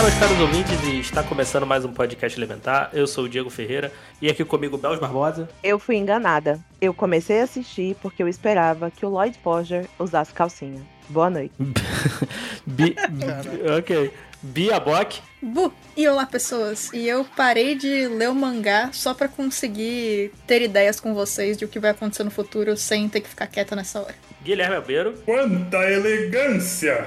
Elementar, meus caros ouvintes, e está começando mais um podcast Elementar. Eu sou o Diego Ferreira e aqui comigo Belos Barbosa. Eu fui enganada. Eu comecei a assistir porque eu esperava que o Lloyd Porger usasse calcinha. Boa noite. Bi... ok. Bia Bock. Bu! E olá, pessoas! E eu parei de ler o mangá só pra conseguir ter ideias com vocês de o que vai acontecer no futuro sem ter que ficar quieta nessa hora. Guilherme Albeiro Quanta elegância!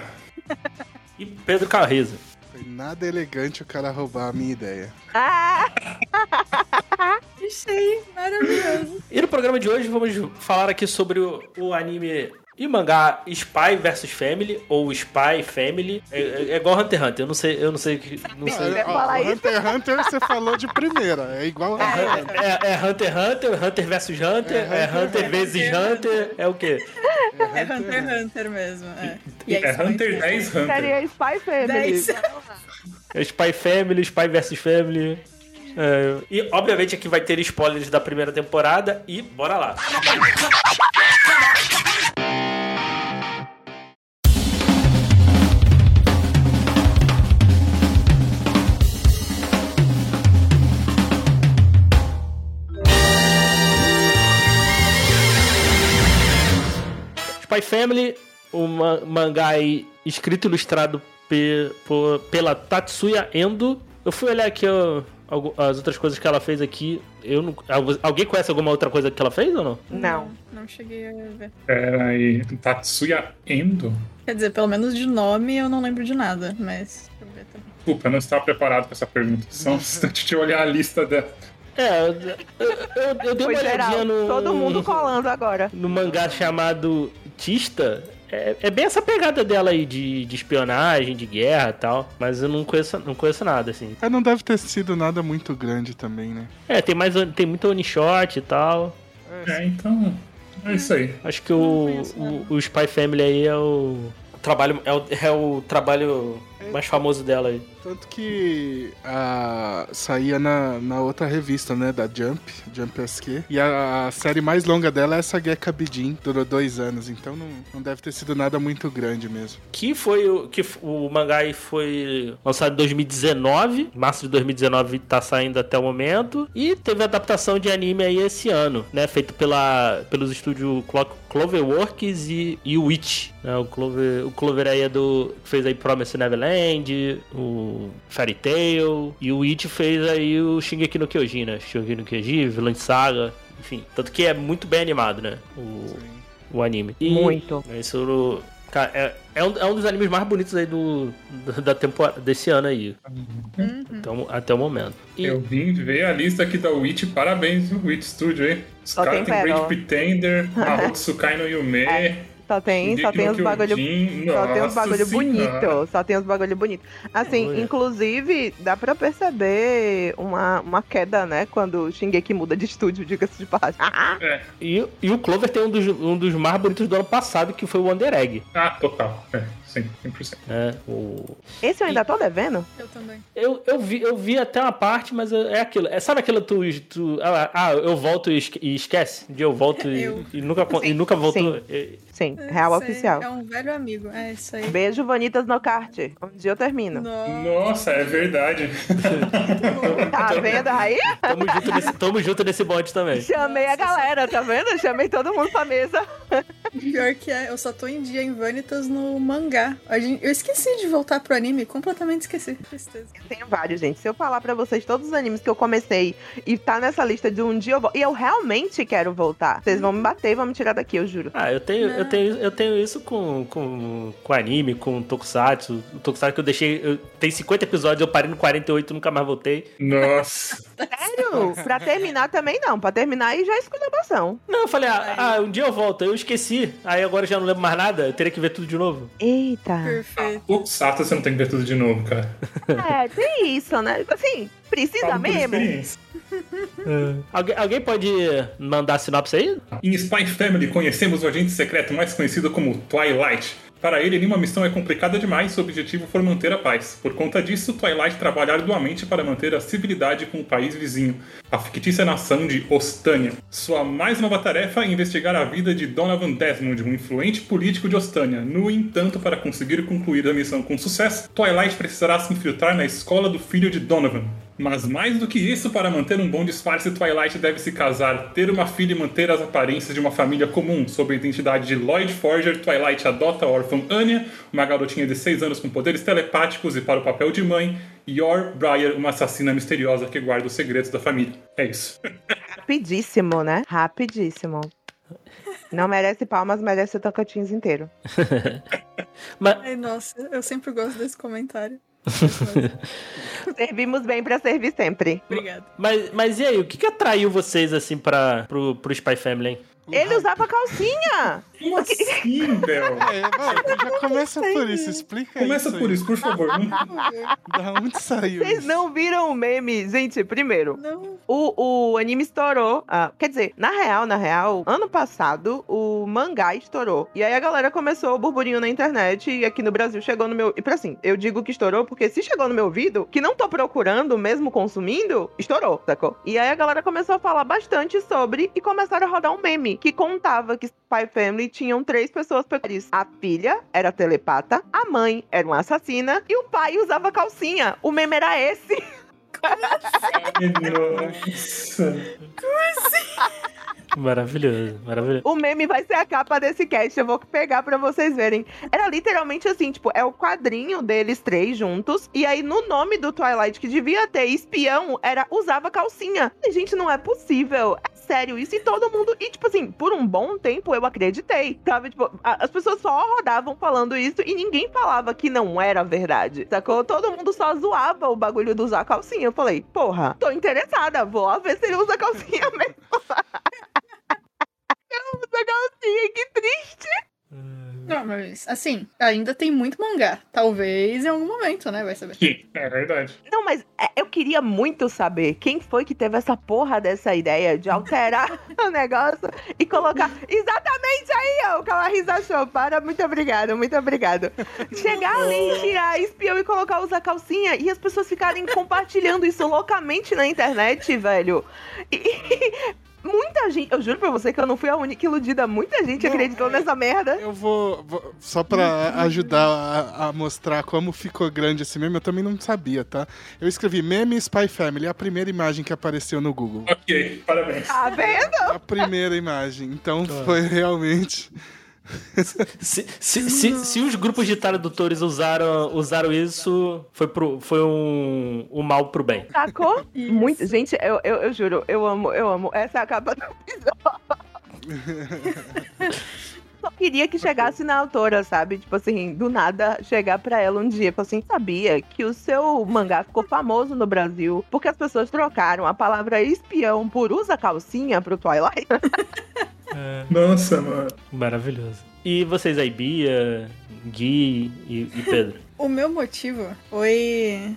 e Pedro Carrizo. Nada elegante o cara roubar a minha ideia. Ah! Achei maravilhoso. E no programa de hoje vamos falar aqui sobre o, o anime e mangá Spy vs Family ou Spy Family. É, é- é igual Hunter x Hunter. Eu não sei, eu não sei, o que- não sei. Ó? Hunter x Hunter você falou de primeira. É igual a Hunter x Hunter. É, é Hunter x Hunter, Hunter vs Hunter, é Hunter vezes Hunter, é o quê? É Hunter x Hunter mesmo. É, E É Hunter 10 Hunter. Seria Spy Family. Dez. É Spy Family, Spy vs Family. É, e obviamente aqui vai ter spoilers da primeira temporada e bora lá. Spy Family, o ma- mangá aí escrito e ilustrado pe- por- pela Tatsuya Endo. Eu fui olhar aqui ó, as outras coisas que ela fez aqui. Eu não, algu- alguém conhece alguma outra coisa que ela fez ou não? Não. Não cheguei a ver. Pera aí. Tatsuya Endo? Quer dizer, pelo menos de nome eu não lembro de nada, mas. Deixa eu ver também. Desculpa, eu não estava preparado com essa pergunta. Só um instante de olhar a lista dela. É, eu, eu, eu- eu dei Foi uma geral. olhadinha no, Todo mundo colando agora. no mangá chamado Tista. É, é bem essa pegada dela aí de, de espionagem, de guerra e tal. Mas eu não conheço, não conheço nada, assim. Mas não deve ter sido nada muito grande também, né? É, tem mais tem muito one shot e tal. É, então. É isso aí. Acho que o, conheço o, o Spy Family aí é o, o trabalho é o, é o trabalho mais famoso dela aí. Tanto que a, saía na, na outra revista, né? Da Jump, Jump SQ. E a, a série mais longa dela é essa Gekka Bidin. Durou dois anos, então não, não deve ter sido nada muito grande mesmo. Que foi o que o mangá aí foi lançado em 2019, março de 2019 tá saindo até o momento e teve adaptação de anime aí esse ano, né, feito pela pelos estúdios Clo- Cloverworks e, e Witch, né, o Clover o Clover aí é do fez aí Promise Neverland, o Fairy Tail e o Witch fez aí o Shingeki no Kyojin, né, Shingeki no Kyojin, Villain Saga, enfim, tanto que é muito bem animado, né, o o anime. E Muito. Isso, cara, é, é, um, é um dos animes mais bonitos aí do, da temporada desse ano aí. Até, o, até o momento. E, Eu vim ver a lista aqui da Witch. Parabéns, viu, Witch Studio, hein? Os caras tem Great. Pretender, Mahotsu Kai no Yume. Só tem, só tem os bagulho. Só tem Nossa bagulho bonito. Só tem uns bagulho bonito. Assim, Olha. inclusive, dá pra perceber uma, uma queda, né? Quando o Shingeki muda de estúdio, diga-se de passagem. É. e, e o Clover tem um dos, um dos mais bonitos do ano passado, que foi o Wonder Egg. Ah, total. É, sim, 100%. Né? O, Esse eu ainda tô devendo? Eu também. eu, eu, vi, eu vi até uma parte, mas é aquilo. É, sabe aquilo tu. tu ah, ah, eu volto e esque- e esquece? De eu volto e, Eu. e nunca, e nunca voltou. Sim. É, Sim, É, real oficial. É um velho amigo. É isso aí. Beijo, Vanitas no kart. Um dia eu termino. Nossa. Nossa, é verdade. Tá vendo aí? Tamo junto nesse, tamo junto nesse também. Chamei a galera, tá vendo? Chamei todo mundo pra mesa. Pior que é, eu só tô em dia em Vanitas no mangá. A gente- eu esqueci de voltar pro anime, completamente esqueci. Tristeza. Eu tenho vários, gente. Se eu falar pra vocês todos os animes que eu comecei e tá nessa lista de um dia eu vou. E eu realmente quero voltar. Vocês vão me bater e vão me tirar daqui, eu juro. Ah, eu tenho, eu tenho, eu tenho isso com, com, com anime, com Tokusatsu. O Tokusatsu que eu deixei. Eu, tem 50 episódios, eu parei no 48 e nunca mais voltei. Nossa. Sério? pra terminar também não. Pra terminar aí já é esculhambação. Não, eu falei, ah, ah, um dia eu volto. Eu esqueci, aí agora já não lembro mais nada, eu teria que ver tudo de novo. Eita. Perfeito. Sato você não tem que ver tudo de novo, cara. É, tem isso, né? Assim, precisa Falo mesmo. experiência. Alguém, alguém pode mandar a sinopse aí? Em Spy Family, conhecemos o agente secreto mais conhecido como Twilight. Para ele, nenhuma missão é complicada demais se o objetivo for manter a paz. Por conta disso, Twilight trabalha arduamente para manter a civilidade com o país vizinho, a fictícia nação de Ostânia. Sua mais nova tarefa é investigar a vida de Donovan Desmond, um influente político de Ostânia. No entanto, para conseguir concluir a missão com sucesso, Twilight precisará se infiltrar na escola do filho de Donovan. Mas mais do que isso, para manter um bom disfarce, Twilight deve se casar, ter uma filha e manter as aparências de uma família comum. Sob a identidade de Lloyd Forger, Twilight adota a órfã Anya, uma garotinha de 6 anos com poderes telepáticos e para o papel de mãe, Yor Briar, uma assassina misteriosa que guarda os segredos da família. É isso. Rapidíssimo, né? Rapidíssimo. Não merece palmas, merece o Tocantins inteiro. Mas, Ai, nossa, eu sempre gosto desse comentário. Servimos bem pra servir sempre. Obrigada. mas, mas e aí, o que, que atraiu vocês assim para pro, pro Spy Family, hein? Ele usava calcinha! Como assim, Bel? É, vai, já começa por isso, explica Começa isso por aí. isso, por favor. Da onde saiu Vocês isso? não viram o meme? Gente, primeiro, Não. o, o anime estourou. ah, quer dizer, na real, na real, ano passado, o mangá estourou. E aí a galera começou o burburinho na internet e aqui no Brasil chegou no meu. E pra assim, eu digo que estourou porque se chegou no meu ouvido, que não tô procurando, mesmo consumindo, estourou, sacou? E aí a galera começou a falar bastante sobre e começaram a rodar um meme que contava que Spy Family tinham três pessoas peculiares. A filha era telepata, a mãe era uma assassina e o pai usava calcinha. O meme era esse. Ai, nossa. Maravilhoso, maravilhoso. O meme vai ser a capa desse cast, eu vou pegar pra vocês verem. Era literalmente assim, tipo, é o quadrinho deles três juntos, e aí no nome do Twilight, que devia ter espião, era usava calcinha. E, gente, não é possível. Sério isso, e todo mundo... E, tipo assim, por um bom tempo eu acreditei, sabe? Tipo, a- as pessoas só rodavam falando isso, e ninguém falava que não era verdade, sacou? Todo mundo só zoava o bagulho do usar calcinha. Eu falei, porra, tô interessada, vou ver se ele usa calcinha mesmo. usa calcinha, que triste. Não, mas assim, ainda tem muito mangá. Talvez em algum momento, né? Vai saber. Sim, é verdade. Não, mas é, eu queria muito saber quem foi que teve essa porra dessa ideia de alterar o negócio e colocar exatamente aí, ó, o Risa achou. Para, muito obrigada, muito obrigado. Chegar ali, tirar espião e colocar usar calcinha e as pessoas ficarem compartilhando isso loucamente na internet, velho. E, muita gente, eu juro pra você que eu não fui a única iludida, muita gente Não, acreditou é- nessa merda. Eu vou, vou- Só pra ajudar a, a mostrar como ficou grande esse meme, eu também não sabia, tá? Eu escrevi meme Spy Family, a primeira imagem que apareceu no Google. Ok, parabéns. Tá vendo? A primeira imagem. Então foi realmente. Se, se, se, se os grupos de tradutores usaram, usaram isso, foi, pro, foi um, um mal pro bem. Sacou? Isso. Muito. Gente, eu, eu, eu juro, eu amo, eu amo. Essa é a capa do episódio. Só queria que chegasse na autora, sabe? Tipo assim, do nada chegar pra ela um dia. Falar assim, sabia que o seu mangá ficou famoso no Brasil porque as pessoas trocaram a palavra espião por usa calcinha pro Twilight? Nossa, mano. Maravilhoso. E vocês aí, Bia, Gui e, e Pedro? O meu motivo foi.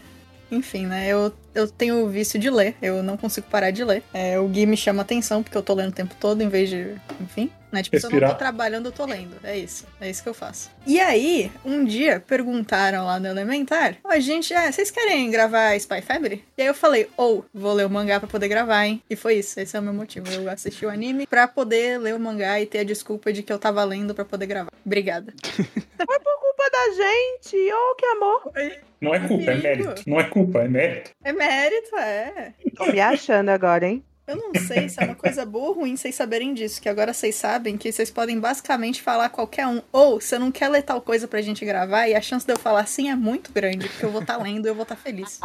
Enfim, né? Eu, eu tenho vício de ler. Eu não consigo parar de ler. É, o Gui me chama atenção porque eu tô lendo o tempo todo, em vez de. Enfim. Né? Tipo, se eu não Respirar. tô trabalhando, eu tô lendo. É isso. É isso que eu faço. E aí, um dia, perguntaram lá no Elementar: Ó, gente, é, vocês querem gravar Spy Family? E aí eu falei: ou, vou ler o mangá pra poder gravar, hein? E foi isso. Esse é o meu motivo. Eu assisti o anime pra poder ler o mangá e ter a desculpa de que eu tava lendo pra poder gravar. Obrigada. Foi por culpa da gente. Oh, que amor. Não é culpa, é Amigo. mérito. Não é culpa, é mérito. É mérito, é. Tô me achando agora, hein? Eu não sei se é uma coisa boa ou ruim vocês saberem disso, que agora vocês sabem que vocês podem basicamente falar qualquer um. Ou, você não quer ler tal coisa pra gente gravar, e a chance de eu falar sim é muito grande, porque eu vou estar lendo e eu vou estar feliz.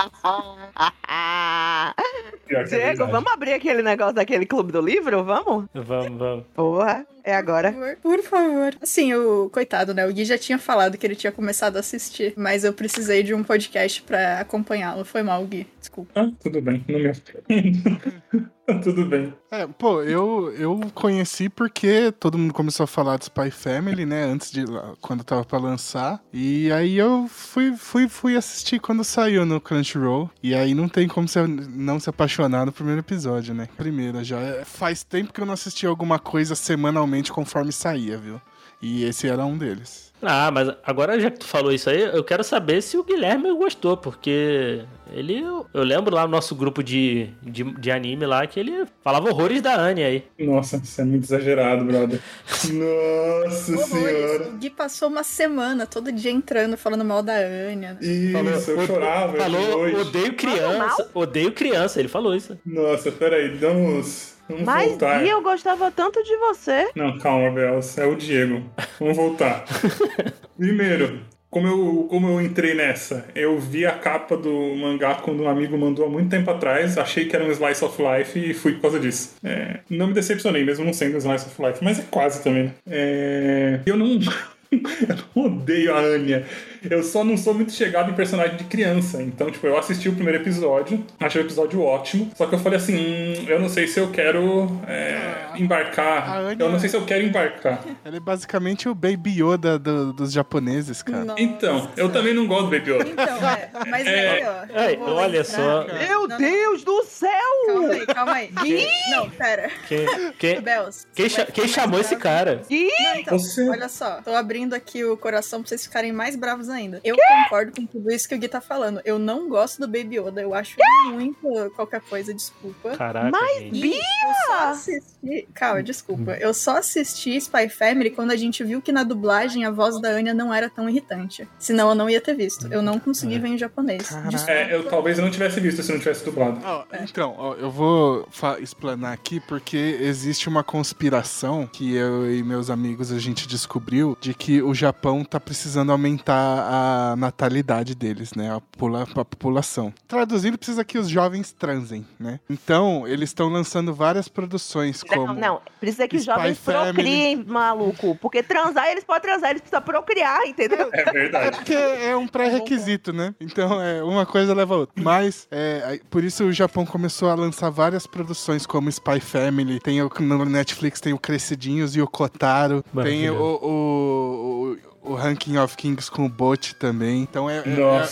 Que é Diego, verdade. vamos abrir aquele negócio daquele clube do livro? Vamos? Vamos, vamos. Porra, é agora. Por favor, por favor. Assim, o coitado, né? O Gui já tinha falado que ele tinha começado a assistir, mas eu precisei de um podcast pra acompanhá-lo. Foi mal, Gui. Desculpa. Ah, tudo bem, não me ofendo. Tudo bem. É, pô, eu, eu conheci porque todo mundo começou a falar de Spy Family, né? Antes de quando tava pra lançar. E aí eu fui, fui, fui assistir quando saiu no Crunchyroll. E aí não tem como você não se apaixonar no primeiro episódio, né? Primeira já. É- Faz tempo que eu não assisti alguma coisa semanalmente conforme saía, viu? E esse era um deles. Ah, mas agora já que tu falou isso aí, eu quero saber se o Guilherme gostou, porque ele. Eu lembro lá no nosso grupo de, de, de anime lá que ele falava horrores da Anne aí. Nossa, isso é muito exagerado, brother. Nossa Horrores. senhora. O Gui passou uma semana todo dia entrando, falando mal da Anya. né? Isso, eu o- chorava. Falou, odeio criança. Odeio criança, ele falou isso. Nossa, peraí, vamos. Vamos Mas, voltar. Gui, eu gostava tanto de você. Não, calma, Belos. É o Diego. Vamos voltar. Primeiro, como eu, como eu entrei nessa? Eu vi a capa do mangá quando um amigo mandou há muito tempo atrás, achei que era um Slice of Life e fui por causa disso. É, não me decepcionei, mesmo não sendo um Slice of Life, mas é quase também. né? É, eu não. Eu não odeio a Anya. Eu só não sou muito chegado em personagem de criança. Então, tipo, eu assisti o primeiro episódio, achei o episódio ótimo. Só que eu falei assim: hum, eu não sei se eu quero é, a embarcar. Anya- Eu não sei se eu quero embarcar. Ele é basicamente o Baby Yoda do- dos japoneses, cara. Nossa. Então, eu também não gosto do Baby Yoda. Então, é. Mas É. aí, ó. Olha entrar- só. Meu Não, não, Deus do céu! Calma aí, calma aí. Gui? Não, pera. Quem, quem, Bells. quem, cha- quem chamou esse cara? Gui! Não, então, Você- olha só, tô abrindo aqui o coração pra vocês ficarem mais bravos ainda. Eu concordo com tudo isso que o Gui tá falando. Eu não gosto do Baby Yoda, eu acho muito qualquer coisa, desculpa. Caraca, Mas, gente. E eu só assisti. Calma, desculpa. Eu só assisti Spy Family quando a gente viu que na dublagem a voz da Anya não era tão irritante. Senão eu não ia ter visto. Eu não consegui ver em japonês. É, eu talvez eu não tivesse visto se não tivesse dublado. Ó, então, ó, eu vou explanar aqui porque existe uma conspiração que eu e meus amigos a gente descobriu de que o Japão tá precisando aumentar a natalidade deles, né? A, popula- a população. Traduzindo, precisa que os jovens transem, né? Então, eles estão lançando várias produções como. Não, não. Precisa que os jovens Family. procriem, maluco. Porque transar, eles podem transar, eles precisam procriar, entendeu? É É verdade. porque é um pré-requisito, né? Então, é, uma coisa leva a outra. Mas, é, por isso o Japão começou a lançar várias produções, como Spy Family, tem o, no Netflix tem o Crescidinhos e o Kotaro, tem o, o, o, o Ranking of Kings com o Bot também. Então, é, é-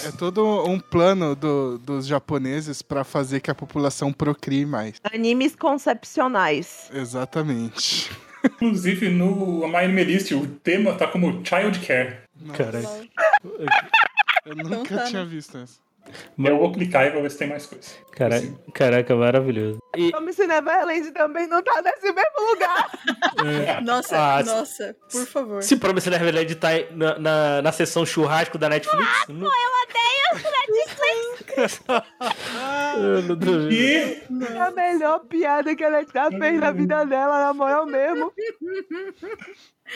é- é todo um plano do- dos japoneses pra fazer que a população procrie mais. Animes concepcionais. Exatamente. Inclusive, no My Anime List, o tema tá como Child Care. Caraca. Eu nunca tá, tinha né? visto isso. Eu vou clicar e vou ver se tem mais coisa. Caraca, caraca, maravilhoso. E, Como se Neverland também não tá nesse mesmo lugar. Nossa, Ah, nossa, por favor. se Promised Neverland tá na, na, na sessão churrasco da Netflix... não... Eu não duvido. E É a melhor piada que ela já fez na vida dela, na moral mesmo.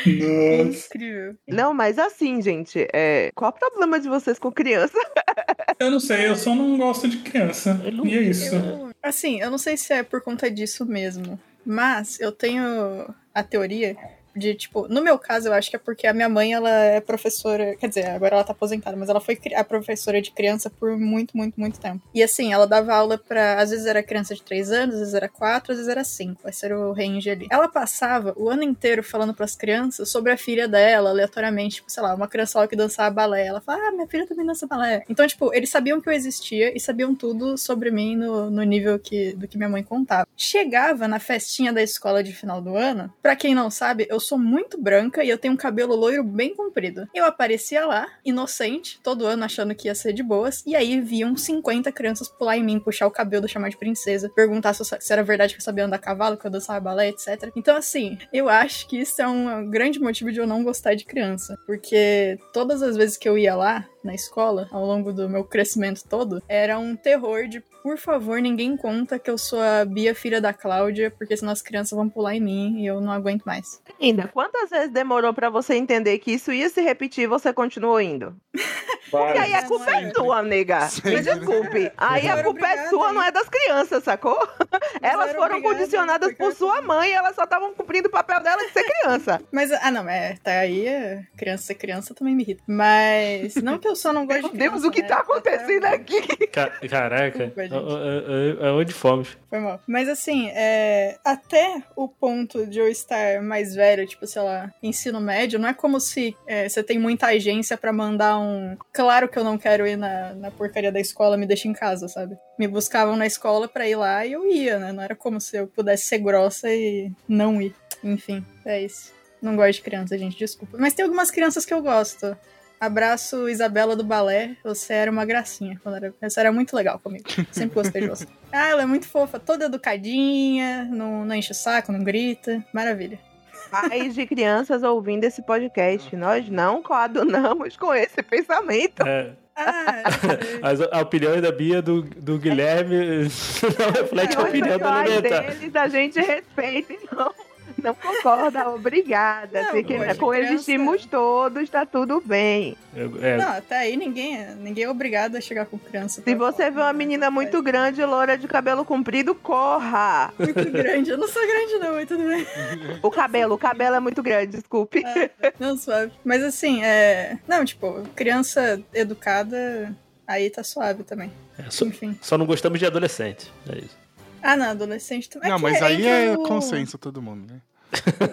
Nossa, Incrível. Não, mas assim, gente, é... qual o problema de vocês com criança? eu não sei, eu só não gosto de criança. Não- E é isso. Eu- assim, eu não sei se é por conta disso mesmo, mas eu tenho a teoria de, tipo, no meu caso, eu acho que é porque a minha mãe, ela é professora, quer dizer, agora ela tá aposentada, mas ela foi a professora de criança por muito, muito, muito tempo. E assim, ela dava aula pra, às vezes era criança de 3 anos, às vezes era 4, às vezes era 5, esse era o range ali. Ela passava o ano inteiro falando pras crianças sobre a filha dela, aleatoriamente, tipo, sei lá, uma criança lá que dançava balé, ela fala, ah, minha filha também dança balé. Então, tipo, eles sabiam que eu existia e sabiam tudo sobre mim no, no nível que, do que minha mãe contava. Chegava na festinha da escola de final do ano, pra quem não sabe, eu sou muito branca e eu tenho um cabelo loiro bem comprido. Eu aparecia lá, inocente, todo ano achando que ia ser de boas, e aí viam 50 crianças pular em mim, puxar o cabelo, chamar de princesa, perguntar se, se era verdade que eu sabia andar a cavalo, que eu dançava balé, etc. Então, assim, eu acho que isso é um grande motivo de eu não gostar de criança, porque todas as vezes que eu ia lá, na escola, ao longo do meu crescimento todo, era um terror de, por favor, ninguém conta que eu sou a Bia, filha da Cláudia, porque senão as crianças vão pular em mim e eu não aguento mais. Ainda, quantas vezes demorou pra você entender que isso ia se repetir e você continuou indo? Porque aí a culpa é é. sua, nega. Me desculpe. Aí a culpa é sua, não é das crianças, sacou? Elas foram condicionadas por sua mãe e elas só estavam cumprindo o papel dela de ser criança. Mas, ah, não, é, tá aí, é, criança ser criança também me irrita. Mas, não que eu só não gosto Meu de Deus, criança, o que né? tá acontecendo aqui? Ca- Caraca, aonde fomos? Foi mal. Mas assim, é, até o ponto de eu estar mais velho, tipo, sei lá, ensino médio, não é como se é, você tem muita agência pra mandar um. Claro que eu não quero ir na, na porcaria da escola, me deixa em casa, sabe? Me buscavam na escola pra ir lá e eu ia, né? Não era como se eu pudesse ser grossa e não ir. Enfim, é isso. Não gosto de criança, gente, desculpa. Mas tem algumas crianças que eu gosto. Abraço, Isabela do Balé. Você era uma gracinha. Quando era... Você era muito legal comigo. Sempre gostei de você. Ah, ela é muito fofa, toda educadinha, não, não enche o saco, não grita. Maravilha. Pais de crianças ouvindo esse podcast, nós não coadunamos com esse pensamento. É, Ah, as, a opinião da Bia do, do Guilherme não reflete a opinião da Luneta. deles a gente respeita e não, concorda. Obrigada. Não, hoje coexistimos todos, tá tudo bem. É, não, até aí ninguém, ninguém é obrigado a chegar com criança. Se você vê uma né? menina muito grande, loura de cabelo comprido, corra. Muito grande. Eu não sou grande, não, mas tudo bem. O cabelo, o cabelo é muito grande, desculpe. Não, suave. Mas assim, é. Não, tipo, criança educada, aí tá suave também. é, só, Enfim. só não gostamos de adolescente. É isso. Ah, não, adolescente também. Não, que mas aí é entra no- consenso todo mundo, né?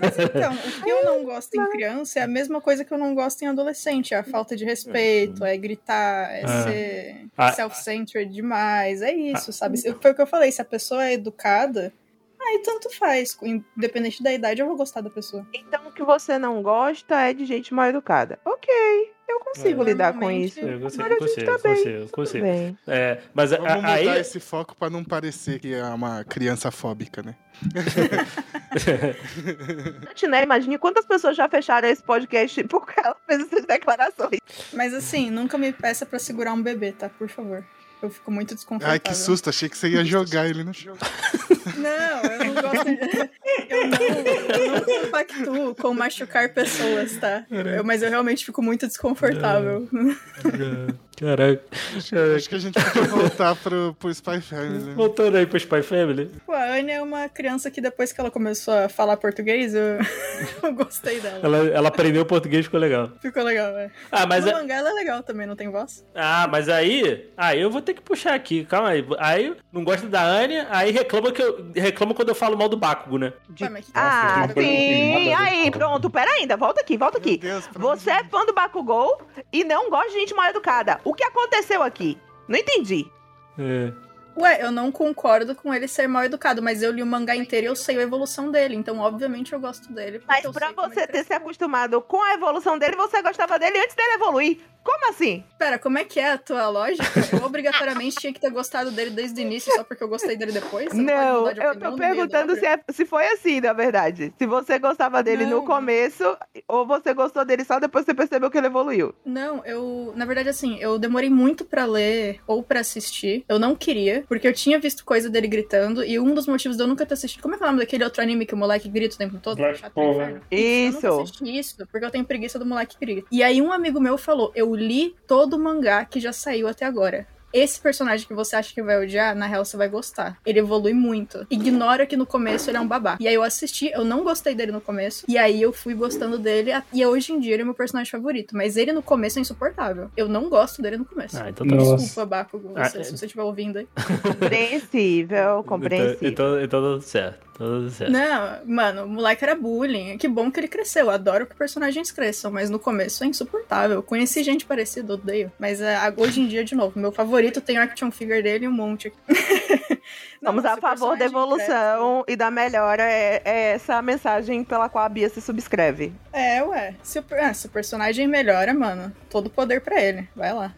Mas então, o que eu não gosto em criança é a mesma coisa que eu não gosto em adolescente. É a falta de respeito, é gritar, é Ah. ser Ah. self-centered demais. É isso, sabe? Foi o que eu falei, se a pessoa é educada, aí tanto faz. Independente da idade, eu vou gostar da pessoa. Então o que você não gosta é de gente mal educada. Ok, eu consigo É. lidar com isso. Eu consigo, Agora gente consigo, tá bem, consigo, consigo. bem. É, mas Vamos a- aí. mudar esse foco pra não parecer que é uma criança fóbica, né? Né? Imagine quantas pessoas já fecharam esse podcast porque ela fez essas declarações. Mas assim, nunca me peça pra segurar um bebê, tá? Por favor. Eu fico muito desconfortável. Ai, que susto, achei que você ia jogar ele no chão. Não, eu não gosto. de- Eu não, eu não compactuo com machucar pessoas, tá? Eu- mas eu realmente fico muito desconfortável. Caraca. Acho que a gente podia voltar pro, pro Spy Family. né? Voltando aí pro Spy Family. Pô, a Anya é uma criança que depois que ela começou a falar português, eu, eu gostei dela. Ela, ela aprendeu português, ficou legal. Ficou legal, velho. Ah, mas, no é- mangá ela é legal também, não tem voz? ah, mas aí. Aí eu vou ter que puxar aqui, calma aí. Aí não gosta da Anya, aí reclama, que eu, reclama quando eu falo mal do Bakugo, né? Mas que Ah, sim. a Aí, pronto. Pera ainda. Volta aqui, volta aqui. Deus, Você é fã do Bakugou e não gosta de gente mal educada. O que aconteceu aqui? Não entendi. É. Ué, eu não concordo com ele ser mal educado, mas eu li o mangá inteiro e eu sei a evolução dele, então obviamente eu gosto dele. Mas pra você ter se acostumado com a evolução dele, você gostava dele antes dele evoluir. Como assim? Pera, como é que é a tua lógica? Eu obrigatoriamente tinha que ter gostado dele desde o início só porque eu gostei dele depois? Você Não, mudar de eu tô no perguntando se, é- se foi assim, na verdade. Se você gostava dele no Não. começo, ou você gostou dele só depois que você percebeu que ele evoluiu. Não, eu. Na verdade, assim, eu demorei muito pra ler ou pra assistir. Eu não queria, porque eu tinha visto coisa dele gritando, e um dos motivos de eu nunca ter assistido. Como é que é o nome daquele outro anime que o moleque grita o tempo todo? Black Chato. Isso. Eu nunca assisti isso, porque eu tenho preguiça do moleque que grita. E aí um amigo meu falou: eu li todo o mangá que já saiu até agora. Esse personagem que você acha que vai odiar, na real você vai gostar. Ele evolui muito. Ignora que no começo ele é um babá. E aí eu assisti, eu não gostei dele no começo. E aí eu fui gostando dele. E hoje em dia ele é meu personagem favorito. Mas ele no começo é insuportável. Eu não gosto dele no começo. Ah, então tá. Desculpa, Bakugo, você, Ah, é. se você estiver ouvindo aí. Compreensível, compreensível. Então, então, então tá tudo certo. Tudo certo. Não, mano, o moleque era bullying. Que bom que ele cresceu. Eu adoro que personagens cresçam, mas no começo é insuportável. Eu conheci gente parecida, odeio. Mas é, a- hoje em dia, de novo, meu favorito tem o action figure dele e um monte aqui. Vamos a favor da evolução e da melhora. É, é essa a mensagem pela qual a Bia se subscreve. É, ué. Se o, ah, se o personagem melhora, mano, todo poder pra ele. Vai lá.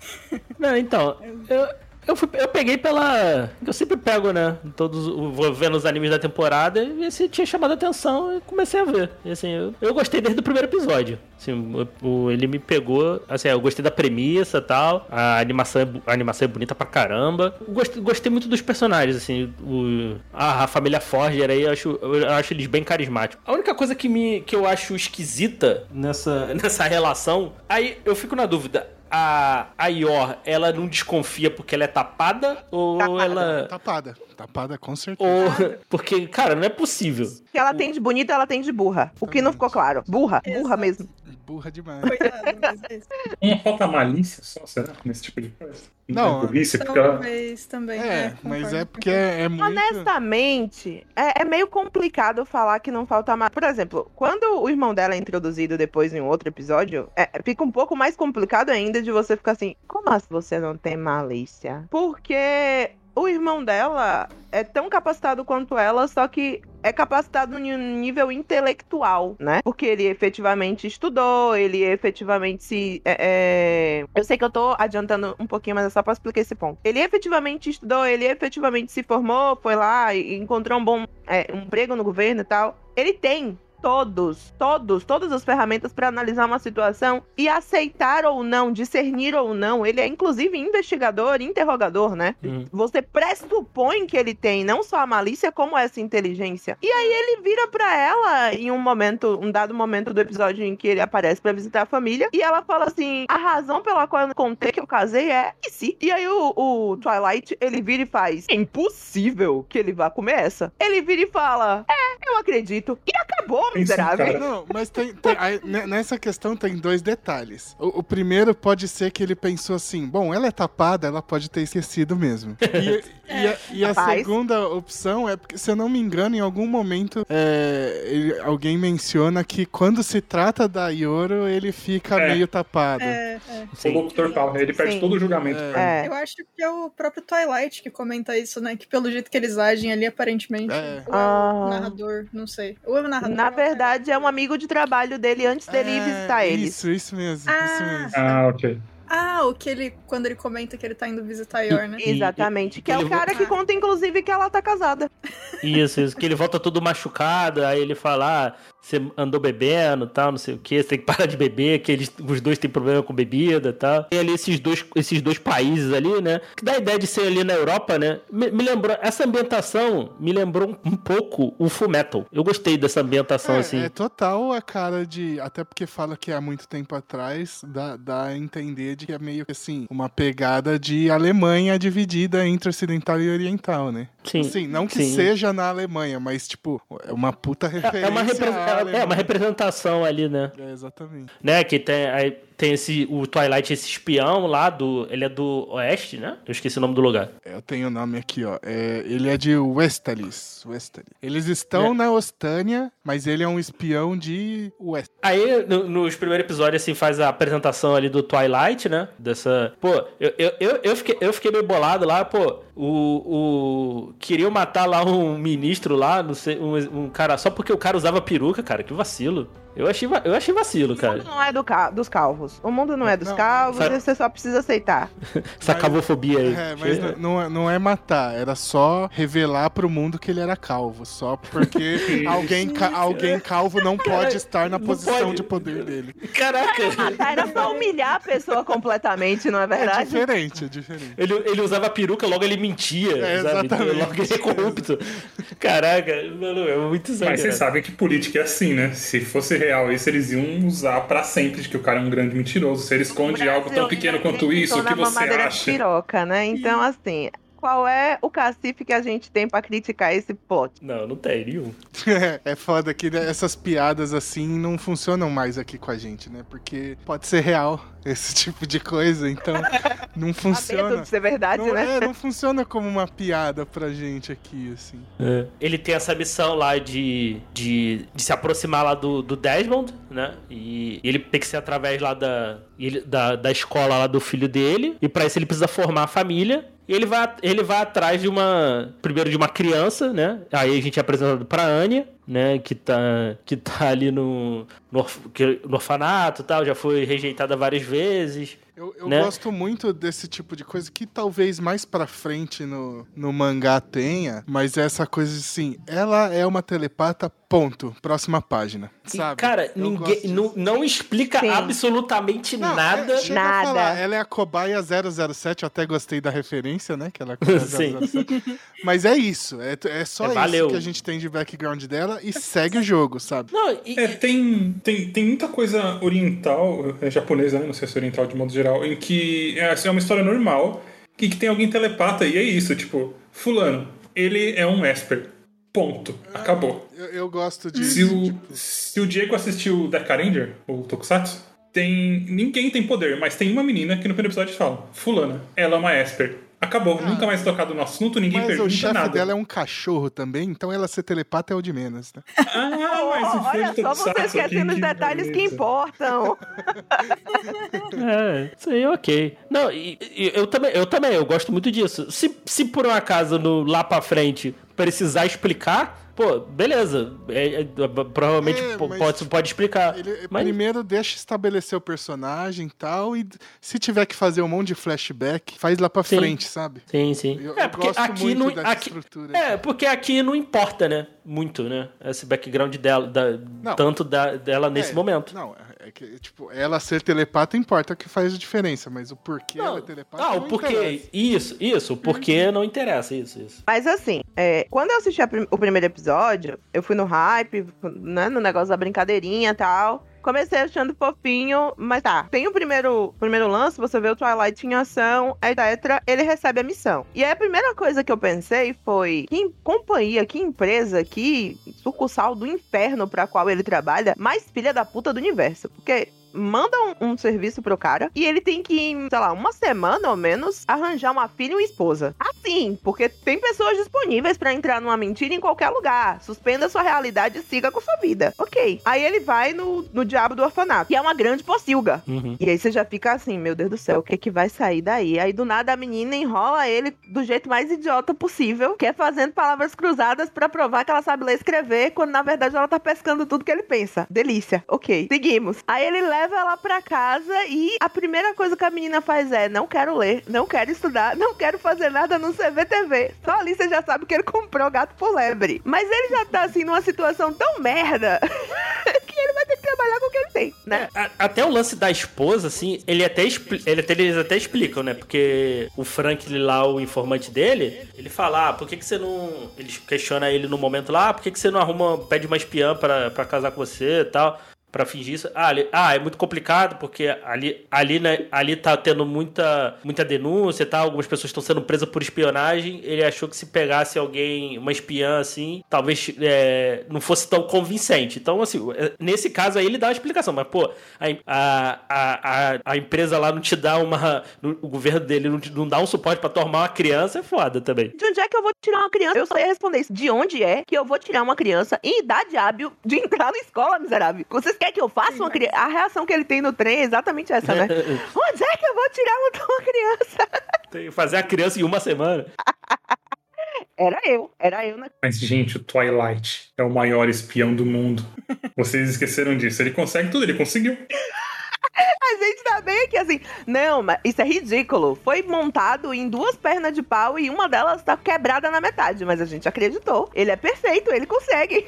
Não, então, eu, eu, fui- eu peguei pela. Eu sempre pego, né? Todos, vou vendo os animes da temporada e esse tinha chamado a atenção e comecei a ver. E assim, eu, eu gostei desde o primeiro episódio. Assim, o, o- ele me pegou. Assim, eu gostei da premissa e tal. A animação, é, a animação é bonita pra caramba. Gostei, gostei muito dos personagens, assim. O, a, a família Forger aí, eu acho, eu acho eles bem carismáticos. A única coisa que, me, que eu acho esquisita nessa, nessa relação, aí eu fico na dúvida. A, a Yor, ela não desconfia porque ela é tapada? Ou Tapada. ela. Tapada. Tapada, com certeza. Ou. Porque, cara, não é possível. O que ela tem de bonita, ela tem de burra. O que não ficou claro. Burra, burra Exato. mesmo. Burra demais. Coitado, mas é isso. Não falta malícia só, será? Nesse tipo de coisa? Não, é burrice, porque ela... Talvez também. É, mas concordo. é porque é, é muito. Honestamente, é, é meio complicado falar que não falta mais. Por exemplo, quando o irmão dela é introduzido depois em outro episódio, é, fica um pouco mais complicado ainda de você ficar assim: como assim você não tem malícia? Porque o irmão dela é tão capacitado quanto ela, só que é capacitado um nível intelectual, né? Porque ele efetivamente estudou, ele efetivamente se. é, é, Eu sei que eu tô adiantando um pouquinho, mas é só pra explicar esse ponto. Ele efetivamente estudou, ele efetivamente se formou, foi lá e encontrou um bom é, emprego no governo e tal. Ele tem todos, todos, todas as ferramentas para analisar uma situação e aceitar ou não, discernir ou não. Ele é inclusive investigador, interrogador, né? Uhum. Você pressupõe que ele tem não só a malícia, como essa inteligência. E aí ele vira pra ela em um momento, um dado momento do episódio em que ele aparece pra visitar a família, e ela fala assim: a razão pela qual eu contei que eu casei é e se. E aí o, o Twilight, ele vira e faz: é impossível que ele vá comer essa. Ele vira e fala: é, eu acredito. E acabou, miserável. Não, mas tem, tem- aí, ne- nessa questão tem dois detalhes. O, o primeiro pode ser que ele pensou assim: bom, ela é tapada, ela pode ter esquecido mesmo. E, e a, e a segunda opção é porque, se eu não me engano, em algum momento é, ele- alguém menciona que quando se trata da Yoro, ele fica É. meio tapado. É, é. O locutor fala, ele perde Sim. todo o julgamento. É. ele. É. Eu acho que é o próprio Twilight que comenta isso, né? Que pelo jeito que eles agem ali, aparentemente. É. Ou é o Ah. narrador, não sei. Ou é o narrador. Na o verdade, é um amigo de trabalho dele antes dele ir É, visitar eles. Isso, isso mesmo, Ah. isso mesmo. Ah, ok. Ah, o que ele. Quando ele comenta que ele tá indo visitar a Yor, né? E- Exatamente. Que é o cara que conta, inclusive, que ela tá casada. Isso, isso. Que ele volta todo machucado, aí ele fala, ah, você andou bebendo tal, não sei o que, você tem que parar de beber, que eles, os dois têm problema com bebida e tal. E ali esses dois, esses dois países ali, né? Que dá a ideia de ser ali na Europa, né? Me, me lembrou, essa ambientação me lembrou um, um pouco o Full Metal. Eu gostei dessa ambientação, É, assim. é total a cara de. Até porque fala que há muito tempo atrás, dá, dá a entender de que é meio que assim, uma pegada de Alemanha dividida entre ocidental e oriental, né? Sim. Assim, não que sim. seja na Alemanha, mas, tipo, é uma puta referência. É, é uma repre- à é- é uma representação ali, né? É, exatamente. né? Que tem, aí tem esse, o Twilight, esse espião lá do. Ele é do Oeste, né? Eu esqueci o nome do lugar. Eu tenho o nome aqui, ó. É, ele é de Westalis. Westalis. Eles estão É. na Ostânia, mas ele é um espião de West. Aí, no- nos primeiros episódios, assim, faz a apresentação ali do Twilight, né? Dessa. Pô, eu, eu, eu, eu, fiquei, eu fiquei meio bolado lá, pô. O. o... Queriam matar lá um ministro lá, não sei, um, um cara. Só porque o cara usava peruca, cara. Que vacilo. Eu achei, eu achei vacilo, O cara. mundo não é do ca- dos calvos. O mundo não é dos Não, calvos, sabe- você só precisa aceitar. Essa Mas- cavofobia aí. É, mas n- não, é- não é matar, era só revelar pro mundo que ele era calvo. Só porque alguém, ca- alguém calvo não pode estar na não posição pode. de poder dele. Caraca! Ah, era só humilhar a pessoa completamente, não é É verdade? diferente, é diferente. Ele, ele usava peruca, logo ele mentia. É, sabe? Exatamente. Logo ele é corrupto. Caraca, mano, é muito Mas exagerado. vocês sabem que política é assim, né? Se fosse real isso, eles iam usar pra sempre de que o cara é um grande mentiroso. Se ele esconde algo tão pequeno quanto isso, o que você acha? Piroca, né? Então, assim, qual é o cacife que a gente tem pra criticar esse plot? Não, não tem nenhum. É, é foda que né, essas piadas assim não funcionam mais aqui com a gente, né? Porque pode ser real esse tipo de coisa, então não funciona. medo de ser verdade, Não, né? é, não funciona como uma piada pra gente aqui, assim. Ele tem essa missão lá de, de, de se aproximar lá do, do Desmond, né? E ele tem que ser através lá da, ele- da, da escola lá do filho dele. E pra isso ele precisa formar a família. Ele vai, ele vai atrás de uma. Primeiro de uma criança, né? Aí a gente é apresentado pra Anya, né? Que tá, que tá ali no, no, orf- que- no orfanato e tal. Já foi rejeitada várias vezes. Eu, eu Né? gosto muito desse tipo de coisa que talvez mais pra frente no, no mangá tenha, mas é essa coisa assim, ela é uma telepata, ponto. Próxima página. E, Sabe? cara, Eu ninguém. Não, não explica Sim. absolutamente Não, nada. é, Nada. falar, ela é a cobaia 007, eu até gostei da referência, né? Que ela é a cobaia Sim. 007. Mas é isso, é, é só É, isso valeu. que a gente tem de background dela. Dela e segue o jogo, sabe? Não, e, É, tem, tem, tem muita coisa oriental, é, japonesa, né? Não sei se é oriental de modo geral, em que é, assim, é uma história normal, que, que tem alguém telepata, e é isso, tipo, fulano, ele é um Esper. Ponto. Acabou. Eu, eu gosto de. Se o, tipo, se o Diego assistiu Deca Ranger, o Tokusatsu, tem. Ninguém tem poder, mas tem uma menina que no primeiro episódio fala: Fulana, ela é uma Esper. Acabou, nunca mais tocado no assunto, ninguém Ah. mas o pergunta chefe nada. dela é um cachorro também, então ela ser telepata é o de menos, né? Ah, mas o Olha de só você esquecendo os que detalhes que importam. É, isso aí ok. Não, e, e eu também, eu também, eu gosto muito disso. Se, se por um acaso no, lá pra frente precisar explicar, pô, beleza. É, é, provavelmente É, pode, pode explicar. Ele Mas- primeiro deixa estabelecer o personagem e tal, e se tiver que fazer um monte de flashback, faz lá pra Sim. frente, sabe? Sim, sim. Eu- é, porque gosto aqui muito não. Aqui, estrutura é, porque aqui não importa, né? Muito, né? Esse background dela, da- Não. tanto da, dela nesse É, momento. Não, é que, tipo, ela ser telepata importa que faz a diferença, mas o porquê Não, ela é telepata. ah, não o porquê. interessa. Isso, isso. O porquê não interessa, isso, isso. Mas assim, é, quando eu assisti a prim- o primeiro episódio, eu fui no hype, né, no negócio da brincadeirinha e tal. Comecei achando fofinho, mas tá. Tem o primeiro, primeiro lance, você vê o Twilight em ação, etc. Ele recebe a missão. E aí a primeira coisa que eu pensei foi: que companhia, que empresa, que sucursal do inferno pra qual ele trabalha, mais filha da puta do universo. Porque manda um, um serviço pro cara e ele tem que, em, sei lá, uma semana ou menos, arranjar uma filha e uma esposa. Assim, porque tem pessoas disponíveis pra entrar numa mentira em qualquer lugar. Suspenda sua realidade e siga com sua vida. Ok. Aí ele vai no, no diabo do orfanato, que é uma grande pocilga. Uhum. E aí você já fica assim, meu Deus do céu, o que que vai sair daí? Aí do nada a menina enrola ele do jeito mais idiota possível, que é fazendo palavras cruzadas pra provar que ela sabe ler e escrever, quando na verdade ela tá pescando tudo que ele pensa. Delícia. Ok, seguimos. Aí ele leva ela pra casa e a primeira coisa que a menina faz é: não quero ler, não quero estudar, não quero fazer nada no CVTV. Só ali você já sabe que ele comprou gato por lebre. Mas ele já tá assim numa situação tão merda que ele vai ter que trabalhar com o que ele tem, né? É, a- até o lance da esposa, assim, ele até, ele até- eles até explicam, né? Porque o Franklin lá, o informante dele, ele fala, ah, por que, que você não. Eles questionam ele no momento lá, ah, por que, que você não arruma, pede uma espiã pra, pra casar com você e tal? Pra fingir isso. Ah, ele- ah, é muito complicado, porque ali, ali, né, ali tá tendo muita, muita denúncia tal. Algumas pessoas estão sendo presas por espionagem. Ele achou que se pegasse alguém, uma espiã assim, talvez é, não fosse tão convincente. Então, assim, é, nesse caso aí ele dá uma explicação, mas, pô, a, a, a, a- empresa lá não te dá uma. O governo dele não, não dá um suporte pra tomar uma criança, é foda também. De onde é que eu vou tirar uma criança? Eu só ia responder isso. De onde é que eu vou tirar uma criança em idade hábil de entrar na escola, miserável? Vocês querem que eu faça uma criança? A reação que ele tem no trem é exatamente essa, né? onde é que eu vou tirar uma, uma criança? Tem que fazer a criança em uma semana. Era eu, era eu na Mas, gente, o Twilight é o maior espião do mundo. Vocês esqueceram disso. Ele consegue tudo, ele conseguiu. A gente tá bem aqui assim. Não, mas isso é ridículo. Foi montado em duas pernas de pau e uma delas tá quebrada na metade. Mas a gente acreditou. Ele é perfeito, ele consegue.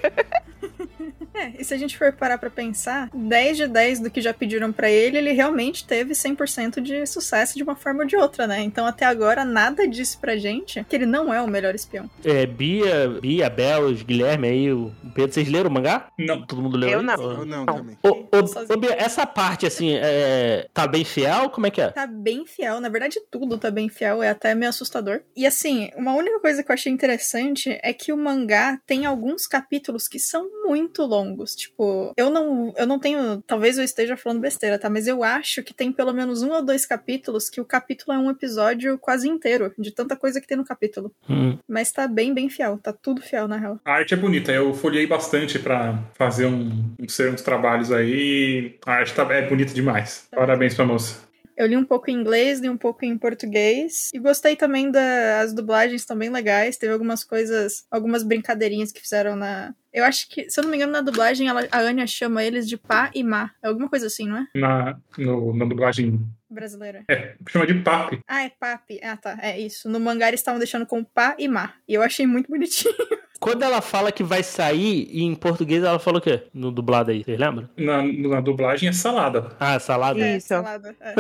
É, e se a gente for parar pra pensar, 10 de 10 do que já pediram pra ele, ele realmente teve 100% de sucesso de uma forma ou de outra, né? Então até agora nada disse pra gente que ele não é o melhor espião. É, Bia, Bia, Belos, Guilherme aí, o Pedro, vocês leram o mangá? Não. Todo mundo leu Eu não. Eu não, Não. também. Ô, ô, Bia, essa parte, assim, é, tá bem fiel? Como é que é? Tá bem fiel, na verdade tudo tá bem fiel, é até meio assustador. E assim, uma única coisa que eu achei interessante é que o mangá tem alguns capítulos que são muito longos. Tipo, eu não, eu não tenho, talvez eu esteja falando besteira, tá? Mas eu acho que tem pelo menos um ou dois capítulos que o capítulo é um episódio quase inteiro, de tanta coisa que tem no capítulo. Hum. Mas tá bem, bem fiel, tá tudo fiel na real. A arte é bonita. Eu folhei bastante pra fazer um, um, ser uns trabalhos aí. A arte tá, é bonita demais. Parabéns pra moça. Eu li um pouco em inglês, li um pouco em português. E gostei também das dublagens, estão bem legais. Teve algumas coisas, algumas brincadeirinhas que fizeram na. Eu acho que, se eu não me engano, na dublagem ela- a Anya chama eles de pá e má. É alguma coisa assim, não é? Na, no- na dublagem brasileira? É, chama de papi. Ah, é papi. Ah, tá. É isso. No mangá eles estavam deixando com pá e má. E eu achei muito bonitinho. Quando ela fala que vai sair, e em português ela falou o quê? No dublado aí, vocês lembram? Na, na dublagem é salada. Ah, salada? É, Isso. salada. É.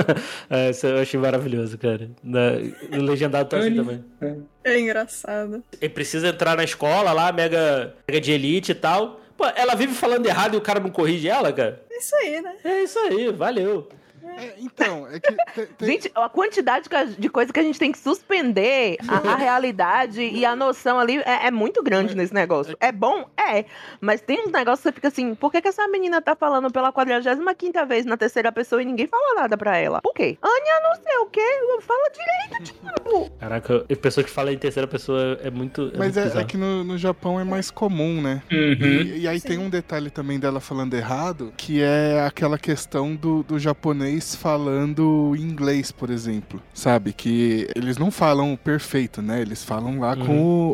É, isso eu achei maravilhoso, cara. Na, o legendado tá assim também. É engraçado. Ele precisa entrar na escola lá, mega, mega de elite e tal. Pô, ela vive falando errado e o cara não corrige ela, cara? É isso aí, né? É isso aí, valeu. É, então, é que. te- tem- Gente, a quantidade de coisa que a gente tem que suspender a, a realidade e a noção ali é, é muito grande nesse negócio. É bom? É. Mas tem uns negócios que você fica assim, por que, que essa menina tá falando pela 45 vez na terceira pessoa e ninguém fala nada pra ela? Por quê? Ania não sei o quê, fala direito, tipo. Caraca, a pessoa que fala em terceira pessoa é muito. É Mas muito é, é que no, no Japão é mais comum, né? Uhum. E, e aí tem um detalhe também dela falando errado, que é aquela questão do, do japonês falando inglês, por exemplo. Sabe? Que eles não falam perfeito, né? Eles falam lá com, o,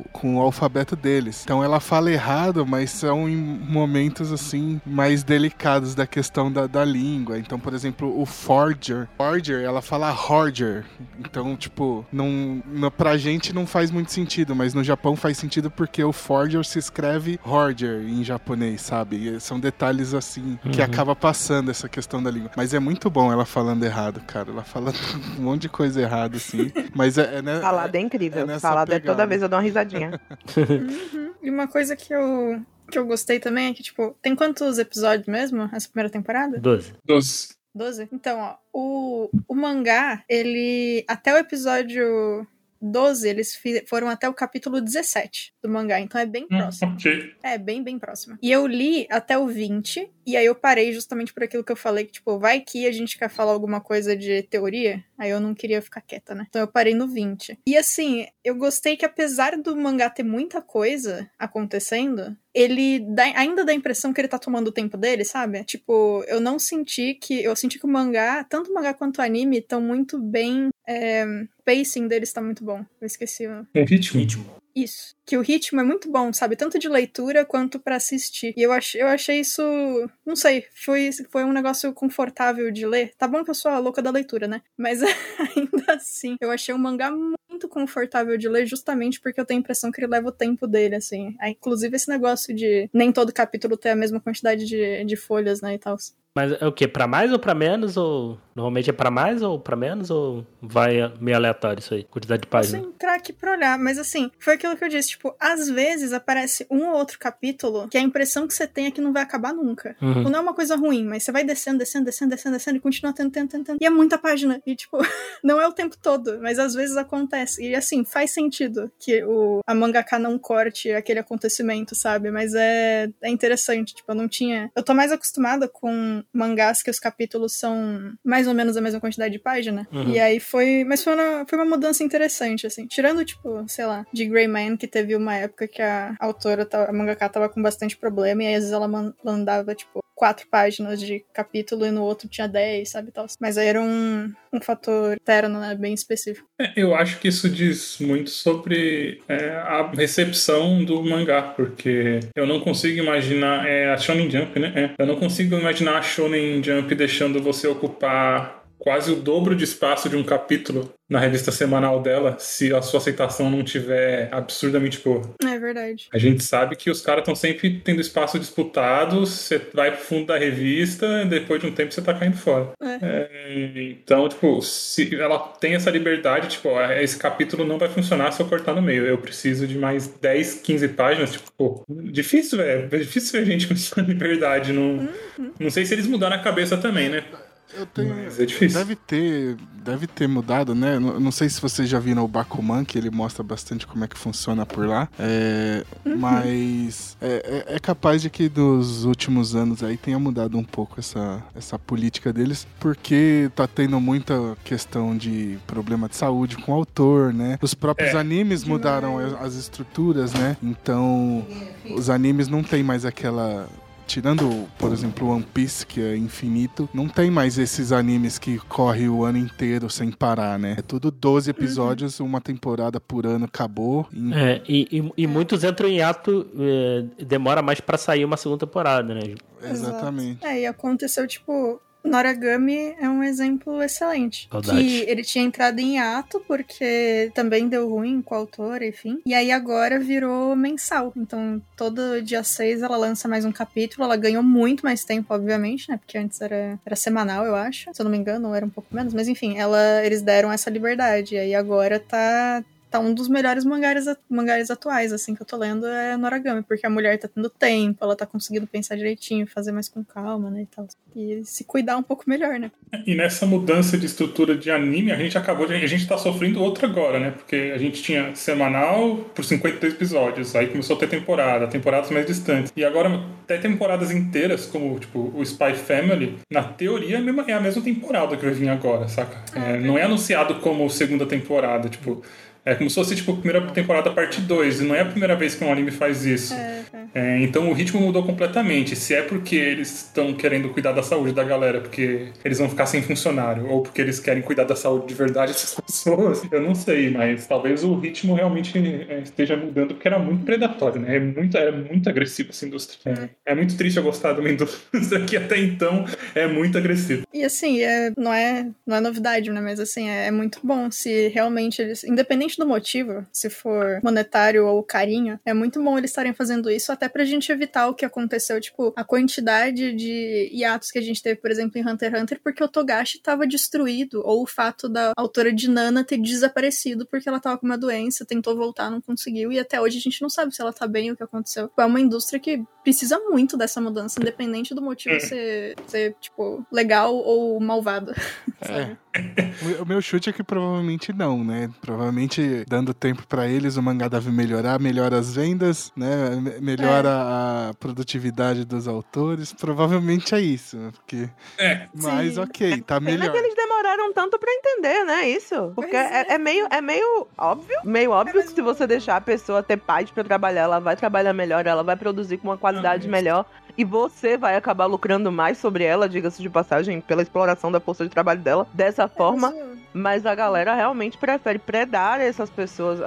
o- com o alfabeto deles. Então ela fala errado, mas são em momentos assim mais delicados da questão da, da língua. Então, por exemplo, o forger. Forger, ela fala horger. Então, tipo, não, não, pra gente não faz muito sentido, mas no Japão faz sentido porque o forger se escreve horger em japonês, sabe? E são detalhes assim que Uhum. acaba passando essa questão da língua. Mas é muito bom ela falando errado, cara. Ela fala um monte de coisa errada, assim. Mas é, é, né, Falada é incrível. é Falada é toda vez eu dou uma risadinha. E uma coisa que eu, que eu gostei também é que, tipo, tem quantos episódios mesmo essa primeira temporada? 12. Dos... 12? Então, ó, o, o mangá, ele. Até o episódio 12, eles fi- foram até o capítulo 17 do mangá, então é bem Hum, próximo. ok. É, bem, bem próximo. E eu li até o 20, e aí eu parei justamente por aquilo que eu falei, que, tipo, vai que a gente quer falar alguma coisa de teoria, aí eu não queria ficar quieta, né? Então eu parei no 20. E assim, eu gostei que apesar do mangá ter muita coisa acontecendo, ele dá- ainda dá a impressão que ele tá tomando o tempo dele, sabe? Tipo, eu não senti que. Eu senti que o mangá, tanto o mangá quanto o anime, estão muito bem. É, o pacing deles tá muito bom. Eu esqueci o, Um ritmo. Ritmo. Isso. Que o ritmo é muito bom, sabe? Tanto de leitura quanto pra assistir. E eu, ach, eu achei isso. Não sei, foi, foi um negócio confortável de ler. Tá bom que eu sou a louca da leitura, né? Mas ainda assim, eu achei um mangá muito confortável de ler, justamente porque eu tenho a impressão que ele leva o tempo dele, assim. Aí, inclusive, esse negócio de nem todo capítulo ter a mesma quantidade de, de folhas, né? E tal. Mas é o quê? Pra mais ou pra menos? Ou normalmente é pra mais ou pra menos? Ou vai meio aleatório isso aí? Quantidade de páginas? entrar aqui pra olhar, mas assim, foi aquilo que eu disse, tipo, às vezes aparece um ou outro capítulo que a impressão que você tem é que não vai acabar nunca. Uhum. Tipo, não é uma coisa ruim, mas você vai descendo, descendo, descendo, descendo, descendo e continua tendo, tendo, tendo, tendo. E é muita página. E, tipo, não é o tempo todo, mas às vezes acontece. E assim, faz sentido que o, a mangaka não corte aquele acontecimento, sabe? Mas é, é interessante, tipo, eu não tinha. Eu tô mais acostumada com mangás que os capítulos são mais ou menos a mesma quantidade de página. Uhum. E aí foi. Mas foi uma, foi uma mudança interessante, assim. Tirando, tipo, sei lá, de Grey Man, que teve uma época que a autora, a mangaka, tava com bastante problema, e aí às vezes ela man- mandava, tipo, quatro páginas de capítulo e no outro tinha dez, sabe, tal. Mas aí era um, um fator interno, né, bem específico. É, Eu acho que isso diz muito sobre é, a recepção do mangá, porque eu não consigo imaginar. É a Shonen Jump, né? É. Eu não consigo imaginar a Shonen Jump deixando você ocupar quase o dobro de espaço de um capítulo na revista semanal dela se a sua aceitação não tiver absurdamente boa. É verdade. A gente sabe que os caras estão sempre tendo espaço disputado, você vai pro fundo da revista e depois de um tempo você tá caindo fora. É, então, tipo, se ela tem essa liberdade, tipo, esse capítulo não vai funcionar se eu cortar no meio. Eu preciso de mais 10, 15 páginas, tipo, pô, difícil, velho. É difícil ver gente com essa liberdade. Não, não sei se eles mudaram a cabeça também, né? Eu tenho. Mas é difícil. Deve ter, deve ter mudado, né? Não, não sei se vocês já viram o Bakuman, que ele mostra bastante como é que funciona por lá. É, Mas é, é- é capaz de que dos últimos anos aí tenha mudado um pouco essa, essa política deles, porque tá tendo muita questão de problema de saúde com o autor, né? Os próprios É. animes mudaram as, as estruturas, né? Então os animes não tem mais aquela Tirando, por exemplo, One Piece, que é infinito, não tem mais esses animes que corre o ano inteiro sem parar, né? É tudo 12 episódios, uma temporada por ano, acabou. E- É, e, e- e muitos entram em ato, é, demora mais pra sair uma segunda temporada, né? Exatamente. É, e aconteceu, tipo, Noragami é um exemplo excelente. Saudade. Que ele tinha entrado em ato porque também deu ruim com a autora, enfim. E aí agora virou mensal. Então, todo dia 6 ela lança mais um capítulo. Ela ganhou muito mais tempo, obviamente, né? Porque antes era, era semanal, eu acho. Se eu não me engano, era um pouco menos. Mas enfim, ela, eles deram essa liberdade. E aí agora tá, tá um dos melhores mangás, mangás atuais, assim, que eu tô lendo é Noragami, porque a mulher tá tendo tempo, ela tá conseguindo pensar direitinho, fazer mais com calma, né, e tal. E se cuidar um pouco melhor, né? E nessa mudança de estrutura de anime, a gente acabou de. A gente tá sofrendo outra agora, né? Porque a gente tinha semanal por 53 episódios. Aí começou a ter temporada, temporadas mais distantes. E agora, até temporadas inteiras, como tipo o Spy Family, na teoria é a mesma, é a mesma temporada que vai vir agora, saca? É, não é anunciado como segunda temporada, tipo. É como se fosse, tipo, primeira temporada, parte 2. E não é a primeira vez que um anime faz isso. É, é. É, então o ritmo mudou completamente. Se é porque eles estão querendo cuidar da saúde da galera, porque eles vão ficar sem funcionário, ou porque eles querem cuidar da saúde de verdade dessas pessoas, eu não sei, mas talvez o ritmo realmente é, esteja mudando, porque era muito predatório, né? É muito, era muito agressivo essa indústria. É, é muito triste eu gostar de uma indústria que até então é muito agressiva. E assim, é, não, é, não é novidade, né? Mas assim, é, é muito bom se realmente eles. Independente do motivo, se for monetário ou carinho, é muito bom eles estarem fazendo isso, até pra gente evitar o que aconteceu, tipo, a quantidade de hiatos que a gente teve, por exemplo, em Hunter x Hunter, porque o Togashi tava destruído, ou o fato da autora de Nana ter desaparecido porque ela tava com uma doença, tentou voltar, não conseguiu, e até hoje a gente não sabe se ela tá bem ou o que aconteceu. É uma indústria que precisa muito dessa mudança, independente do motivo ser, ser tipo, legal ou malvado. sabe? O- meu chute é que provavelmente não, né? Provavelmente dando tempo pra eles, o mangá deve melhorar, melhora as vendas, né? Me- Melhora a produtividade dos autores. Provavelmente é isso, né? Porque É, mas Sim. ok, tá Pena melhor. que eles demoraram tanto pra entender, né? Isso. Porque é, é. é meio, é meio óbvio. Meio óbvio mas que se você deixar a pessoa ter paz pra trabalhar, ela vai trabalhar melhor, ela vai produzir com uma qualidade melhor. E você vai acabar lucrando mais sobre ela, diga-se de passagem, pela exploração da força de trabalho dela. Dessa forma, Mas, a galera realmente prefere predar essas pessoas.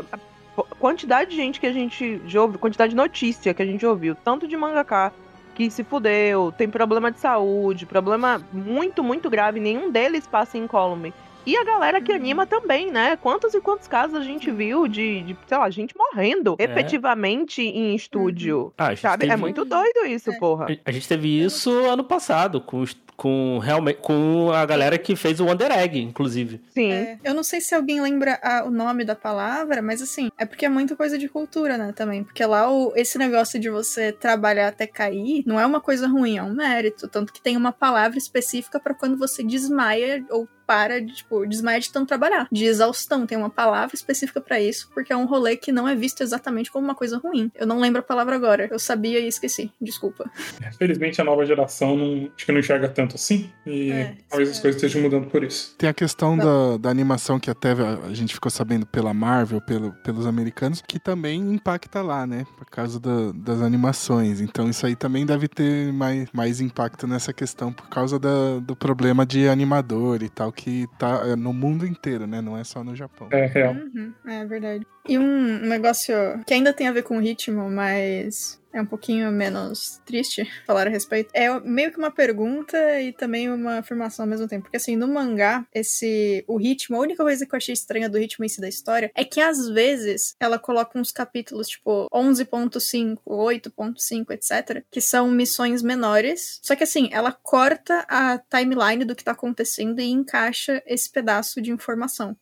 Quantidade de gente que a gente já ouviu, quantidade de notícia que a gente ouviu, tanto de mangaká que se fudeu, tem problema de saúde, problema muito, muito grave, nenhum deles passa incólume. E a galera que anima também, né? Quantos e quantos casos a gente viu de, de sei lá, gente morrendo É. efetivamente em estúdio. Ah, a gente Sabe? teve- É muito doido isso, É. porra. A gente teve isso ano passado, com, os- com, realmente, com a galera que fez o Wonder Egg, inclusive. Sim. É, eu não sei se alguém lembra a- o nome da palavra, mas assim, é porque é muita coisa de cultura, né, também. Porque lá o- esse negócio de você trabalhar até cair não é uma coisa ruim, é um mérito. Tanto que tem uma palavra específica pra quando você desmaia ou para de, tipo, desmaia de tanto trabalhar. De exaustão. Tem uma palavra específica pra isso, porque é um rolê que não é visto exatamente como uma coisa ruim. Eu não lembro a palavra agora. Eu sabia e esqueci. Desculpa. Felizmente a nova geração não, acho que não enxerga tanto assim. E É, talvez as sim. coisas estejam mudando por isso. Tem a questão da, da animação que até a gente ficou sabendo pela Marvel, pelo, pelos americanos, que também impacta lá, né? Por causa da- das animações. Então isso aí também deve ter mais, mais impacto nessa questão por causa da- do problema de animador e tal, que tá é, no mundo inteiro, né? Não é só no Japão. É real. Uhum, é verdade. E um negócio que ainda tem a ver com o ritmo, mas é um pouquinho menos triste falar a respeito. É meio que uma pergunta e também uma afirmação ao mesmo tempo. Porque assim, no mangá, esse o ritmo, a única coisa que eu achei estranha do ritmo em si da história é que às vezes ela coloca uns capítulos tipo 11.5, 8.5, etc, que são missões menores. Só que assim, ela corta a timeline do que tá acontecendo e encaixa esse pedaço de informação.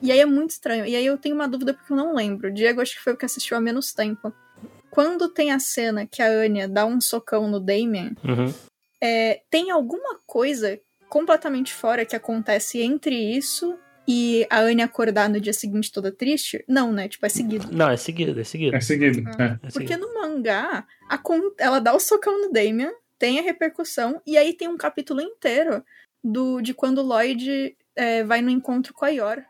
E aí é muito estranho. E aí eu tenho uma dúvida porque eu não lembro. Diego acho que foi o que assistiu há menos tempo. Quando tem a cena que a Anya dá um socão no Damien, Uhum. é, tem alguma coisa completamente fora que acontece entre isso e a Anya acordar no dia seguinte toda triste? Não, né? Tipo, é seguido. Não, é seguido, é seguido. É seguido. Ah. É. É Porque no mangá, con- ela dá o socão no Damien, tem a repercussão, e aí tem um capítulo inteiro do de quando o Lloyd é, vai no encontro com a Yor.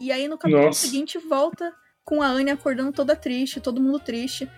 E aí no capítulo Nossa. seguinte volta com a Anya acordando toda triste, todo mundo triste.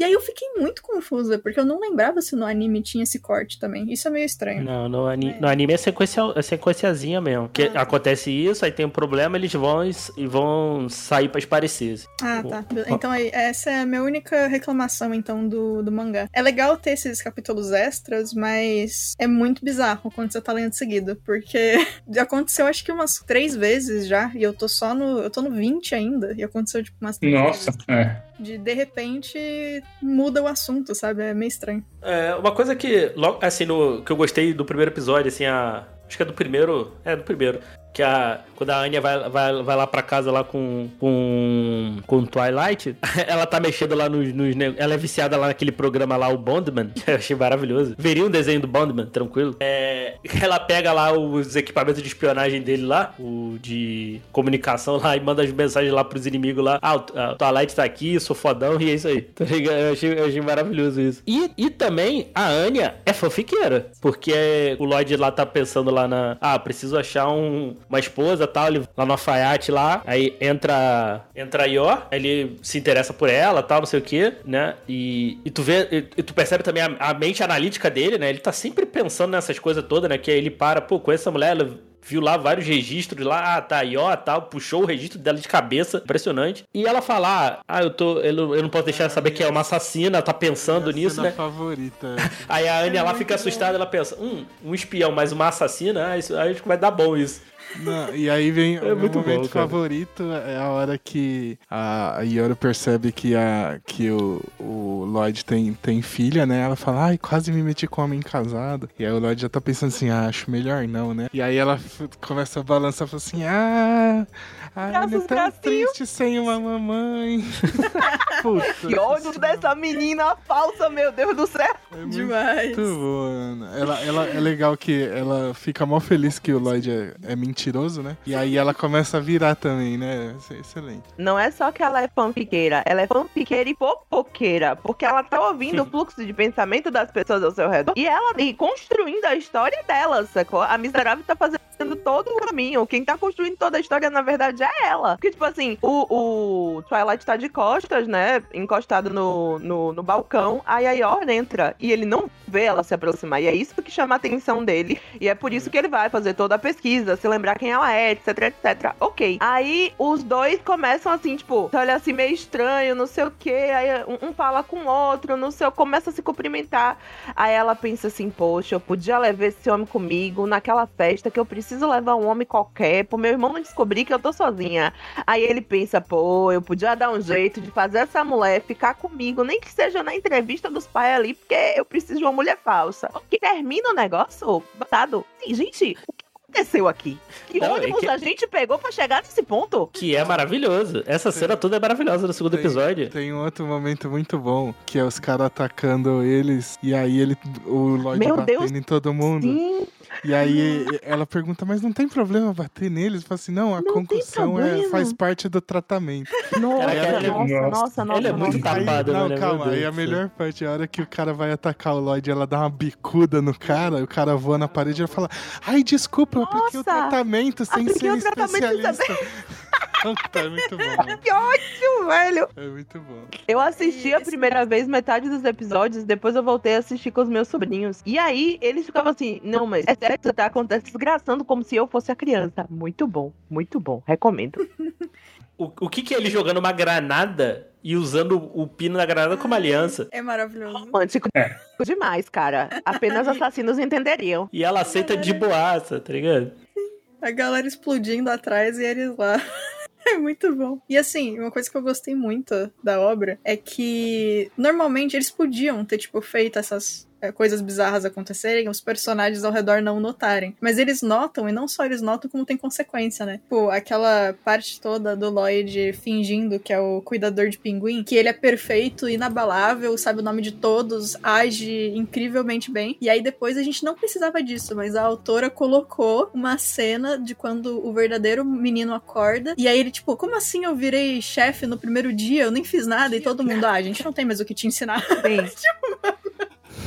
E aí eu fiquei muito confusa, porque eu não lembrava se no anime tinha esse corte também. Isso é meio estranho. Não, no, ani no anime é, sequência, é sequenciazinha mesmo. Que Ah. acontece isso, aí tem um problema, eles vão e, vão sair pra esparecer. Ah, tá. Então aí, essa é a minha única reclamação, então, do, do mangá. É legal ter esses capítulos extras, mas é muito bizarro quando você tá lendo seguido, porque aconteceu acho que umas três vezes já, e eu tô só no. Eu tô no 20 ainda, e aconteceu tipo umas três Nossa, vezes. é. De de repente muda o assunto, sabe? É meio estranho. É, uma coisa que, assim, no, que eu gostei do primeiro episódio, assim, a. Acho que é do primeiro. É, do primeiro. Que a. Quando a Anya vai, vai, vai lá pra casa lá com. com. com Twilight, ela tá mexendo lá nos. nos ela é viciada lá naquele programa lá, o Bondman, que eu achei maravilhoso. Veria um desenho do Bondman, tranquilo. É, ela pega lá os equipamentos de espionagem dele lá, o de comunicação lá, e manda as mensagens lá pros inimigos lá. Ah, o a Twilight tá aqui, sou fodão, e é isso aí. Tá ligado? Eu achei, eu achei maravilhoso isso. E, e também a Anya é fanfiqueira, porque o Lloyd lá tá pensando lá na. Ah, preciso achar um, uma esposa tal, ele, lá no alfaiate lá. Aí entra. Entra a Yor, ele se interessa por ela tal, não sei o que, né? E, e tu vê. E, e tu percebe também a, a mente analítica dele, né? Ele tá sempre pensando nessas coisas todas, né? Que aí ele para, pô, com essa mulher, ela viu lá vários registros lá, ah, tá, Ió, tal, puxou o registro dela de cabeça, impressionante. E ela fala, ah, eu tô, eu, não- eu não posso deixar ela saber que é uma assassina, tá pensando Minha nisso, cena né? favorita. Aí a Anya É lá fica bom. assustada, ela pensa, hum, um espião, mas uma assassina, ah, isso, aí acho que vai dar bom isso. Não, e aí vem o meu bom, momento cara. favorito, é a hora que a, Yoro percebe que, a, que o, o Lloyd tem, tem filha, né? Ela fala, ai, quase me meti com um homem casado. E aí o Lloyd já tá pensando assim, ah, acho melhor não, né? E aí ela começa a balançar e fala assim, ah, ai, ele é tão triste sem uma mamãe. Puta. Que ódio dessa menina falsa, meu Deus do céu. É muito Demais. boa, Ana. Ela, ela é legal que ela fica mó feliz que o Lloyd é, é mentiroso, né? E aí ela começa a virar também, né? Isso é excelente. Não é só que ela é fanfiqueira, ela é fanfiqueira e fofoqueira, porque ela tá ouvindo o fluxo de pensamento das pessoas ao seu redor e ela e construindo a história dela, sacou? A miserável tá fazendo todo o caminho. Quem tá construindo toda a história, na verdade, é ela. Porque, tipo assim, o, o Twilight tá de costas, né? Encostado no, no, no balcão. Aí a Yor entra e ele não vê ela se aproximar. E é isso que chama a atenção dele. E é por isso que ele vai fazer toda a pesquisa, se lembrar quem ela é, etc, etc. Ok. Aí os dois começam assim, tipo, olha assim, meio estranho, não sei o quê. Aí um, um fala com o outro, não sei, começa a se cumprimentar. Aí ela pensa assim, poxa, eu podia levar esse homem comigo naquela festa que eu preciso levar um homem qualquer, pro meu irmão não descobrir que eu tô sozinha. Aí ele pensa, pô, eu podia dar um jeito de fazer essa mulher ficar comigo, nem que seja na entrevista dos pais ali, porque eu preciso de uma mulher falsa. Que termina o negócio, batado. Sim, gente, o aconteceu aqui? Que Não, é ônibus que- a gente pegou pra chegar nesse ponto? Que é maravilhoso. Essa cena toda é maravilhosa no segundo Tem- episódio. Tem um outro momento muito bom, que é os caras atacando eles, e aí ele, o Lloyd Meu batendo Deus, em todo mundo. Sim, E aí ela pergunta, mas não tem problema bater neles? Fala assim, não, a Não tem concussão é, faz parte do tratamento. nossa, ele- nossa, nossa, nossa, ele é muito nossa. Tapado, não, né? Meu calma, aí a melhor parte é a hora que o cara vai atacar o Lloyd, ela dá uma bicuda no cara, o cara voa na parede e ela fala, ai, desculpa, eu apliquei o tratamento sem apliquei ser o tratamento sem especialista. É muito bom. Que ótimo, velho. É muito bom. Eu assisti a primeira vez metade dos episódios, depois eu voltei a assistir com os meus sobrinhos. E aí eles ficavam assim: não, mas é sério que você tá acontecendo desgraçando como se eu fosse a criança. Muito bom, muito bom. Recomendo. O, o que que é ele jogando uma granada e usando o pino da granada como aliança? É maravilhoso. Romântico É. demais, cara. Apenas assassinos entenderiam. E ela aceita de boaça, tá ligado? A galera explodindo atrás e eles lá. É muito bom. E assim, uma coisa que eu gostei muito da obra é que normalmente eles podiam ter, tipo, feito essas coisas bizarras acontecerem, os personagens ao redor não notarem. Mas eles notam, e não só eles notam, como tem consequência, né? Pô, aquela parte toda do Lloyd fingindo que é o cuidador de pinguim, que ele é perfeito, inabalável, sabe o nome de todos, age incrivelmente bem. E aí depois a gente não precisava disso, mas a autora colocou uma cena de quando o verdadeiro menino acorda. E aí ele, tipo, como assim eu virei chefe no primeiro dia? Eu nem fiz nada. E todo mundo, ah, a gente não tem mais o que te ensinar. Sim.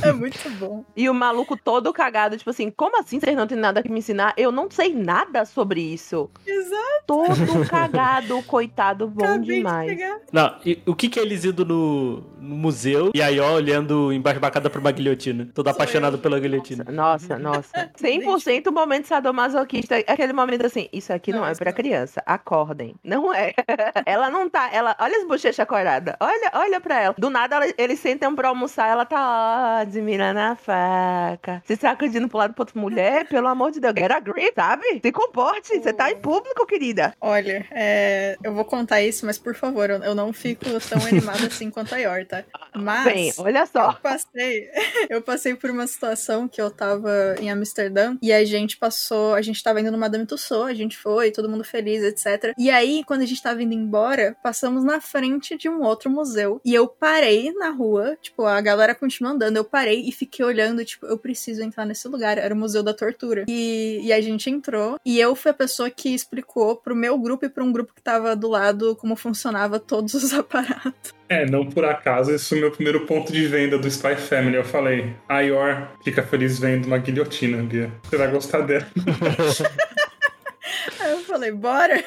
É muito bom. E o maluco todo cagado, tipo assim, como assim vocês não têm nada que me ensinar? Eu não sei nada sobre isso. Exato. Todo cagado, coitado, bom Acabei de demais. pegar. Não, e o que que é eles indo no, no museu e aí, ó, olhando embasbacada pra uma guilhotina? Todo Sou apaixonado eu. pela guilhotina. Nossa, nossa. 100% momento sadomasoquista. Aquele momento assim, isso aqui não, Não, é pra não. criança. Acordem. Não é. ela não tá. Ela, olha as bochechas coradas. Olha, olha pra ela. Do nada ela- eles sentam pra almoçar. Ela tá lá, admirando a faca. Se sacudindo pro lado pro outro. Mulher, pelo amor de Deus, get a grip, sabe? Se comporte. Você tá em público, querida. Olha, é, eu vou contar isso, mas por favor, eu, eu não fico tão animada assim quanto a Yor, tá? Mas Bem, olha eu só. passei, eu passei por uma situação que eu tava em Amsterdã e a gente passou, a gente tava indo no Madame Tussauds, a gente foi, todo mundo feliz, etc. E aí, quando a gente tava indo embora, passamos na frente de um outro museu e eu parei na rua, tipo, a galera continua andando, eu parei e fiquei olhando, tipo, eu preciso entrar nesse lugar, era o Museu da Tortura. E, e a gente entrou e eu fui a pessoa que explicou pro meu grupo e pra um grupo que tava do lado como funcionava todos os aparatos. É, não por acaso, esse foi o meu primeiro ponto de venda do Spy Family. Eu falei, a Yor fica feliz vendo uma guilhotina, Bia. Você vai gostar dela. Aí eu falei, bora!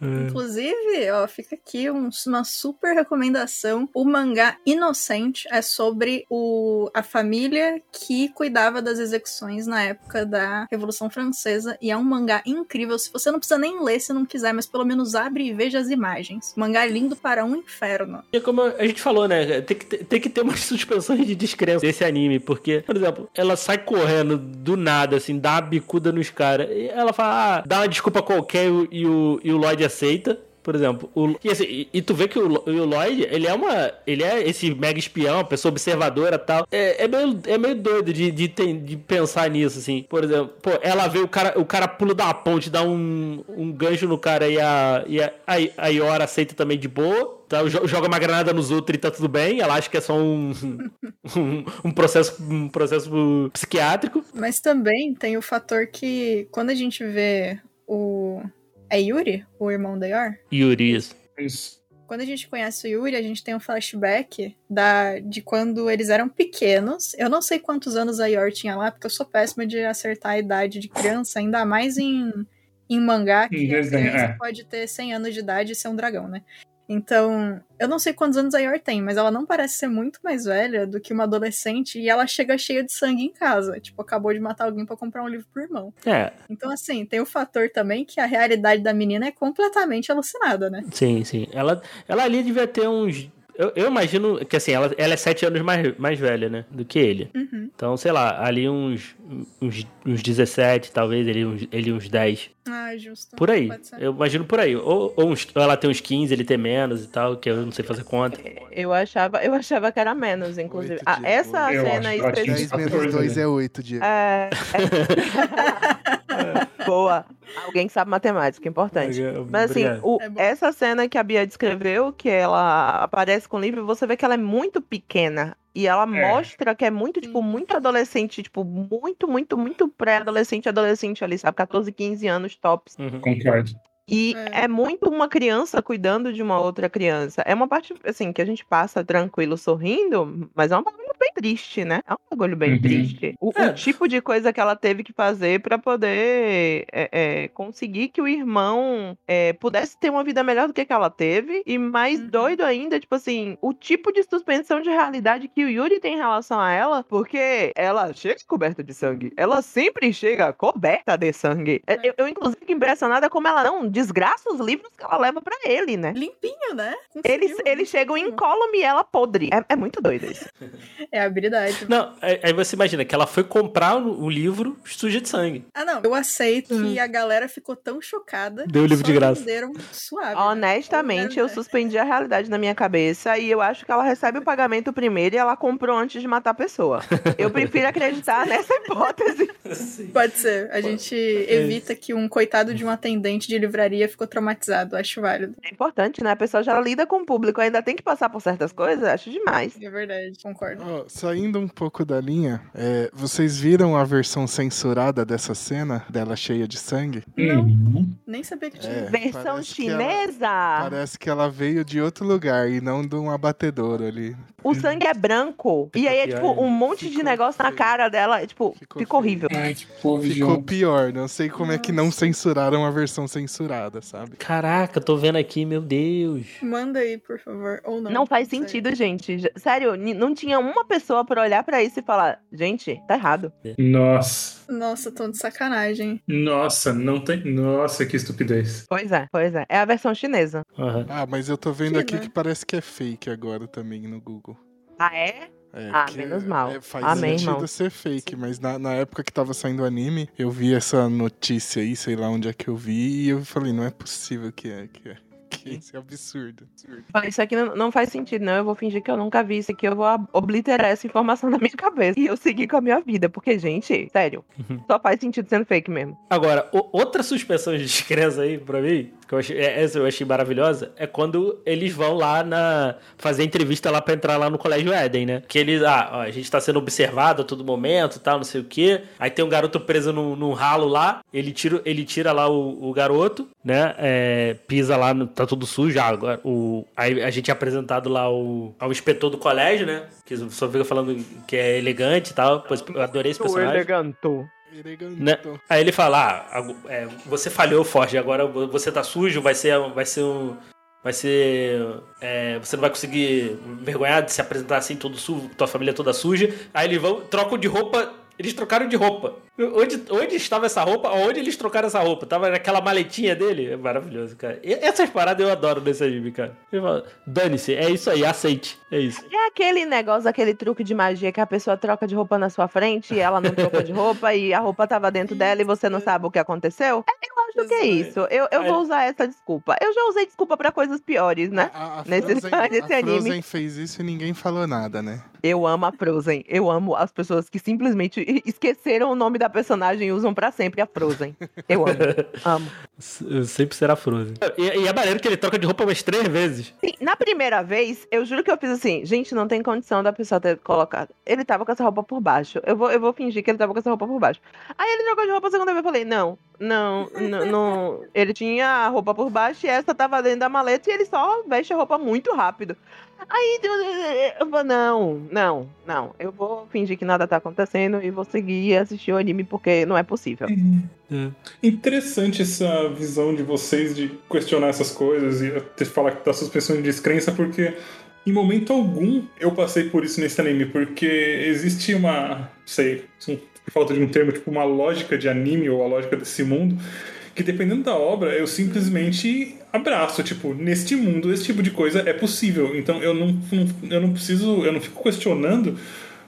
Inclusive, ó, fica aqui um- uma super recomendação. O mangá Inocente é sobre o, a família que cuidava das execuções na época da Revolução Francesa. E é um mangá incrível. Se você não precisa nem ler se não quiser, mas pelo menos abre e veja as imagens. Mangá lindo para um inferno. E como a gente falou, né? Tem que ter, tem que ter umas suspensões de descrença desse anime, porque, por exemplo, ela sai correndo do nada, assim, dá uma bicuda nos caras. E ela fala, ah, dá uma desculpa qualquer e o, e o, o Lloyd aceita. Por exemplo, o, e, assim, e, e tu vê que o, o Lloyd, ele é uma. Ele é esse mega espião, pessoa observadora tal. É, é, meio, é meio doido de, de, de pensar nisso, assim. Por exemplo, pô, ela vê o cara, o cara pula da ponte, dá um, um gancho no cara e a, e a, a, Iora aceita também de boa. Tá, jo- joga uma granada nos outros e tá tudo bem. Ela acha que é só um, um, um processo, um processo psiquiátrico. Mas também tem o fator que quando a gente vê o. É Yuri, o irmão da Yor? Yuri, isso. Isso. Quando a gente conhece o Yuri, a gente tem um flashback da, de quando eles eram pequenos. Eu não sei quantos anos a Yor tinha lá, porque eu sou péssima de acertar a idade de criança, ainda mais em, em mangá, que Em a desenho, criança é. pode ter 100 anos de idade e ser um dragão, né? Então, eu não sei quantos anos a Yor tem, mas ela não parece ser muito mais velha do que uma adolescente e ela chega cheia de sangue em casa. Tipo, acabou de matar alguém pra comprar um livro pro irmão. É, Então, assim, tem o fator também que a realidade da menina é completamente alucinada, né? sim, sim. Ela, ela ali devia ter uns. Eu, eu imagino que assim, ela, ela é sete anos mais, mais velha, né? Do que ele. Uhum. Então, sei lá, ali uns, uns, uns 17, talvez, ele uns, ele uns 10. Ah, justo. Por aí. Eu imagino por aí. Ou, ou, uns- ou ela tem uns 15, ele tem menos e tal, que eu não sei fazer conta. Eu achava, eu achava que era menos, inclusive. Ah, essa Eu cena 10 específica. uns menos 14, 2 né? é 8, Diego. É, é- Boa. Alguém que sabe matemática, importante. Mas assim, o- É essa cena que a Bia descreveu, que ela aparece com o livro, você vê que ela é muito pequena. E ela mostra que é muito, tipo, muito adolescente, tipo, muito, muito, muito pré-adolescente, adolescente ali, sabe? 14, 15 anos tops. Uhum. Concordo. E É. é. muito uma criança cuidando de uma outra criança. É uma parte, assim, que a gente passa tranquilo, sorrindo, mas é um bagulho bem triste, né? É um bagulho bem Uhum. triste. O, o É. tipo de coisa que ela teve que fazer pra poder é, é, conseguir que o irmão é, pudesse ter uma vida melhor do que, que ela teve. E mais Uhum. doido ainda, tipo assim, o tipo de suspensão de realidade que o Yuri tem em relação a ela, porque ela chega coberta de sangue. Ela sempre chega coberta de sangue. É. Eu, eu, inclusive, fico impressionada como ela não desgraça os livros que ela leva pra ele, né? Limpinho, né? Eles, Conseguiu, eles chegam limpinho. incólume e ela podre. É, é muito doido isso. É habilidade. Não, aí você imagina que ela foi comprar o livro suja de sangue. Ah, não. Eu aceito que a galera ficou tão chocada. Deu o que livro só de graça. venderam suave. né? Honestamente, eu Ou- suspendi a realidade na minha cabeça e eu acho que ela recebe o pagamento primeiro e ela comprou antes de matar a pessoa. Eu prefiro acreditar nessa hipótese. Pode ser. A gente evita que um coitado de um atendente de livraria ficou traumatizado. Acho válido. É importante, né? A pessoa já lida com o público, ainda tem que passar por certas coisas, acho demais. É verdade. Concordo. Ó, saindo um pouco da linha, é, vocês viram a versão censurada dessa cena, dela cheia de sangue? Uhum. Nem sabia que tinha. É, Versão parece que ela- chinesa. Parece que ela veio de outro lugar e não de um abatedouro ali. O sangue é branco. e aí é tipo um monte de negócio na cara dela. e, Tipo, Ficou ficou, horrível. Que povo Ficou pior. Não sei como é que não censuraram a versão censurada, sabe? Caraca, tô vendo aqui, meu Deus. Manda aí, por favor. Ou não. Não, faz sei. sentido, gente. Sério, não tinha uma pessoa pra olhar pra isso e falar: gente, tá errado. Nossa. Nossa, tão de sacanagem. Nossa, não tem. Nossa, que estupidez. Pois é, pois é. É a versão chinesa. Aham. Ah, mas eu tô vendo Que, aqui que parece que é fake agora também no Google. Ah, é? É, Ah, menos mal. é, faz Amém, sentido irmão. ser fake, mas na, na época que tava saindo o anime, eu vi essa notícia aí, sei lá onde é que eu vi, e eu falei, não é possível que é, que é. Que isso é absurdo. absurdo. Falei, Isso aqui não, não faz sentido, não. Eu vou fingir que eu nunca vi isso aqui. Eu vou obliterar essa informação da minha cabeça. E eu seguir com a minha vida. Porque, gente, sério, Uhum. só faz sentido sendo fake mesmo. Agora, o- outra suspensão de descrença aí, pra mim, que eu achei, é- essa eu achei maravilhosa, é quando eles vão lá na. fazer entrevista lá pra entrar lá no Colégio Éden, né? Que eles, ah, ó, a gente tá sendo observado a todo momento tal, não sei o quê. Aí tem um garoto preso num, num ralo lá, ele tira, ele tira lá o, o garoto, né? É, pisa lá, no, tá tudo sujo. Ah, agora, o, aí a gente é apresentado lá ao, ao inspetor do colégio, né? Que só fica falando que é elegante e tal. Pois eu adorei esse personagem. eleganto. Né? Aí ele fala: ah, é, você falhou, Forge, agora você tá sujo, vai ser, vai ser um. Vai ser. é, você não vai conseguir envergonhar de se apresentar assim, todo sujo, tua família toda suja. Aí eles vão, trocam de roupa. Eles trocaram de roupa. Onde, onde estava essa roupa? Onde eles trocaram essa roupa? Tava naquela maletinha dele? É maravilhoso, cara. E essas paradas eu adoro nesse anime, cara. Dane-se, é isso aí, aceite. É isso. É aquele negócio, aquele truque de magia que a pessoa troca de roupa na sua frente e ela não trocou de roupa e a roupa tava dentro dela e você não sabe o que aconteceu? É, Eu acho que é isso. Eu, eu vou usar essa desculpa. Eu já usei desculpa pra coisas piores, né? A, a Nesse- Frozen, nesse a anime. Frozen fez isso e ninguém falou nada, né? Eu amo a Frozen. Eu amo as pessoas que simplesmente esqueceram o nome da personagem e usam pra sempre a Frozen. Eu amo. amo. Sempre será Frozen. E, e é maneiro que ele troca de roupa umas três vezes. Sim, na primeira vez, eu juro que eu fiz assim, gente, não tem condição da pessoa ter colocado. Ele tava com essa roupa por baixo. Eu vou, eu vou fingir que ele tava com essa roupa por baixo. Aí ele trocou de roupa a segunda vez. Eu falei, não, não, não, não. Ele tinha a roupa por baixo e essa tava dentro da maleta e ele só veste a roupa muito rápido. Aí eu falei, não, não, não. Eu vou fingir que nada tá acontecendo e vou seguir assistir o anime porque não é possível. Interessante essa visão de vocês de questionar essas coisas e falar da suspensão de descrença, porque em momento algum eu passei por isso nesse anime, porque existe uma, sei, por falta de um termo, tipo uma lógica de anime ou a lógica desse mundo, que dependendo da obra, eu simplesmente abraço, tipo, neste mundo esse tipo de coisa é possível. Então eu não, não- eu não preciso, eu não fico questionando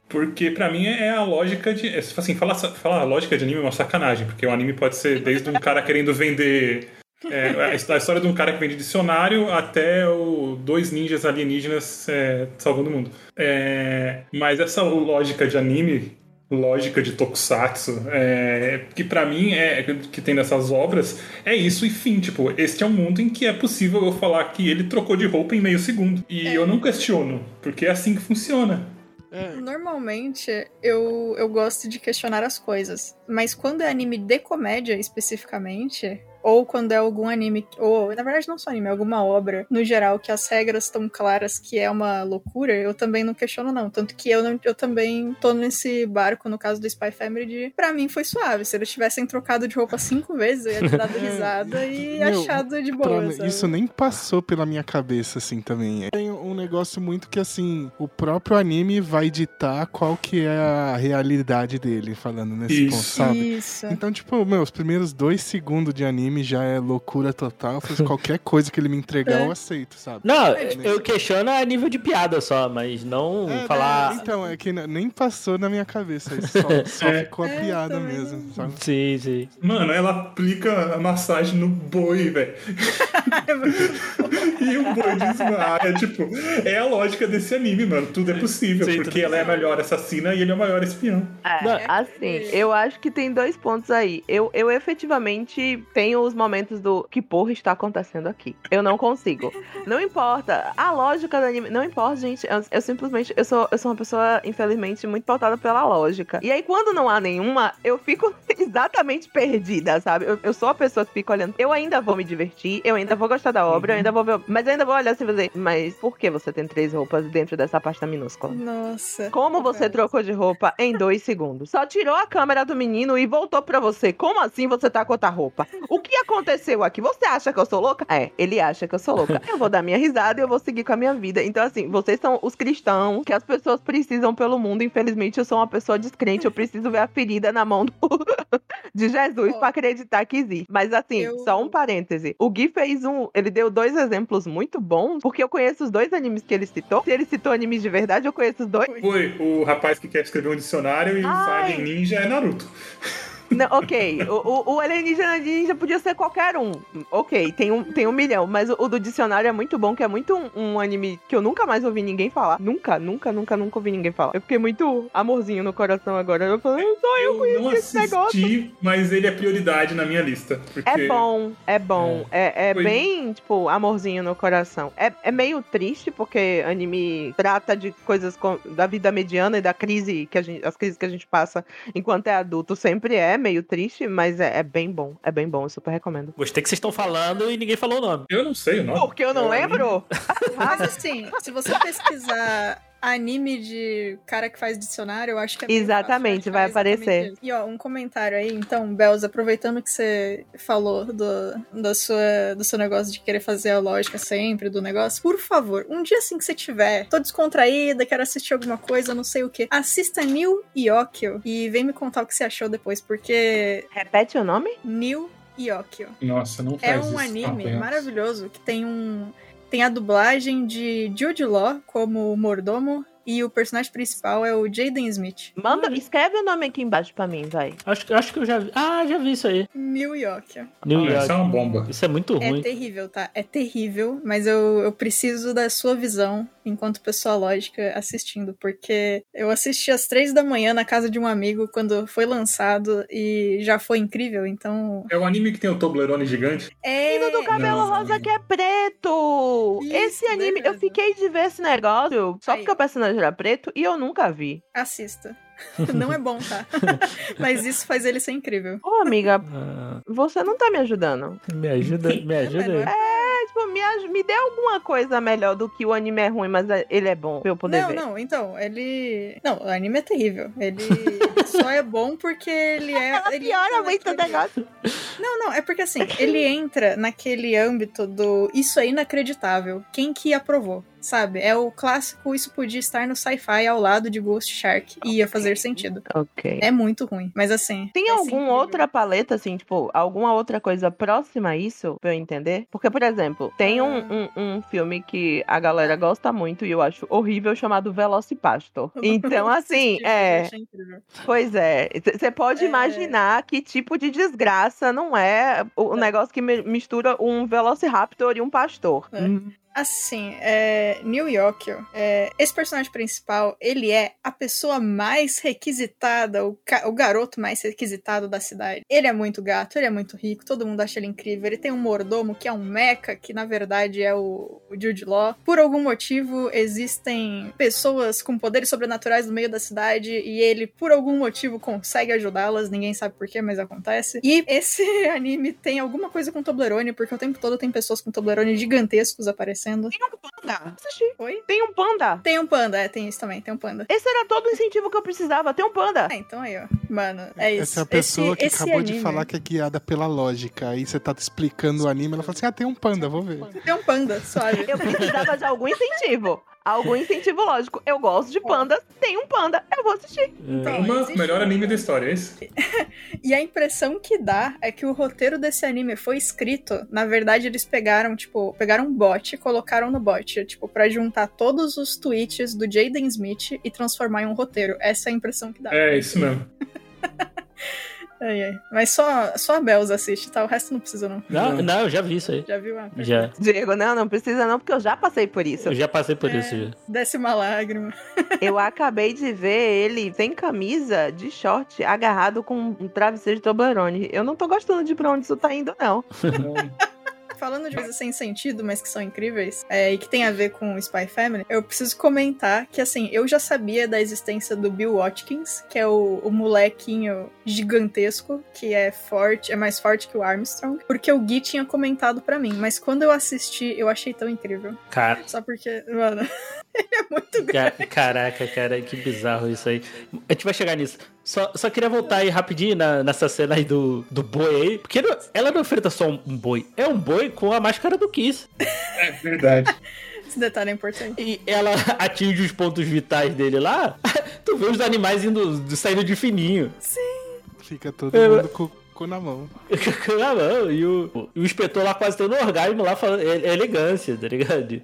porque pra mim é a lógica de. é, Assim, falar, falar lógica de anime é uma sacanagem, porque o anime pode ser desde um cara querendo vender. é, a história de um cara que vende dicionário até o dois ninjas alienígenas é, salvando o mundo. É, mas essa lógica de anime, lógica de tokusatsu, é, que pra mim é que tem nessas obras, é isso e fim. Tipo, este é um mundo em que é possível eu falar que ele trocou de roupa em meio segundo. E eu não questiono, porque é assim que funciona. Normalmente, eu, eu gosto de questionar as coisas. Mas quando é anime de comédia, especificamente, ou quando é algum anime, ou na verdade não só anime, é alguma obra, no geral, que as regras estão claras que é uma loucura, eu também não questiono, não. Tanto que eu, não, eu também tô nesse barco, no caso do Spy Family, de pra mim foi suave. Se eles tivessem trocado de roupa cinco vezes, eu ia ter dado risada e Meu, achado de boa. sabe? isso nem passou pela minha cabeça, assim, também. Tem um negócio muito que, assim, o próprio anime vai ditar qual que é a realidade dele, falando nesse Isso. ponto, sabe? Isso. Então, tipo, meu, os primeiros dois segundos de anime já é loucura total. Qualquer coisa que ele me entregar, É. eu aceito, sabe? Não, É, eu questiono a nível de piada só, mas não É, falar. né? Então, é que nem passou na minha cabeça. Isso só, só É. ficou a É, piada também mesmo, sabe? Sim, sim. Mano, ela aplica a massagem no boi, velho. E o boi desmaia. Tipo, é a lógica desse anime, mano. Tudo é possível, Sim, porque ela é a melhor assassina e ele é o maior espião. É, Não, assim, eu acho que tem dois pontos aí. Eu, eu efetivamente tenho os momentos do que porra está acontecendo aqui. Eu não consigo. Não importa. A lógica do anime. Não importa, gente. Eu, eu simplesmente. Eu sou, eu sou uma pessoa, infelizmente, muito pautada pela lógica. E aí, quando não há nenhuma, eu fico exatamente perdida, sabe? Eu, eu sou a pessoa que fica olhando. Eu ainda vou me divertir, eu ainda vou gostar da obra, eu ainda vou ver. Mas eu ainda vou olhar assim e fazer. Mas por que você tem três roupas dentro dessa pasta minúscula? Nossa. Como você trocou de roupa em dois segundos? Só tirou a câmera do menino e voltou pra você. Como assim você tá com outra roupa? O que aconteceu aqui? Você acha que eu sou louca? É, ele acha que eu sou louca. Eu vou dar minha risada e eu vou seguir com a minha vida. Então, assim, vocês são os cristãos que as pessoas precisam pelo mundo. Infelizmente, eu sou uma pessoa descrente. Eu preciso ver a ferida na mão do- de Jesus Ó. pra acreditar que existe. Mas, assim, Eu- só um parêntese. O Gui fez um. Ele deu dois exemplos muito bons, porque eu conheço os dois animes que ele citou. Se ele citou animes de verdade, eu conheço os dois. Foi o rapaz que quer escrever um dicionário e o Ai. Alien Ninja é Naruto. Não, ok, o, o, alienígena ninja podia ser qualquer um. Ok, tem um, tem um milhão, mas o, o do dicionário é muito bom, que é muito um, um anime que eu nunca mais ouvi ninguém falar. Nunca, nunca, nunca, nunca ouvi ninguém falar. Eu fiquei muito amorzinho no coração agora. Eu falei, "Ah, só eu Eu não conheci esse negócio. mas ele é prioridade na minha lista. Porque É bom, é bom. É, é Foi- bem, tipo, amorzinho no coração. É, é meio triste, porque anime trata de coisas com- da vida mediana e da crise que a gente. As crises que a gente passa enquanto é adulto. Sempre é meio triste, mas é, é bem bom. É bem bom, eu super recomendo. Gostei que vocês estão falando e ninguém falou o nome. Eu não sei o nome. Porque eu não um lembro? Mas assim, se você pesquisar anime de cara que faz dicionário, eu acho que é bem Exatamente, fácil, vai aparecer. isso. E ó, um comentário aí, então, Belza, aproveitando que você falou do, da sua, do seu negócio de querer fazer a lógica sempre do negócio, por favor, um dia assim que você tiver, tô descontraída, quero assistir alguma coisa, não sei o que, assista New Yokio e vem me contar o que você achou depois, porque Repete o nome? New Yokio Nossa, não é faz um isso. anime apenas. maravilhoso que tem um tem a dublagem de Jude Law como mordomo e o personagem principal é o Jaden Smith. Manda, escreve o nome aqui embaixo pra mim, vai. Acho, que- acho que eu já vi. Ah, já vi isso aí. New York. New Ah, York. Isso é uma bomba. Isso é muito É ruim. terrível, tá? É terrível, mas eu, eu preciso da sua visão enquanto pessoa lógica assistindo, porque eu assisti às três da manhã na casa de um amigo quando foi lançado e já foi incrível, então. É o anime que tem o Toblerone gigante. É. Menino do cabelo Não. rosa que é preto! Isso, esse anime, eu beleza. fiquei de ver esse negócio só Aí, porque o personagem era preto e eu nunca vi. Assista. Não é bom, tá? mas isso faz ele ser incrível. Ô, amiga, Ah, você não tá me ajudando. me ajuda, me ajuda aí. É, tipo, me, me dê alguma coisa melhor do que o anime é ruim, mas é- ele é bom pra eu poder Não, ver. não, então, ele. Não, o anime é terrível. Ele só é bom porque ele é. Ela ele piora muito o naquele- negócio. Não, não, é porque assim, ele entra naquele âmbito do isso é inacreditável. Quem que aprovou? Sabe? É o clássico, isso podia estar no sci-fi ao lado de Ghost Shark. E ia fazer sentido. Ok. É muito ruim. Mas assim. Tem é alguma incrível. outra paleta, assim, tipo, alguma outra coisa próxima a isso, pra eu entender? Porque, por exemplo, tem um, um, um filme que a galera gosta muito e eu acho horrível, chamado Velocipastor. Então, assim, eu é. Pois é. Você pode É. imaginar que tipo de desgraça não é o o negócio que mi- mistura um Velociraptor e um pastor. É. Hum, Assim, é, New York, é, esse personagem principal, ele é a pessoa mais requisitada, o, o garoto mais requisitado da cidade. Ele é muito gato, ele é muito rico, todo mundo acha ele incrível. Ele tem um mordomo que é um mecha, que na verdade é o, o Jude Law. Por algum motivo, existem pessoas com poderes sobrenaturais no meio da cidade e ele, por algum motivo, consegue ajudá-las. Ninguém sabe porquê, mas acontece. E esse anime tem alguma coisa com Toblerone, porque o tempo todo tem pessoas com Toblerone gigantescos aparecendo. Tem um panda. Assisti. Oi? Tem um panda. Tem um panda, é, tem isso também, tem um panda. Esse era todo o incentivo que eu precisava. Tem um panda. Ah, então aí, ó. Mano, é isso. Essa é a pessoa Esse- que esse acabou de anime- falar que é guiada pela lógica. Aí você tá explicando o anime, ela fala assim: ah, tem um panda, vou ver. Tem um panda, suave. Eu precisava de algum incentivo. Algum incentivo lógico. Eu gosto de pandas. Tem um panda. Eu vou assistir. Então, Uma, existe- melhor anime da história, é esse? E a impressão que dá é que o roteiro desse anime foi escrito. Na verdade, eles pegaram, tipo, pegaram um bot e colocaram no bot, tipo, pra juntar todos os tweets do Jaden Smith e transformar em um roteiro. Essa é a impressão que dá. É, isso mesmo. Ai, ai. Mas só, só a Bells assiste, tá? O resto não precisa, não. Não, não, eu já vi isso aí. Já viu? Ah, Já. Diego, não, não precisa não, porque eu já passei por isso. Eu já passei por É. isso já. Desce uma lágrima. Eu acabei de ver ele sem camisa, de short, agarrado com um travesseiro de Toblerone. Eu não tô gostando de pra onde isso tá indo, não. Falando de coisas sem sentido, mas que são incríveis, é, e que tem a ver com o Spy Family, eu preciso comentar que, assim, eu já sabia da existência do Bill Watkins, que é o, o molequinho gigantesco, que é forte, é mais forte que o Armstrong, porque o Gui tinha comentado pra mim, mas quando eu assisti, eu achei tão incrível. Cara, Só porque, mano, ele é muito grande. ca- caraca, cara, que bizarro isso aí. A gente vai chegar nisso. Só, só queria voltar aí rapidinho na- nessa cena aí do, do boi aí. Porque não- ela não enfrenta só um, um boi. É um boi com a máscara do Kiss. É verdade. Esse detalhe é importante. E ela atinge os pontos vitais dele lá. Tu vê os animais indo, saindo de fininho. Fica todo É, mundo com o cu na mão. Na mão. E o, o inspetor lá quase tendo um orgasmo lá, falando, é, é elegância, tá ligado?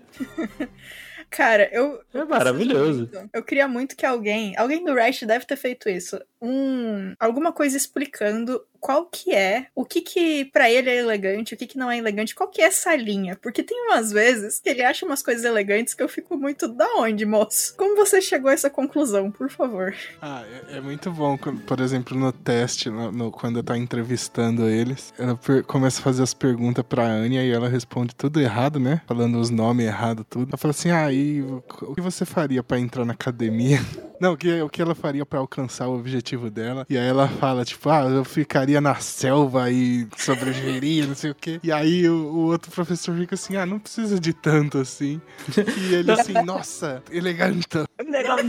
Cara, eu. É maravilhoso. Eu queria muito que alguém. Alguém do Rash deve ter feito isso. Um. Alguma coisa explicando qual que é, o que que pra ele é elegante, o que que não é elegante, qual que é essa linha. Porque tem umas vezes que ele acha umas coisas elegantes que eu fico muito. Da onde, moço? Como você chegou a essa conclusão, por favor? Ah, é, é muito bom, por exemplo, no teste, no, no- quando tá entrevistando eles, ela começa a fazer as perguntas pra Anya e ela responde tudo errado, né? Falando os nomes errados, tudo. Ela fala assim, ah, e o o que você faria pra entrar na academia? Não, o que, o que ela faria pra alcançar o objetivo dela? E aí ela fala, tipo, ah, eu ficaria na selva e sobreviveria, não sei o quê. E aí o, o outro professor fica assim, ah, não precisa de tanto assim. E ele assim, nossa, elegante.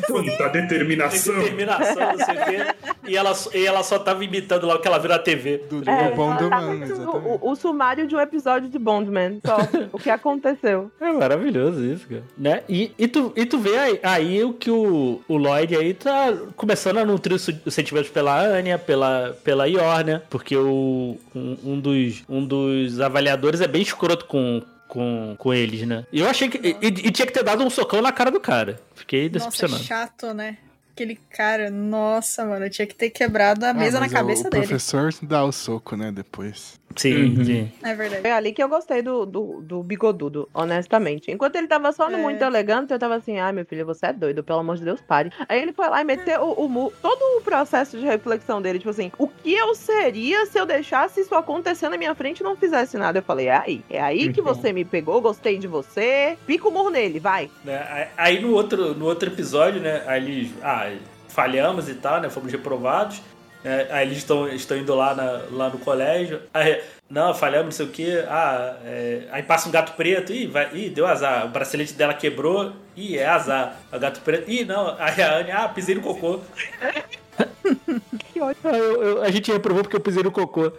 Quanta determinação. Determinação, não sei o quê. E ela, e ela só tava imitando lá o que ela viu na TV. Do É, é, do tá mano, fazendo exatamente. o, o sumário de um episódio de Bondman. Só o que aconteceu. É maravilhoso isso, cara. Né? E, e, tu, e tu vê aí, aí o que o, o Lloyd aí tá começando a nutrir os sentimentos pela Anya, pela, pela Yor, né? Porque o, um, um dos, um dos avaliadores é bem escroto com, com, com eles, né? E eu achei que. E, e tinha que ter dado um socão na cara do cara. Fiquei Nossa, decepcionado. chato, né? Aquele cara, nossa, mano, eu tinha que ter quebrado a mesa Ah, na mas cabeça o, dele. O professor dá o soco, né, depois. Sim, Uhum. sim. É verdade. Foi ali que eu gostei do, do, do bigodudo, honestamente. Enquanto ele tava só no É. muito elegante, eu tava assim, ai meu filho, você é doido, pelo amor de Deus, pare. Aí ele foi lá e meteu o, o mu- todo o processo de reflexão dele, tipo assim, o que eu seria se eu deixasse isso acontecer na minha frente e não fizesse nada? Eu falei, é aí, é aí que Então. você me pegou, gostei de você, pica o murro nele, vai. Né, aí- no outro, no outro episódio, né? Aí eles. Ah, falhamos e tal, né? Fomos reprovados. Né, aí eles estão estão indo lá, na- lá no colégio. Aí, não, falhamos, não sei o que. Ah, é, aí passa um gato preto. Ih, vai, ih, deu azar. O bracelete dela quebrou. Ih, é azar. O gato preto. Ih, não. Aí a Anne, ah, pisei no cocô. Que ótimo. Ah, eu- eu- a gente reprovou porque eu pisei no cocô.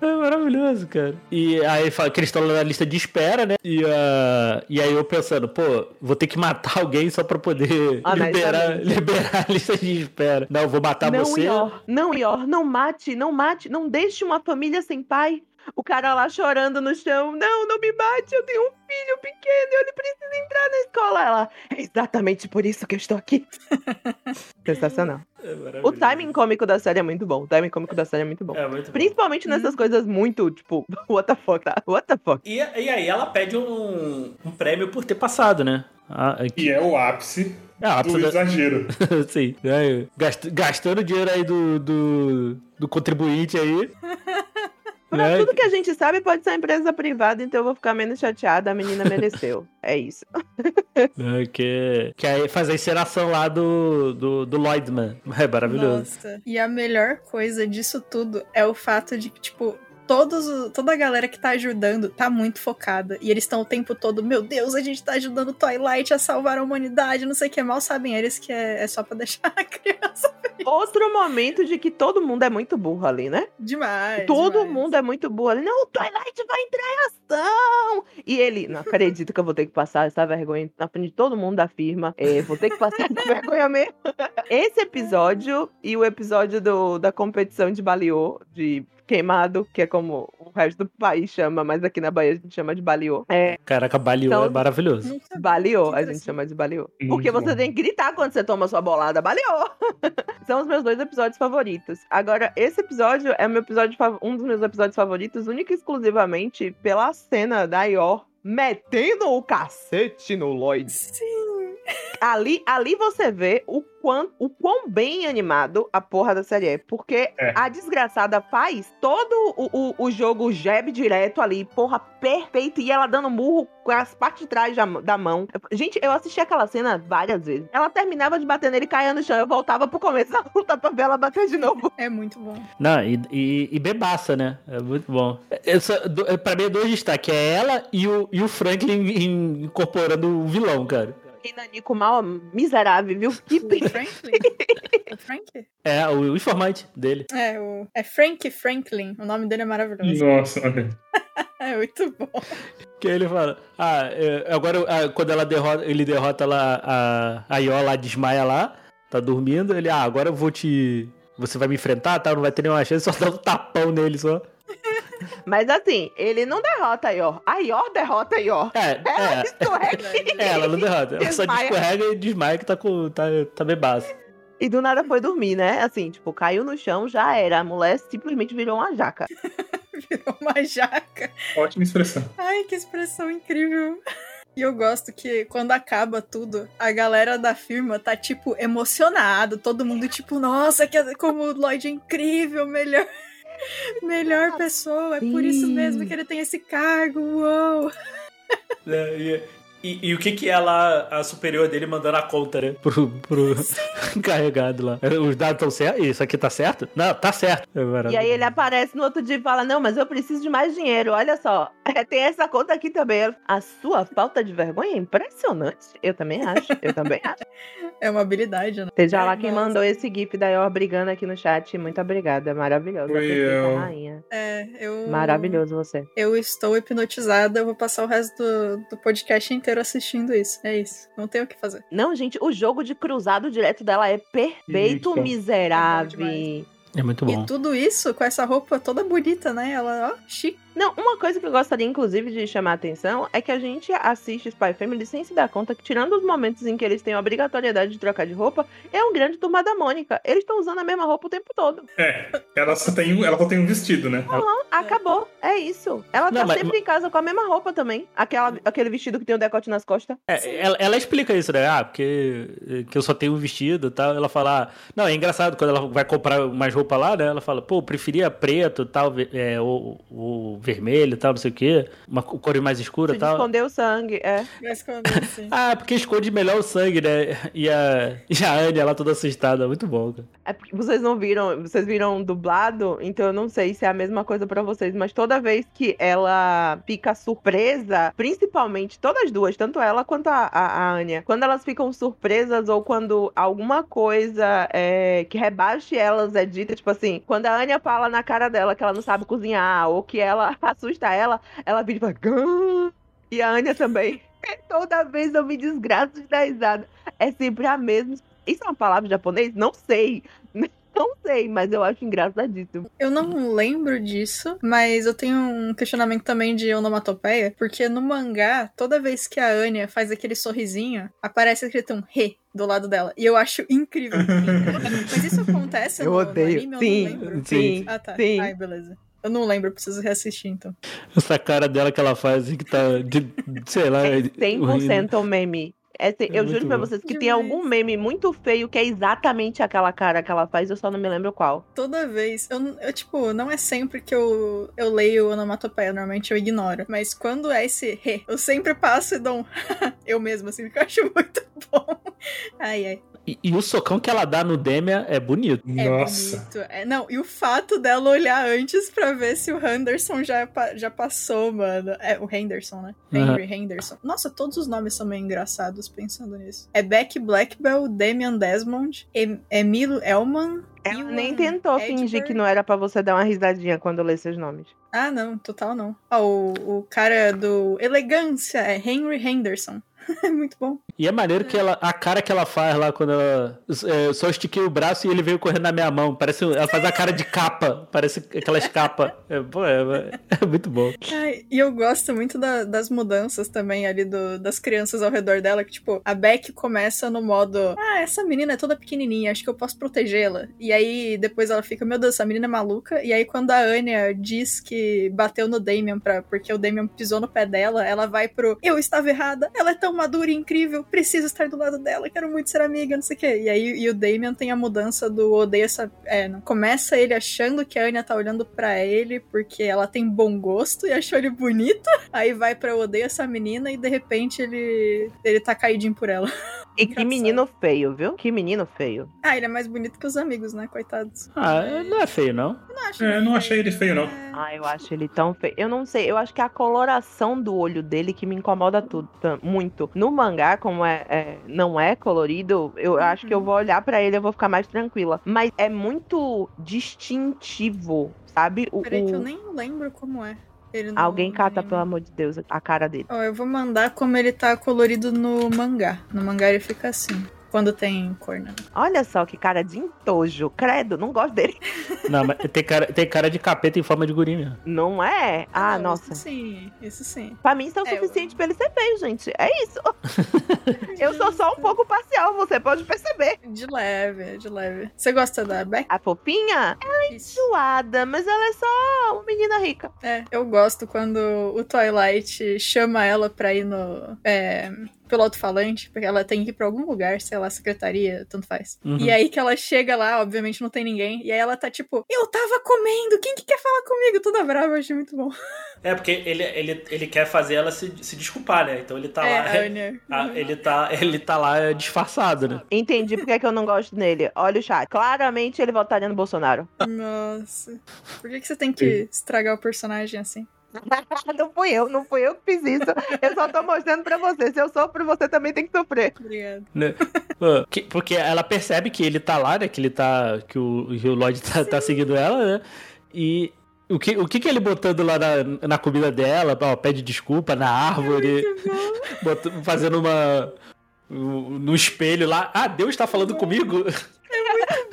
é maravilhoso, cara. E aí fala que eles estão na lista de espera, né? E, ah, e aí eu pensando, pô, vou ter que matar alguém só pra poder Honestamente. liberar, liberar a lista de espera. Não, vou matar não, você. Ior, não, Ior, não mate, não mate, não deixe uma família sem pai. O cara lá chorando no chão, não, não me mate, eu tenho um filho pequeno, ele precisa entrar na escola. Ela, é exatamente por isso que eu estou aqui. Sensacional. É O timing cômico da série é muito bom, o timing cômico da série é muito bom. É muito bom. Principalmente nessas coisas muito, tipo, what the fuck, tá? What the fuck. E, e aí ela pede um, um prêmio por ter passado, né? Ah, E é o ápice é a do exagero. Sim. Gast- gastando dinheiro aí do, do, do contribuinte aí. Pra né? tudo que a gente sabe, pode ser uma empresa privada, então eu vou ficar menos chateada, a menina mereceu. É isso. É, Que, que aí faz a encenação lá do, do, do Lloydman. É maravilhoso. Nossa. E a melhor coisa disso tudo é o fato de que, tipo, todos, toda a galera que tá ajudando tá muito focada. E eles estão o tempo todo, meu Deus, a gente tá ajudando o Twilight a salvar a humanidade, não sei o que. Mal sabem eles que é, é só pra deixar a criança Outro momento de que todo mundo é muito burro ali, né? demais. Todo demais. mundo é muito burro ali. Não, o Twilight vai entrar em ação! E ele, não acredito que eu vou ter que passar essa vergonha na frente de todo mundo da firma. É, vou ter que passar essa vergonha mesmo. Esse episódio e o episódio do, da competição de baleô, de queimado, que é como o resto do país chama, mas aqui na Bahia a gente chama de baleô. É, Caraca, baleou, Então- é maravilhoso. Que a gente chama de. Muito Porque você tem que gritar quando você toma sua bolada. Baleou! São os meus dois episódios favoritos. Agora, esse episódio é meu episódio um dos meus episódios favoritos, única e exclusivamente pela cena da Ior metendo o cacete no Lloyd. Sim. Ali, ali você vê o quão, o quão bem animado a porra da série é. Porque É. a desgraçada faz todo o, o, o jogo jab direto ali, porra, perfeito. E ela dando murro com as partes de trás da, da mão. Gente, eu assisti aquela cena várias vezes. Ela terminava de bater nele, caía no chão. Eu voltava pro começo da luta pra ver ela bater de novo. É muito bom. Não, e, e, e bebaça, né? É muito bom. Essa, do, pra mim, é dois destaques. É ela e o, e o Franklin in- incorporando o vilão, cara. E Nanico mal miserável, viu? Que O Franklin? o Frank? É, o, o informante dele. É, o... é Frank Franklin. O nome dele é maravilhoso. Nossa, olha. É muito bom. Que ele fala, ah, é, agora ah, quando ela derrota, ele derrota lá a, a Ió lá, desmaia lá, tá dormindo, ele, ah, agora eu vou te. Você vai me enfrentar, tá? Não vai ter nenhuma chance, só dá um tapão nele só. Mas assim, ele não derrota a Yor. A Yor derrota a Yor. É, Ela é. escorrega É, ela não derrota. Ela só Desmaia. descorrega e desmaia que tá com. tá, tá bebaço. e do nada foi dormir, né? Assim, tipo, caiu no chão, já era. A mulher simplesmente virou uma jaca. Virou uma jaca. Ótima expressão. Ai, que expressão incrível. E eu gosto que quando acaba tudo, a galera da firma tá, tipo, emocionado. Todo mundo, tipo, nossa, que, como o Lloyd é incrível, melhor. Melhor pessoa, é por isso Sim. mesmo que ele tem esse cargo, uou! É, e, e- o que que ela, a superior dele, mandando a conta, né? Pro, pro encarregado lá. Os dados estão certos? Isso aqui tá certo? Não, tá certo. É E maravilhoso. aí ele aparece no outro dia e fala: Não, mas eu preciso de mais dinheiro. Olha só, tem essa conta aqui também. A sua falta de vergonha é impressionante. Eu também acho. Eu também acho. É uma habilidade, né? Seja É, lá quem mandou esse GIF da Yor brigando aqui no chat. Muito obrigada. Maravilhosa. Foi eu. rainha. É, eu. Maravilhoso você. Eu estou hipnotizada, eu vou passar o resto do, do podcast inteiro assistindo isso. É isso. Não tem o que fazer. Não, gente, o jogo de cruzado direto dela é perfeito, Isso. miserável. É É muito bom. E tudo isso com essa roupa toda bonita, né? Ela, ó, chique. Não, uma coisa que eu gostaria, inclusive, de chamar a atenção é que a gente assiste Spy Family sem se dar conta que, tirando os momentos em que eles têm a obrigatoriedade de trocar de roupa, é um grande turma da Mônica. Eles estão usando a mesma roupa o tempo todo. É, ela só tem um, ela só tem um vestido, né? Acabou. É isso. Ela Não, tá mas- sempre em casa com a mesma roupa também. Aquela, aquele vestido que tem o decote nas costas. É, ela, ela explica isso, né? Ah, porque que eu só tenho um vestido e tal. Ela fala, ah, não, é engraçado quando ela vai comprar mais roupa lá, né? Ela fala, pô, preferia preto e tal, é, ou, ou vermelho e tal, não sei o quê, uma co- cor mais escura e tal. esconder o sangue. É. Mas quando assim. Ah, porque esconde melhor o sangue, né? E a, e a Anne, ela toda assustada, muito bom, cara. É porque vocês não viram, vocês viram dublado, então eu não sei se é a mesma coisa pra vocês, mas toda vez que ela fica surpresa, principalmente todas duas, tanto ela quanto a, a, a Anya, quando elas ficam surpresas ou quando alguma coisa é, que rebaixe elas é dita, tipo assim, quando a Anya fala na cara dela que ela não sabe cozinhar ou que ela assusta ela, ela vira e fala, "Gã!" e a Anya também. Toda vez eu me desgraço de dar risada. É sempre a mesma. Isso é uma palavra em japonês? Não sei. Não sei, mas eu acho engraçadíssimo. Eu não lembro disso, mas eu tenho um questionamento também de onomatopeia, porque no mangá, toda vez que a Anya faz aquele sorrisinho, aparece escrito um re do lado dela. E eu acho incrível. mas isso acontece Eu no, odeio. no anime? Eu Sim, não lembro. sim, Ah, tá. sim. Ai, beleza. Eu não lembro, preciso reassistir então. Essa cara dela que ela faz, assim, que tá, de, sei lá... É horrível. 100% o meme. É, É eu juro pra bom. vocês que tem Demais. algum meme muito feio que é exatamente aquela cara que ela faz, eu só não me lembro qual. Toda vez, eu, eu, tipo, não é sempre que eu, eu leio onomatopeia, normalmente eu ignoro. Mas quando é esse re, eu sempre passo e dou um eu mesmo, assim, porque eu acho muito bom. Ai, ai. E, e o socão que ela dá no Demian é bonito. É Nossa. bonito. É, não, e o fato dela olhar antes pra ver se o Henderson já, já passou, mano. É, o Henderson, né? Henry Henderson. Nossa, todos os nomes são meio engraçados pensando nisso. É Beck Blackbell, Damian Desmond, em Emil Elman. Ela Ewan nem tentou Edberg. fingir que não era pra você dar uma risadinha quando eu lê seus nomes. Ah, não, total não. Ah, o, o cara do Elegância é Henry Henderson. é muito bom. E é maneiro que ela, a cara que ela faz lá quando ela. é, Eu só estiquei o braço e ele veio correndo na minha mão. Parece, ela faz a cara de capa. Parece aquelas capas. É, pô, é, é muito bom. Ai, e eu gosto muito da- das mudanças também ali do- das crianças ao redor dela, que tipo, a Beck começa no modo, ah, essa menina é toda pequenininha, acho que eu posso protegê-la. E aí depois ela fica, meu Deus, essa menina é maluca. E aí quando a Anya diz que bateu no Damien pra, porque o Damien pisou no pé dela, ela vai pro, eu estava errada, ela é tão madura e incrível, preciso estar do lado dela, quero muito ser amiga, não sei o quê. E aí e o Damien tem a mudança do odeia essa. É, começa ele achando que a Anya tá olhando pra ele porque ela tem bom gosto e achou ele bonito. Aí vai pra odeia essa menina e de repente ele, ele tá caidinho por ela. E que Engraçado. menino feio, viu? Que menino feio. Ah, ele é mais bonito que os amigos, né? Coitados. Ah, não é feio, não. Eu não acho É, ele não achei ele feio, não. É. Ah, eu acho ele tão feio. Eu não sei, eu acho que a coloração do olho dele que me incomoda tudo, muito. No mangá, como é, é- não é colorido, eu acho que eu vou olhar pra ele e eu vou ficar mais tranquila. Mas é muito distintivo, sabe? O, Peraí, que eu o- nem lembro como é. No- Alguém cata, pelo amor de Deus, a cara dele. Ó, eu vou mandar como ele tá colorido no mangá. No mangá ele fica assim. Quando tem cor, né? Olha só que cara de entojo. Credo, não gosto dele. Não, mas tem cara, tem cara de capeta em forma de guri mesmo. Não é? Ah, não, nossa. Isso sim, isso sim. Pra mim, isso é o É, eu- suficiente pra ele ser feio, gente. É isso. Eu sou só um pouco parcial, você pode perceber. De leve, de leve. Você gosta da Beck? A fofinha é Isso. suada, mas ela é só uma menina rica. É, eu gosto quando o Twilight chama ela pra ir no. É, pelo alto-falante, porque ela tem que ir pra algum lugar, sei lá, secretaria, tanto faz. Uhum. E aí que ela chega lá, obviamente não tem ninguém, e aí ela tá tipo, eu tava comendo, quem que quer falar comigo? Toda brava, eu achei muito bom. É, porque ele, ele, ele quer fazer ela se, se desculpar, né? Então ele tá é, lá. a Anya. Ah, ele, tá, ele tá lá disfarçado, né? Entendi porque é que eu não gosto dele. Olha o chat. Claramente ele votaria no Bolsonaro. Nossa. Por que, que você tem que estragar o personagem assim? não fui eu, não fui eu que fiz isso. Eu só tô mostrando pra você. Se eu sofro, você também tem que sofrer. Obrigada. Né? Porque ela percebe que ele tá lá, né? Que ele tá. Que o, que o Lloyd tá, tá seguindo ela, né? E. O que, o que que ele botando lá na, na comida dela, ó, pede desculpa na árvore, bota- fazendo uma. No espelho lá. Ah, Deus tá falando comigo. Camisa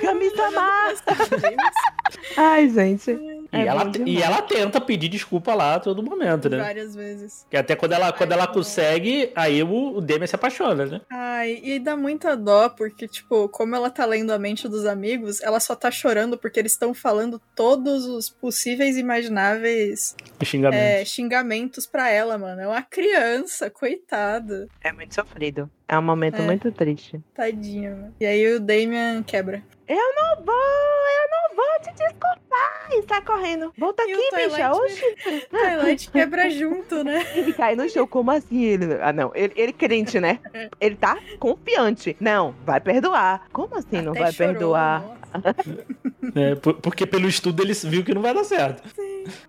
massa. Ai, gente. E, É ela, e ela tenta pedir desculpa lá a todo momento, né? Várias vezes. Que até quando ela, quando ela Ai, consegue, aí o, o Demian se apaixona, né? Ai, e dá muita dó, porque, tipo, como ela tá lendo a mente dos amigos, ela só tá chorando porque eles estão falando todos os possíveis e imagináveis O xingamento. é, xingamentos pra ela, mano. É uma criança, coitada. É muito sofrido. É um momento É. muito triste. Tadinha, mano. E aí o Damien quebra. Eu não vou, eu não vou te desculpar. E sai correndo. Volta E aqui, bicha. Oxi. Twilight quebra junto, né? Ele cai no chão, como assim? Ele... Ah, não. Ele, ele crente, né? Ele tá confiante. Não, vai perdoar. Como assim não Até vai chorou, perdoar? nossa. É, por- porque pelo estudo ele viu que não vai dar certo.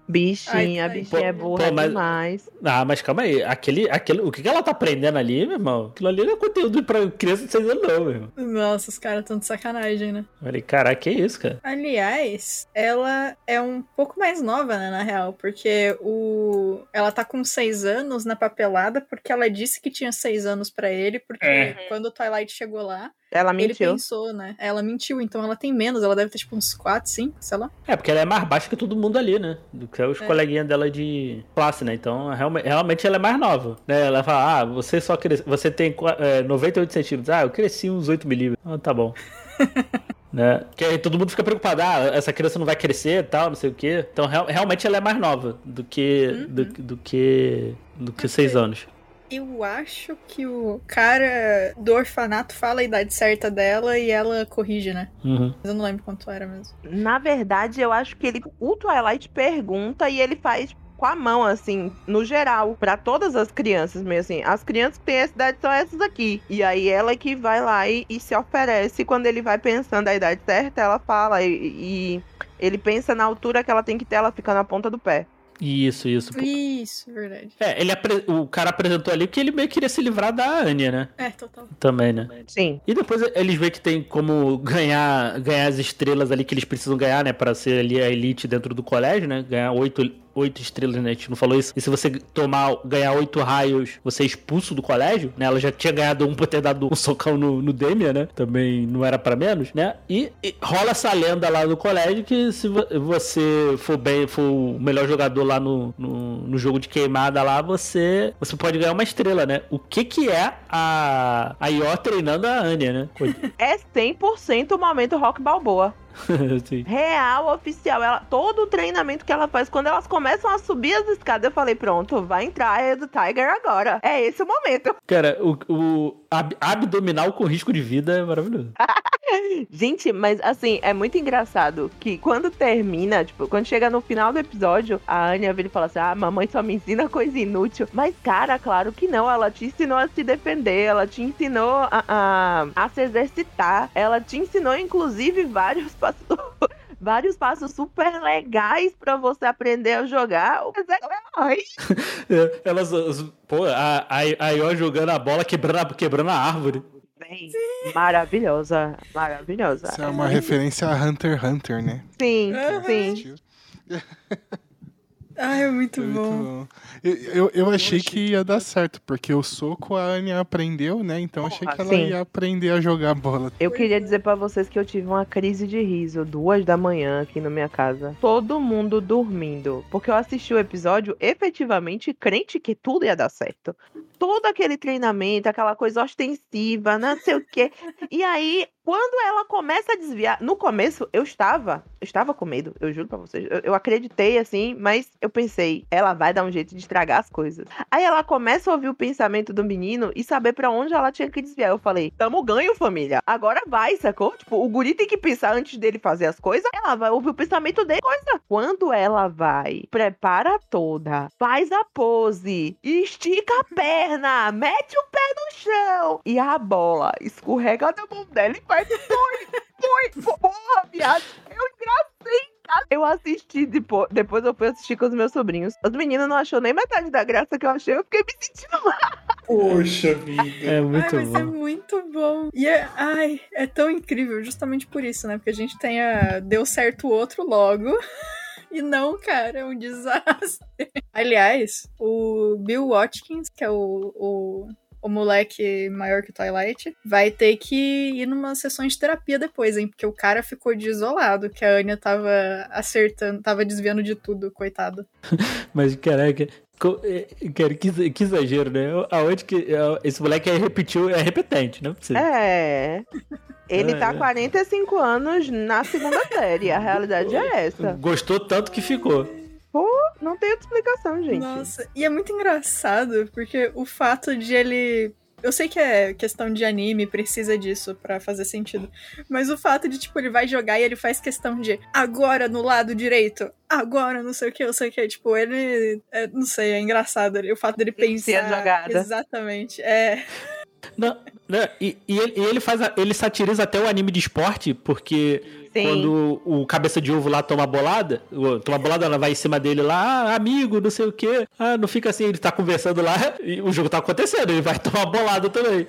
Bichinha, Ai, a bichinha é burra pô, mas- demais. Ah, mas calma aí. Aquele, aquele, o que que ela tá aprendendo ali, meu irmão? Aquilo ali não é conteúdo pra criança de 6 anos, não, meu irmão. Nossa, os caras tão de sacanagem, né? Eu Falei, caraca, que isso, cara? Aliás, ela é um pouco mais nova, né, na real, porque o ela tá com seis anos na papelada porque ela disse que tinha seis anos pra ele, porque É. quando o Twilight chegou lá, Ela ele mentiu. pensou, né? Ela mentiu, então ela tem menos, ela deve ter tipo uns quatro, cinco, sei lá. É, porque ela é mais baixa que todo mundo ali, né? Do que os É. coleguinhas dela de classe, né? Então, realme- realmente ela é mais nova. Né? Ela fala, ah, você só cresce... Você tem é, 98 centímetros. Ah, eu cresci uns 8 milímetros. Ah, tá bom. né? Que aí todo mundo fica preocupado, ah, essa criança não vai crescer e tal, não sei o quê. Então, real- realmente ela é mais nova do que... Uhum. Do, do que... Do que 6 anos. Eu acho que o cara do orfanato fala a idade certa dela e ela corrige, né? Uhum. Mas eu não lembro quanto era mesmo. Na verdade, eu acho que ele. O Twilight pergunta e ele faz com a mão, assim, no geral, pra todas as crianças, mesmo assim. As crianças que têm essa idade são essas aqui. E aí ela é que vai lá e, e se oferece. Quando ele vai pensando a idade certa, ela fala. E, e ele pensa na altura que ela tem que ter, ela fica na ponta do pé. Isso, isso. Isso, verdade. É, ele apre- o cara apresentou ali que ele meio que queria se livrar da Anya, né? É, total. Também, né? Sim. E depois eles veem que tem como ganhar, ganhar as estrelas ali que eles precisam ganhar, né? Pra ser ali a elite dentro do colégio, né? Ganhar oito, oito estrelas, né? A gente não falou isso. E se você tomar, ganhar oito raios, você é expulso do colégio, né? Ela já tinha ganhado um por ter dado um socão no, no Demian, né? Também não era pra menos, né? E, e rola essa lenda lá no colégio que se vo- você for bem, for o melhor jogador lá no, no, no jogo de queimada lá, você, você pode ganhar uma estrela, né? O que que é a, a Yor treinando a Anya, né? É 100% o momento rock balboa. Real, oficial. Ela, todo o treinamento que ela faz, quando elas começam a subir as escadas, eu falei, pronto, vai entrar a do Tiger agora. É esse o momento. Cara, o, o ab- abdominal com risco de vida é maravilhoso. Gente, mas assim, é muito engraçado que quando termina, tipo, quando chega no final do episódio, a Anya vira e fala assim: Ah, mamãe só me ensina coisa inútil. Mas, cara, claro que não. Ela te ensinou a se defender, ela te ensinou a, a, a se exercitar, ela te ensinou, inclusive, vários passos. Vários passos super legais pra você aprender a jogar. Mas é- Ai, É, Elas, as- pô, a, a, a jogando a bola, quebrando a, quebrando a árvore. bem, maravilhosa, maravilhosa. Isso é uma referência a Hunter x Hunter, né? Sim, Aham. sim. Ai, é muito, É muito bom. bom. Eu, eu, eu achei que ia dar certo, porque o soco a Anya aprendeu, né? Então achei que ela Sim. ia aprender a jogar bola. Eu queria dizer pra vocês que eu tive uma crise de riso duas da manhã aqui na minha casa. Todo mundo dormindo. Porque eu assisti o episódio efetivamente crente que tudo ia dar certo. Todo aquele treinamento, aquela coisa ostensiva, não sei o quê. E aí, quando ela começa a desviar. No começo, eu estava. Eu estava com medo, eu juro pra vocês. Eu, eu acreditei assim, mas eu pensei, ela vai dar um jeito de estragar as coisas. Aí ela começa a ouvir o pensamento do menino e saber pra onde ela tinha que desviar. Eu falei, tamo ganho, família. Agora vai, sacou? Tipo, o guri tem que pensar antes dele fazer as coisas. Ela vai ouvir o pensamento dele. Coisa. Quando ela vai, prepara toda, faz a pose, estica a perna, mete o pé no chão. E a bola escorrega da mão dela e faz foi, foi, porra, viado. Eu engracei. Eu assisti depois, depois eu fui assistir com os meus sobrinhos. Os meninos não achou nem metade da graça que eu achei, eu fiquei me sentindo mal. Poxa vida. É Ai, muito mas é bom. muito bom. E é, ai, é tão incrível, justamente por isso, né? Porque a gente tem a. Deu certo o outro logo. E não, cara, é um desastre. Aliás, o Bill Watkins, que é o, o, o moleque maior que o Twilight, vai ter que ir numa sessão de terapia depois, hein? Porque o cara ficou desolado, que a Anya tava acertando, tava desviando de tudo, coitado. Mas, caraca, é, cara, que, que exagero, né? Aonde que. é, Esse moleque aí repetiu, é repetente, não é possível. É. Ele É, tá há é. 45 anos na segunda série. A realidade é essa. Gostou tanto que ficou. Não tem outra explicação, gente. Nossa, e é muito engraçado, porque o fato de ele. Eu sei que é questão de anime, precisa disso pra fazer sentido. Mas o fato de, tipo, ele vai jogar e ele faz questão de agora no lado direito, agora não sei o que, não sei o que. Tipo, ele. é, não sei, é engraçado. O fato dele pensar. jogada. Exatamente. É. Não, não, e, e ele, e ele faz a- ele satiriza até o anime de esporte, porque Sim. quando o cabeça de ovo lá toma bolada, toma bolada, ela vai em cima dele lá, ah, amigo, não sei o quê. Ah, não fica assim, ele tá conversando lá e o jogo tá acontecendo, ele vai tomar bolada também.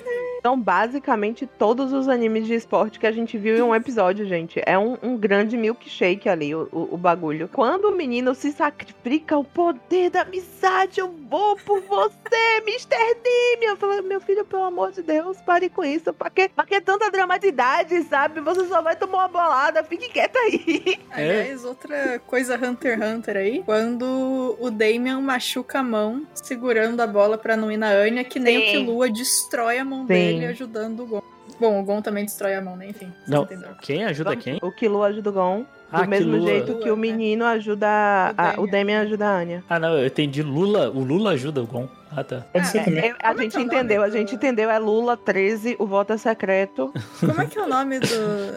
São basicamente todos os animes de esporte que a gente viu em um episódio, gente. É um, um grande milkshake ali, o, o, o bagulho. Quando o menino se sacrifica o poder da amizade, eu vou por você, Mr. Dim. Eu falo, meu filho, pelo amor de Deus, pare com isso. Pra que, pra que tanta dramaticidade, sabe? Você só vai tomar uma bolada, fique quieta aí. Aliás, outra coisa Hunter x Hunter aí, quando o Damian machuca a mão segurando a bola pra não ir na Anya, que nem Sim. o Killua destrói a mão Sim. dele ajudando o Gon. Bom, o Gon também destrói a mão, né? Enfim. Não, quem ajuda quem? O Kilo ajuda o Gon. Do Ah, mesmo Killua. jeito que o menino ajuda. a- O Damian. o Damian ajuda a Anya. Ah, não, eu entendi Lula, o Lula ajuda o Gon. Ah, tá. Pode ser Ah, também. É, a Como é gente é nome entendeu, a gente entendeu. É Lula 13, o voto é secreto. Como é que é o nome do.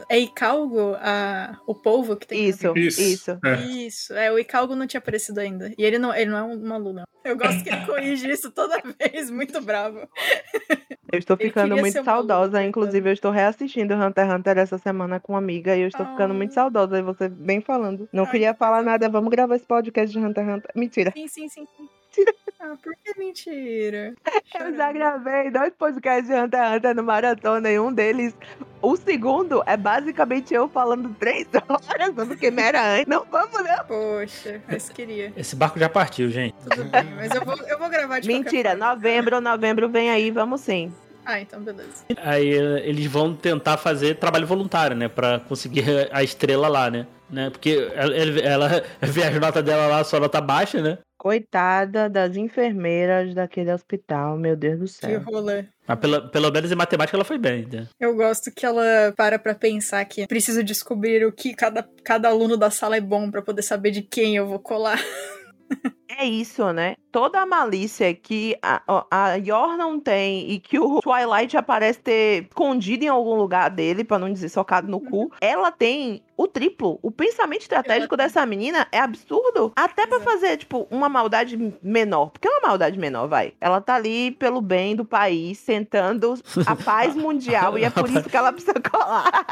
É Icalgo? A... O polvo que tem. Isso, Isso. isso. É. Isso, é, o Icalgo não tinha aparecido ainda. E ele não, ele não é um maluco, não. Eu gosto que ele corrige isso toda vez, muito bravo. Eu estou ficando muito saudosa. coitado. Inclusive, eu estou reassistindo Hunter x Hunter essa semana com uma amiga e eu estou ficando Ah. muito saudosa. E você bem falando. Não Ai, queria que falar nada. Vamos gravar esse podcast de Hunter x Hunter. Mentira. Sim, sim, sim, sim. Ah, por que mentira? Eu já gravei dois podcasts de Hunter x Hunter no Maratona e um deles, o segundo, é basicamente eu falando três horas sobre o que me era antes. Não vamos, não. Poxa, mas queria. Esse barco já partiu, gente. Tudo bem, mas eu vou, eu vou gravar de Mentira, novembro, novembro vem aí, vamos sim. Ah, então beleza. Aí eh, eles vão tentar fazer trabalho voluntário, né? Pra conseguir a estrela lá, né? né? Porque ela, ela- ela vê as notas dela lá, sua nota baixa, né? Coitada das enfermeiras daquele hospital, meu Deus do Que céu. rolê. Mas pelo, pelo menos em matemática ela foi bem, né? Eu gosto que ela para pra pensar que preciso descobrir o que cada, cada aluno da sala é bom pra poder saber de quem eu vou colar. É isso, né? Toda a malícia que a, a Yor não tem e que o Twilight aparece ter escondido em algum lugar dele, pra não dizer socado no cu, ela tem o triplo. O pensamento estratégico dessa menina é absurdo. Até pra Exato. fazer, tipo, uma maldade menor. Porque é uma maldade menor, vai. Ela tá ali pelo bem do país, tentando a paz mundial e é por isso que ela precisa colar.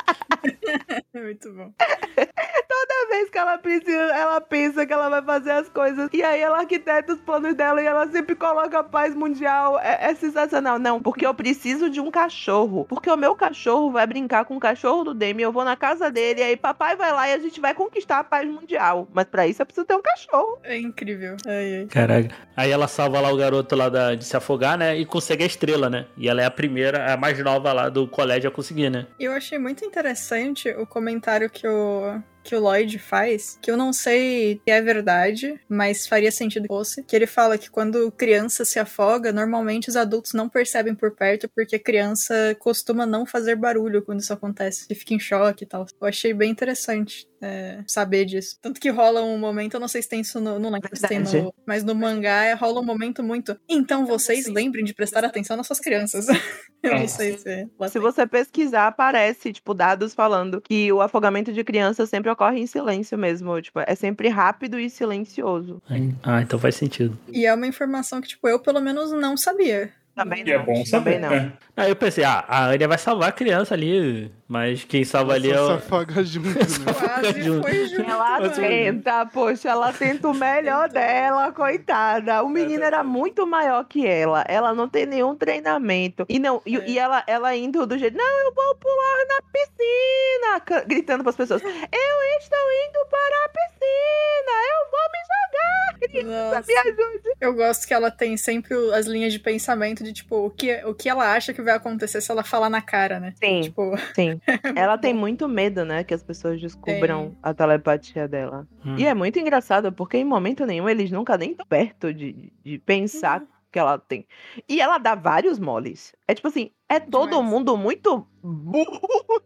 É muito bom. Toda vez que ela precisa, ela pensa que ela vai fazer as coisas. E aí ela arquiteta os planos dela e ela sempre coloca a paz mundial. É, é sensacional. Não, porque eu preciso de um cachorro. Porque o meu cachorro vai brincar com o cachorro do Demi. Eu vou na casa dele, e aí papai vai lá e a gente vai conquistar a paz mundial. Mas pra isso eu preciso ter um cachorro. É incrível. Ai, ai. Caraca. Aí ela salva lá o garoto lá da- de se afogar, né? E consegue a estrela, né? E ela é a primeira, a mais nova lá do colégio a conseguir, né? Eu achei muito interessante o comentário que o, que o Lloyd faz, que eu não sei se é verdade, mas faria sentido que fosse. Que ele fala que quando criança se afoga, normalmente os adultos não percebem por perto, porque criança costuma não fazer barulho quando isso acontece. E fica em choque e tal. Eu achei bem interessante. É, saber disso. Tanto que rola um momento, eu não sei se tem isso no. Não lembro se tem no. Mas no mangá é, rola um momento muito. Então vocês lembrem de prestar atenção nas suas crianças. eu não sei se. lá Se você pesquisar, aparece, tipo, dados falando que o afogamento de crianças sempre ocorre em silêncio mesmo. Tipo, é sempre rápido e silencioso. Ah, então faz sentido. E é uma informação que, tipo, eu pelo menos não sabia. Também E é não. bom Também saber. não. né? Aí eu pensei, ah, a Anya vai salvar a criança ali, mas quem salva ali é o. afoga junto, né? Quase junto. foi junto. Ela tenta, poxa, ela tenta o melhor dela, coitada. O menino era muito maior que ela. Ela não tem nenhum treinamento. E não, e, É. e ela, ela indo do jeito, não, eu vou pular na piscina, gritando pras pessoas. Eu estou indo para a piscina, eu vou me jogar. Criança, Nossa. me ajude. Eu gosto que ela tem sempre as linhas de pensamento de, tipo, o que, o que ela acha que vai acontecer se ela falar na cara, né? Sim, Tipo, sim. Ela tem muito medo, né, que as pessoas descubram Tem. a telepatia dela. Hum. E é muito engraçado, porque em momento nenhum eles nunca nem estão perto de, de pensar que ela tem. E ela dá vários moles. É tipo assim, é todo Demais. mundo muito burro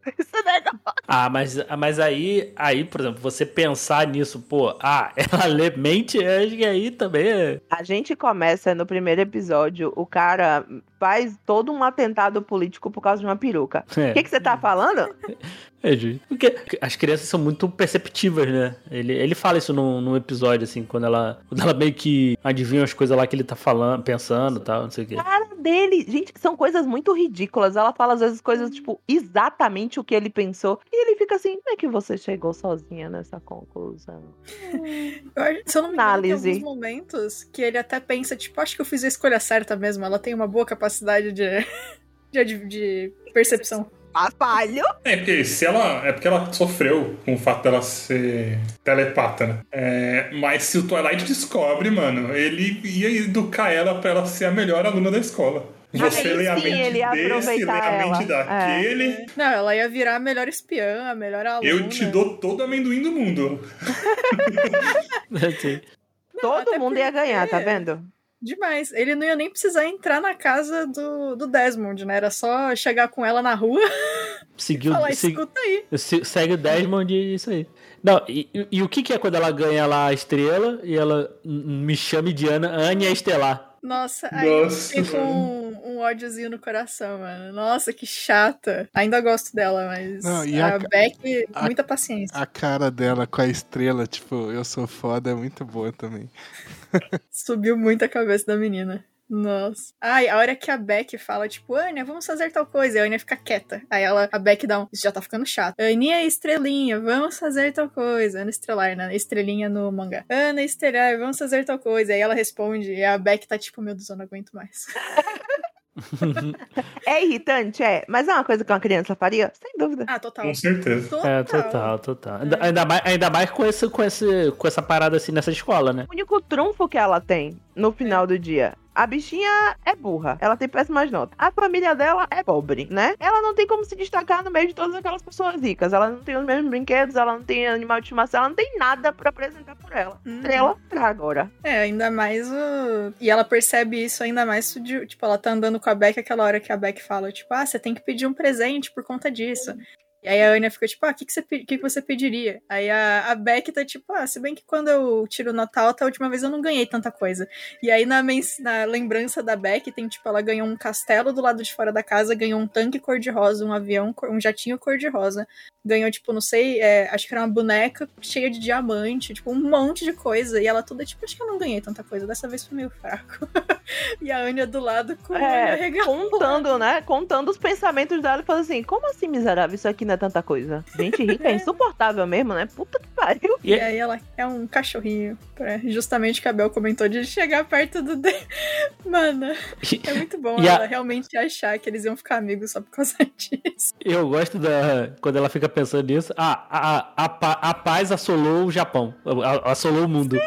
esse negócio. Ah, mas, mas aí, aí, por exemplo, você pensar nisso, pô, ah, ela lê mente, acho que aí também é. A gente começa no primeiro episódio, o cara faz todo um atentado político por causa de uma peruca. O É, que, que você tá falando? é justo. Porque as crianças são muito perceptivas, né? Ele, ele fala isso num, num episódio, assim, quando ela, quando ela meio que adivinha as coisas lá que ele tá falando, pensando e tal, não sei o quê. cara dele. Gente, são coisas muito ridículas. Ela fala às vezes coisas, tipo, exatamente o que ele pensou. E ele fica assim, como é que você chegou sozinha nessa conclusão? eu acho- se eu não me engano, tem Análise. alguns momentos que ele até pensa, tipo, acho que eu fiz a escolha certa mesmo. Ela tem uma boa capacidade de, de, de percepção. Papalho! É, porque se ela. É porque ela sofreu com o fato dela ser telepata, né? É, mas se o Twilight descobre, mano, ele ia educar ela pra ela ser a melhor aluna da escola. Você Aí lê a sim, mente ele ia desse, lê aproveitar a mente ela. É. daquele. Não, ela ia virar a melhor espiã, a melhor aluna. Eu te dou todo o amendoim do mundo. Assim. Todo mundo ia ganhar, tá porque- vendo? Demais. Ele não ia nem precisar entrar na casa do, do Desmond, né? Era só chegar com ela na rua e Seguiu, falar, se- escuta aí. se- segue o Desmond e isso aí. Não, e, e- e o que, que é quando ela ganha lá a estrela e ela me chame de Ana, Anya Estelar? Nossa, aí eu Nossa, mano. um, um ódiozinho no coração, mano. Nossa, que chata. Ainda gosto dela, mas Não, e a, a- Beck, a- muita paciência. A cara dela com a estrela, tipo, eu sou foda, é muito boa também. Subiu muito a cabeça da menina. Nossa. Ai, a hora que a Beck fala, tipo, Anya, vamos fazer tal coisa. E a Anya fica quieta. Aí ela, a Beck dá um. Isso já tá ficando chato. Aninha Estrelinha, vamos fazer tal coisa. Ana Estrelar, né? Estrelinha no mangá. Ana Estrelar, vamos fazer tal coisa. Aí ela responde. E a Beck tá tipo, meu Deus, eu não aguento mais. É irritante, é. Mas é uma coisa que uma criança faria? Sem dúvida. Ah, total. Com certeza. É, total, total. Ainda, ainda mais, ainda mais com, esse, com, esse, com essa parada assim nessa escola, né? O único trunfo que ela tem no final do dia A bichinha é burra, ela tem péssimas notas. A família dela é pobre, né? Ela não tem como se destacar no meio de todas aquelas pessoas ricas. Ela não tem os mesmos brinquedos, ela não tem animal de estimação, ela não tem nada pra apresentar por ela. Uhum. Estrela pra agora. É, ainda mais o. E ela percebe isso ainda mais. Tipo, ela tá andando com a Beck aquela hora que a Beck fala, tipo, ah, você tem que pedir um presente por conta disso. E aí a Anya fica tipo, ah, o que, que, você, que, que você pediria? Aí a, a Beck tá tipo, ah, se bem que quando eu tiro o Natal, até a última vez eu não ganhei tanta coisa. E aí na, mens- na lembrança da Beck tem, tipo, ela ganhou um castelo do lado de fora da casa, ganhou um tanque cor-de-rosa, um avião, um jatinho cor-de-rosa. Ganhou, tipo, não sei, é, acho que era uma boneca cheia de diamante, tipo, um monte de coisa. E ela toda, tipo, acho que eu não ganhei tanta coisa. Dessa vez foi meio fraco. e a Anya do lado com É, contando, né? Contando os pensamentos dela e falando assim: como assim, miserável? Isso aqui não é tanta coisa. Gente rica é insuportável mesmo, né? Puta que pariu. E aí ela é um cachorrinho. Pra justamente o que a Bel comentou de chegar perto do. De... Mano, é muito bom E a- ela realmente achar que eles iam ficar amigos só por causa disso. Eu gosto da. Quando ela fica pensando nisso. Ah, a, a, a paz assolou o Japão. Assolou o mundo.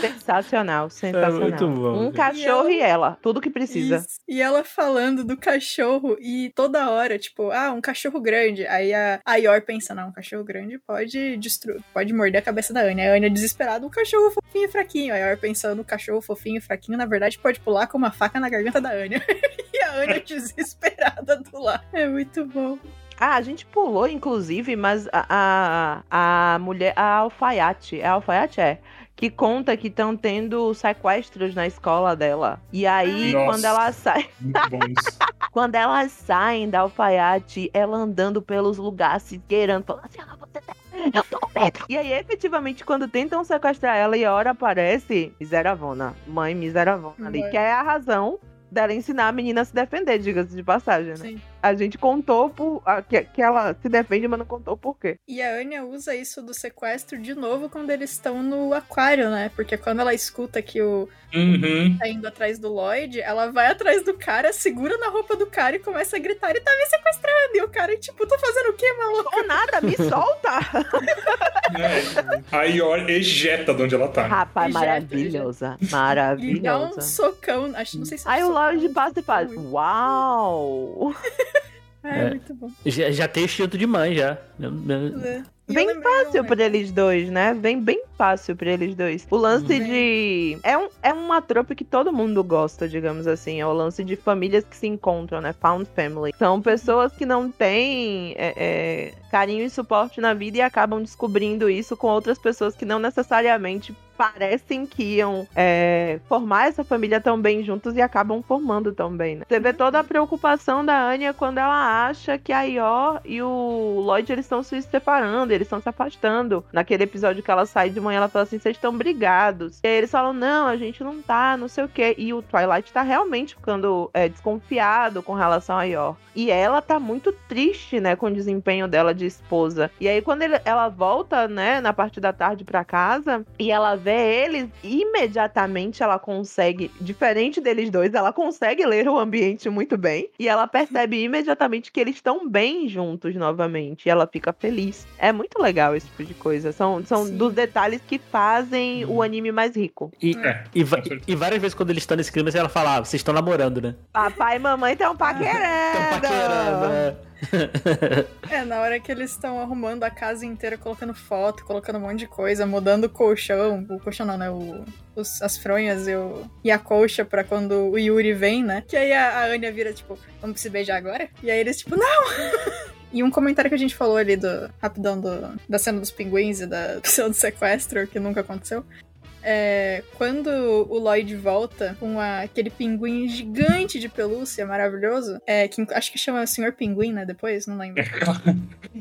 Sensacional, sensacional. É muito bom, Um cachorro e ela, tudo que precisa. Isso. E ela falando do cachorro e toda hora, tipo, ah, um cachorro grande. Aí a, a Yor pensa, não, um cachorro grande pode destruir, pode morder a cabeça da Anya. A Anya desesperada, um cachorro fofinho e fraquinho. A Yor pensando, um cachorro fofinho e fraquinho, na verdade, pode pular com uma faca na garganta da Anya. e a Anya desesperada do lado. É muito bom. Ah, a gente pulou, inclusive, mas a, a, a mulher, a alfaiate, é a alfaiate é, que conta que estão tendo sequestros na escola dela. E aí, Nossa. quando ela sai, Muito bom isso. quando elas saem da alfaiate, ela andando pelos lugares, se esgueirando, falando assim, ah, você tá... Eu tô com medo. E aí, efetivamente, quando tentam sequestrar ela e a hora aparece, miseravona, mãe miseravona ali, Mãe. que é a razão dela ensinar a menina a se defender, diga-se de passagem, né? Sim. A gente contou por, a- que, que ela se defende, mas não contou por quê. E a Anya usa isso do sequestro de novo quando eles estão no aquário, né? Porque quando ela escuta que o Uhum. tá indo atrás do Lloyd, ela vai atrás do cara, segura na roupa do cara e começa a gritar, ele tá me sequestrando. E o cara, tipo, tô fazendo o quê, maluco? Ou nada, me solta! É. A ejeta de onde ela tá. Rapaz, Ejeta, maravilhosa. E dá um Maravilhosa. socão, acho não sei se é Aí o socão, Lloyd passa e faz. Uau! É, É. muito bom. Já, já tem instinto de mãe, já. É. E eu Bem fácil pra eles dois, né? Vem bem fácil pra eles dois. O lance Vem. de. É, um, é uma tropa que todo mundo gosta, digamos assim. É o lance de famílias que se encontram, né? Found family. São pessoas que não têm é, é, carinho e suporte na vida e acabam descobrindo isso com outras pessoas que não necessariamente parecem que iam é, formar essa família tão bem juntos e acabam formando tão bem, né? Você vê toda a preocupação da Anya quando ela acha que a Yor e o Lloyd eles estão se separando, eles estão se afastando. Naquele episódio que ela sai de manhã, ela fala assim: vocês estão brigados. E aí eles falam: não, a gente não tá, não sei o quê. E o Twilight tá realmente ficando é, desconfiado com relação a Yor. E ela tá muito triste, né, com o desempenho dela de esposa. E aí, quando ele- ela volta, né, na parte da tarde pra casa, e ela vê eles, imediatamente ela consegue, diferente deles dois, ela consegue ler o ambiente muito bem. E ela percebe imediatamente que eles estão bem juntos novamente. E ela fica feliz. É muito legal esse tipo de coisa. São, são Sim. dos detalhes que fazem o anime mais rico. E, É, e, e várias vezes quando eles estão nesse clima, ela fala, ah, vocês estão namorando, né? Papai e mamãe estão paquerando. Estão paquerando, né? É, na hora que eles estão arrumando a casa inteira, colocando foto, colocando um monte de coisa, mudando o colchão, o colchão não, né? O, os- as fronhas e, o- e a colcha pra quando o Yuri vem, né? Que aí a, a Anya vira, tipo, vamos se beijar agora? E aí eles, tipo, não! E um comentário que a gente falou ali do rapidão do, da cena dos pinguins e da cena do sequestro, que nunca aconteceu. É, quando o Lloyd volta com a- aquele pinguim gigante de pelúcia maravilhoso, é, que acho que chama Senhor Pinguim, né? Depois, não lembro.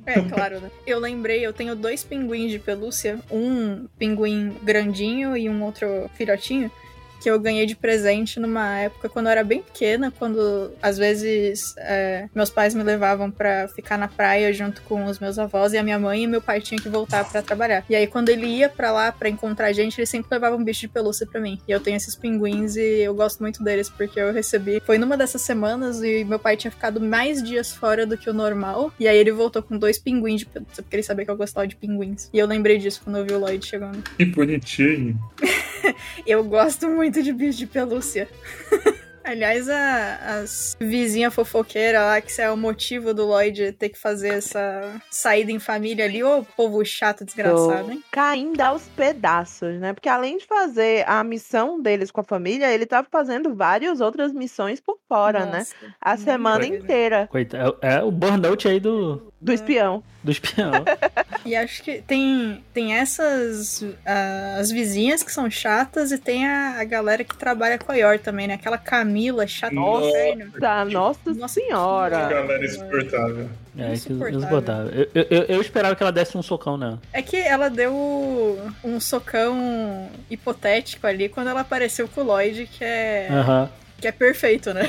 É, claro, né? Eu lembrei, eu tenho dois pinguins de pelúcia, um pinguim grandinho e um outro filhotinho, que eu ganhei de presente numa época quando eu era bem pequena, quando às vezes é, meus pais me levavam pra ficar na praia junto com os meus avós e a minha mãe e meu pai tinha que voltar pra trabalhar. E aí quando ele ia pra lá pra encontrar a gente, ele sempre levava um bicho de pelúcia pra mim. E eu tenho esses pinguins e eu gosto muito deles porque eu recebi. Foi numa dessas semanas e meu pai tinha ficado mais dias fora do que o normal. E aí ele voltou com dois pinguins de pelúcia, porque ele sabia que eu gostava de pinguins. E eu lembrei disso quando eu vi o Lloyd chegando. Que bonitinho. Eu gosto muito de bicho de pelúcia. Aliás, a, as vizinha fofoqueira lá, que isso é o motivo do Lloyd ter que fazer essa saída em família ali, ô povo chato, desgraçado, hein? Caindo aos pedaços, né? Porque além de fazer a missão deles com a família, ele tava fazendo várias outras missões por fora, né? Nossa, A muito semana inteira Coitado, é, é o burnout aí do, do espião. Do espião. E acho que tem, tem essas. ah, as vizinhas que são chatas e tem a, a galera que trabalha com a Yor também, né? Aquela Camila chata do Nossa. inferno. Nossa, Nossa senhora. Galera insuportável. É, que Insuportável. Eu, eu, eu- eu esperava que ela desse um socão nela. É que ela deu um socão hipotético ali quando ela apareceu com o Lloyd, que é, Aham. Que é perfeito, né?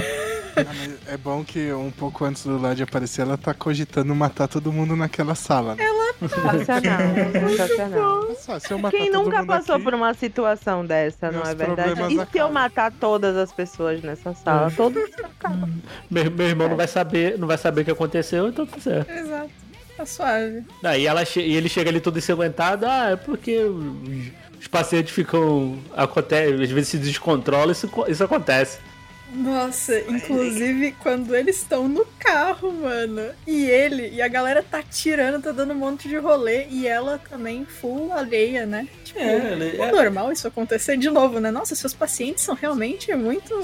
Ah, é bom que um pouco antes do Lloyd aparecer, ela tá cogitando matar todo mundo naquela sala. Né? Sensacional. Sensacional. Nossa, se eu matar Quem nunca passou aqui, por uma situação dessa, não é verdade? E se eu acabam. matar todas as pessoas nessa sala? Todos acabam. Meu, meu irmão não vai saber, não vai saber o que aconteceu, então tá certo. Exato. Tá suave. Aí ela che- e ele chega ali todo ensanguentado, ah, é porque os, pacientes ficam. Acontece, às vezes se descontrolam, isso, isso acontece. Nossa, inclusive quando eles estão no carro, mano. E ele, e a galera tá tirando, tá dando um monte de rolê. E ela também full alheia, né? Tipo, É, ele- é normal isso acontecer de novo, né? Nossa, seus pacientes são realmente muito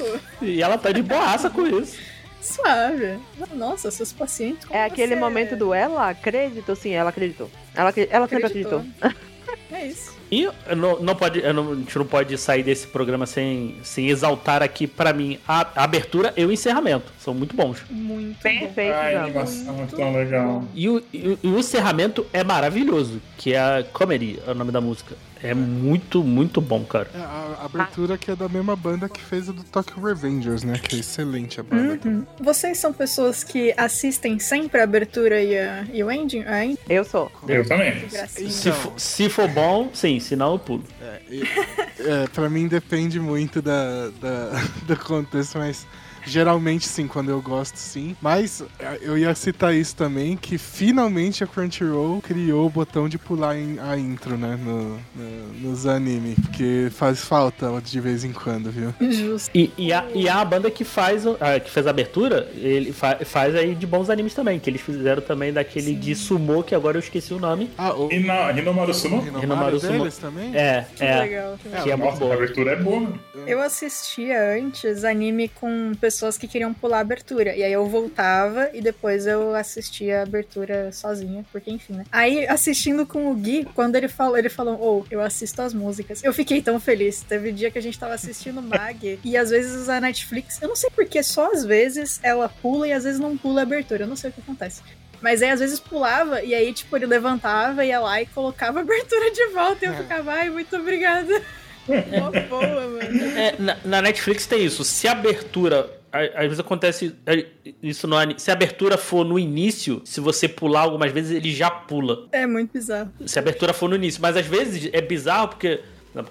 E ela tá de boaça com isso. suave. Nossa, seus pacientes. É aquele você momento do ela acreditou? Sim, ela acreditou. Ela, ela sempre acreditou. É isso. E não, não pode, não- a gente não pode sair desse programa sem, sem exaltar aqui, pra mim, a, a abertura e o encerramento. São muito bons. Muito bom. Perfeito, A João. animação é tão legal. E o, e e o encerramento é maravilhoso, que é a Comedy, é o nome da música. É muito, muito bom, cara. É, a, a abertura que é da mesma banda que fez o do Tokyo Revengers, né? Que é excelente a banda. Uhum. Vocês são pessoas que assistem sempre a abertura e, a, e o ending? A ending? Eu sou. Eu também. Se, Então. for, se for bom, sim, senão eu pulo. É, é, pra mim depende muito da, da- do contexto, mas geralmente sim, quando eu gosto sim. Mas é, eu ia citar isso também, que finalmente a Crunchyroll criou o botão de pular em- a intro, né, no, no- nos anime, porque faz falta de vez em quando, viu? Justo. E, e, a, e a banda que faz, a, que fez a abertura, ele fa- faz aí de bons animes também, que eles fizeram também daquele de sumô, que agora eu esqueci o nome. Ah, o E na Hinomaru Sumo? Rinomaru Rinomaru Sumo. deles também? É, Que é. legal. Que é muito Nossa, bom. a abertura é boa. Eu assistia antes anime com pessoas que queriam pular a abertura. E aí eu voltava e depois eu assistia a abertura sozinha, porque enfim, né? Aí assistindo com o Gui, quando ele falou, ele falou, ou eu assisto as músicas. Eu fiquei tão feliz. Teve dia que a gente tava assistindo Mag e às vezes a Netflix, eu não sei porque, só às vezes ela pula e às vezes não pula a abertura. Eu não sei o que acontece. Mas aí às vezes pulava e aí, tipo, ele levantava, ia lá e colocava a abertura de volta e eu ficava, ai, muito obrigada. Mó boa, mano. É, na, na Netflix tem isso. Se a abertura. Às vezes acontece é, isso no anime. Se a abertura for no início, se você pular algumas vezes, ele já pula. É muito bizarro. Se a abertura for no início. Mas às vezes é bizarro porque.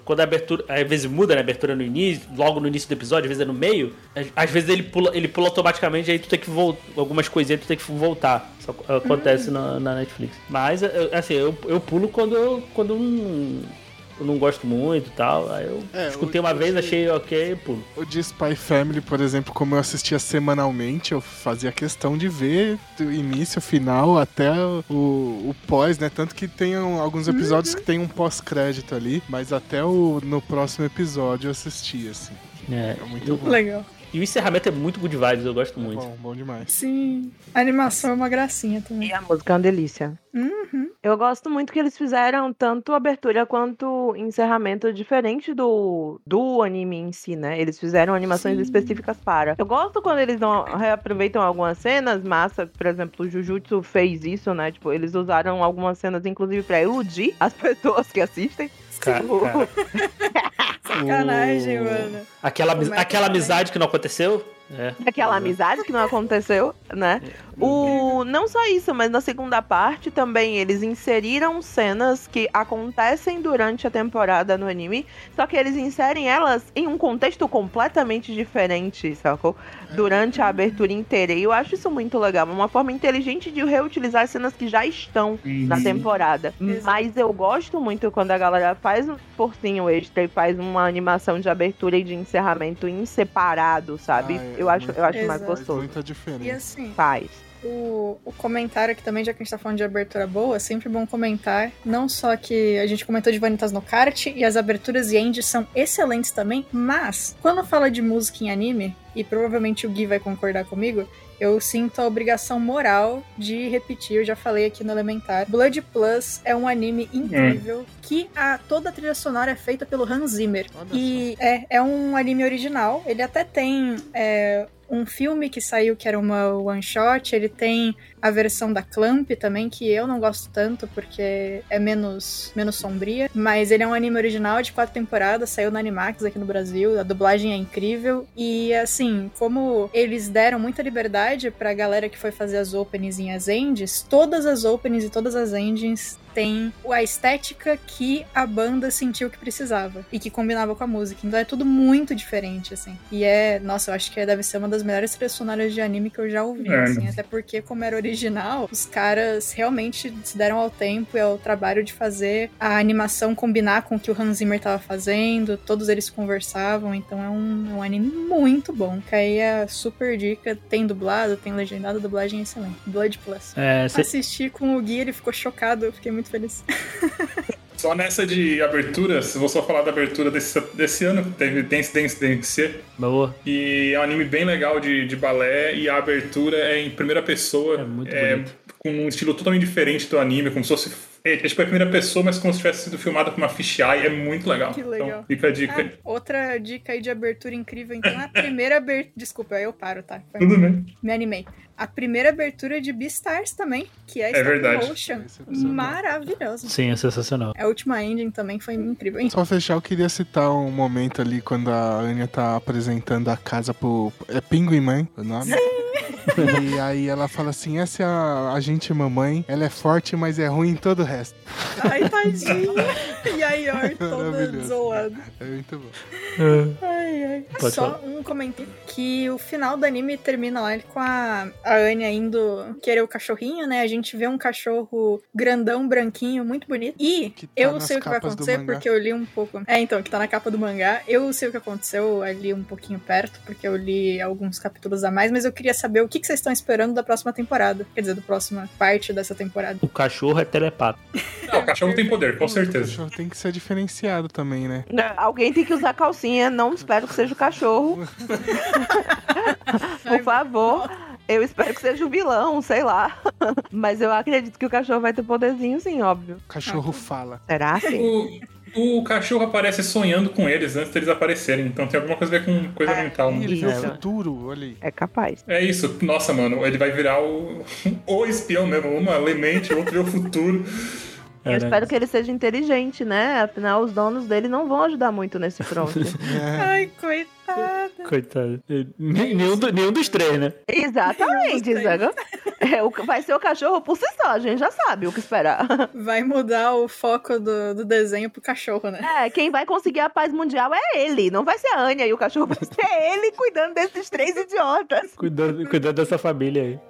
Quando a abertura. Às vezes muda, né? A abertura no início, logo no início do episódio, às vezes é no meio. Às, vezes ele pula, ele pula automaticamente, aí tu tem que voltar. Algumas coisinhas tu tem que voltar. Isso ac- acontece na, na Netflix. Mas, assim, eu, eu pulo quando eu. Quando não, eu não gosto muito e tal. Aí eu É, escutei uma vez, achei ok, pulo. O de Spy Family, por exemplo, como eu assistia semanalmente, eu fazia questão de ver do início, final, até o, o pós, né? Tanto que tem alguns episódios que tem um pós-crédito ali, mas até o, no próximo episódio eu assistia, assim. É, É muito eu- bom. Legal. E o encerramento é muito good vibes, eu gosto muito. Bom, bom demais. Sim. A animação é uma gracinha E também. a música é uma delícia. Uhum. Eu gosto muito que eles fizeram tanto abertura quanto encerramento diferente do, do anime em si, né? Eles fizeram animações Sim. específicas para. Eu gosto quando eles não reaproveitam algumas cenas, massa, por exemplo, o Jujutsu fez isso, né? Tipo, eles usaram algumas cenas, inclusive, pra iludir as pessoas que assistem. Cara, Tipo, cara, Sacanagem, mano. Aquela, Como é que aquela amizade que não aconteceu, É. Aquela Exato. amizade que não aconteceu, né? O, não só isso, mas na segunda parte também eles inseriram cenas que acontecem durante a temporada no anime, só que eles inserem elas em um contexto completamente diferente, sacou? Durante a abertura inteira. E eu acho isso muito legal. É uma forma inteligente de reutilizar cenas que já estão na Uhum. temporada. Mas eu gosto muito quando a galera faz um forcinho extra e faz uma animação de abertura e de encerramento em separado, sabe? Ah, é, eu acho, eu acho mais Exato. Gostoso. muita E diferença. assim, Faz. o, o comentário aqui também, já que a gente tá falando de abertura boa, é sempre bom comentar. Não só que a gente comentou de Vanitas no Kart e as aberturas e ends são excelentes também, mas quando fala de música em anime, e provavelmente o Gui vai concordar comigo, eu sinto a obrigação moral de repetir, eu já falei aqui no Elementar. Blood Plus é um anime incrível que a, toda a trilha sonora é feita pelo Hans Zimmer. Olha E é, é um anime original. Ele até tem é, um filme que saiu que era uma one shot. Ele tem a versão da Clamp também, que eu não gosto tanto porque é menos, menos sombria. Mas ele é um anime original de quatro temporadas, saiu na Animax aqui no Brasil. A dublagem é incrível. E assim, como eles deram muita liberdade pra galera que foi fazer as openings e as ends, todas as openings e todas as endings tem a estética que a banda sentiu que precisava e que combinava com a música. Então é tudo muito diferente, assim. E é, nossa, eu acho que deve ser uma das melhores trilhas sonoras de anime que eu já ouvi, É. assim. Até porque, como era original, os caras realmente se deram ao tempo e ao trabalho de fazer a animação combinar com o que o Hans Zimmer tava fazendo, todos eles conversavam, então é um, é um anime muito bom. Que aí é super dica, tem dublado, tem legendado, dublagem é excelente. Blood Plus. É, cê- Assisti com o Gui, ele ficou chocado, eu fiquei muito feliz. Só nessa de aberturas, vou só falar da abertura desse, desse ano, que teve Dance Dance Dance, boa. e é um anime bem legal de, de balé, e a abertura é em primeira pessoa, É muito bonito. com um estilo totalmente diferente do anime, como se fosse. É, é tipo a primeira pessoa, mas como se tivesse sido filmado com uma fisheye, é muito legal. Que legal. Então, fica a dica. Ah, outra dica aí de abertura incrível, então, é a primeira abertura. Desculpa, aí eu paro, tá? Foi- Tudo bem. Me animei. A primeira abertura de Beastars também, que é, É verdade. Motion. Excepcional. Maravilhosa. Sim, é sensacional. A última ending também foi incrível. Enfim, Só fechar, eu queria citar um momento ali quando a Anya tá apresentando a casa pro. É Pinguim Mãe o nome? E aí ela fala assim: essa é a, a gente mamãe, ela é forte, mas é ruim em todo o resto. Ai, tadinha. E a Yor toda Maravilhoso. zoada. É muito bom. Ai, ai. Pode Só falar. um comentário que o final do anime termina lá com a, a Anya indo querer o cachorrinho, né? A gente vê um cachorro grandão, branquinho, muito bonito. E tá eu sei o que vai acontecer porque eu li um pouco. É, então, que tá na capa do mangá. Eu sei o que aconteceu ali um pouquinho perto, porque eu li alguns capítulos a mais, mas eu queria saber o que, que vocês estão esperando da próxima temporada. Quer dizer, da próxima parte dessa temporada. O cachorro é telepata. Não, o cachorro tem poder, com O certeza. cachorro tem que ser diferenciado também, né? Né, Alguém tem que usar calcinha, não espero que seja o cachorro. Por favor. Eu espero que seja o vilão, sei lá. Mas eu acredito que o cachorro vai ter poderzinho, sim, óbvio. O cachorro fala. Será sim? O, o cachorro aparece sonhando com eles antes deles aparecerem, então tem alguma coisa a ver com coisa É, mental. Ele vê o É. futuro, olha aí. É capaz. É isso, nossa, mano, ele vai virar o, o espião mesmo, uma lemente, outro vê o futuro. Eu Era- espero que ele seja inteligente, né? Afinal, os donos dele não vão ajudar muito nesse front. É, Ai, coitada. Coitado. Nenhum, do- nenhum dos três, né? Exatamente, sabe? É, o- vai ser o cachorro por si só, a gente já sabe o que esperar. Vai mudar o foco do, do desenho pro cachorro, né? É, quem vai conseguir a paz mundial é ele, não vai ser a Anya e o cachorro vai ser ele cuidando desses três idiotas. Cuidando, cuidando dessa família aí.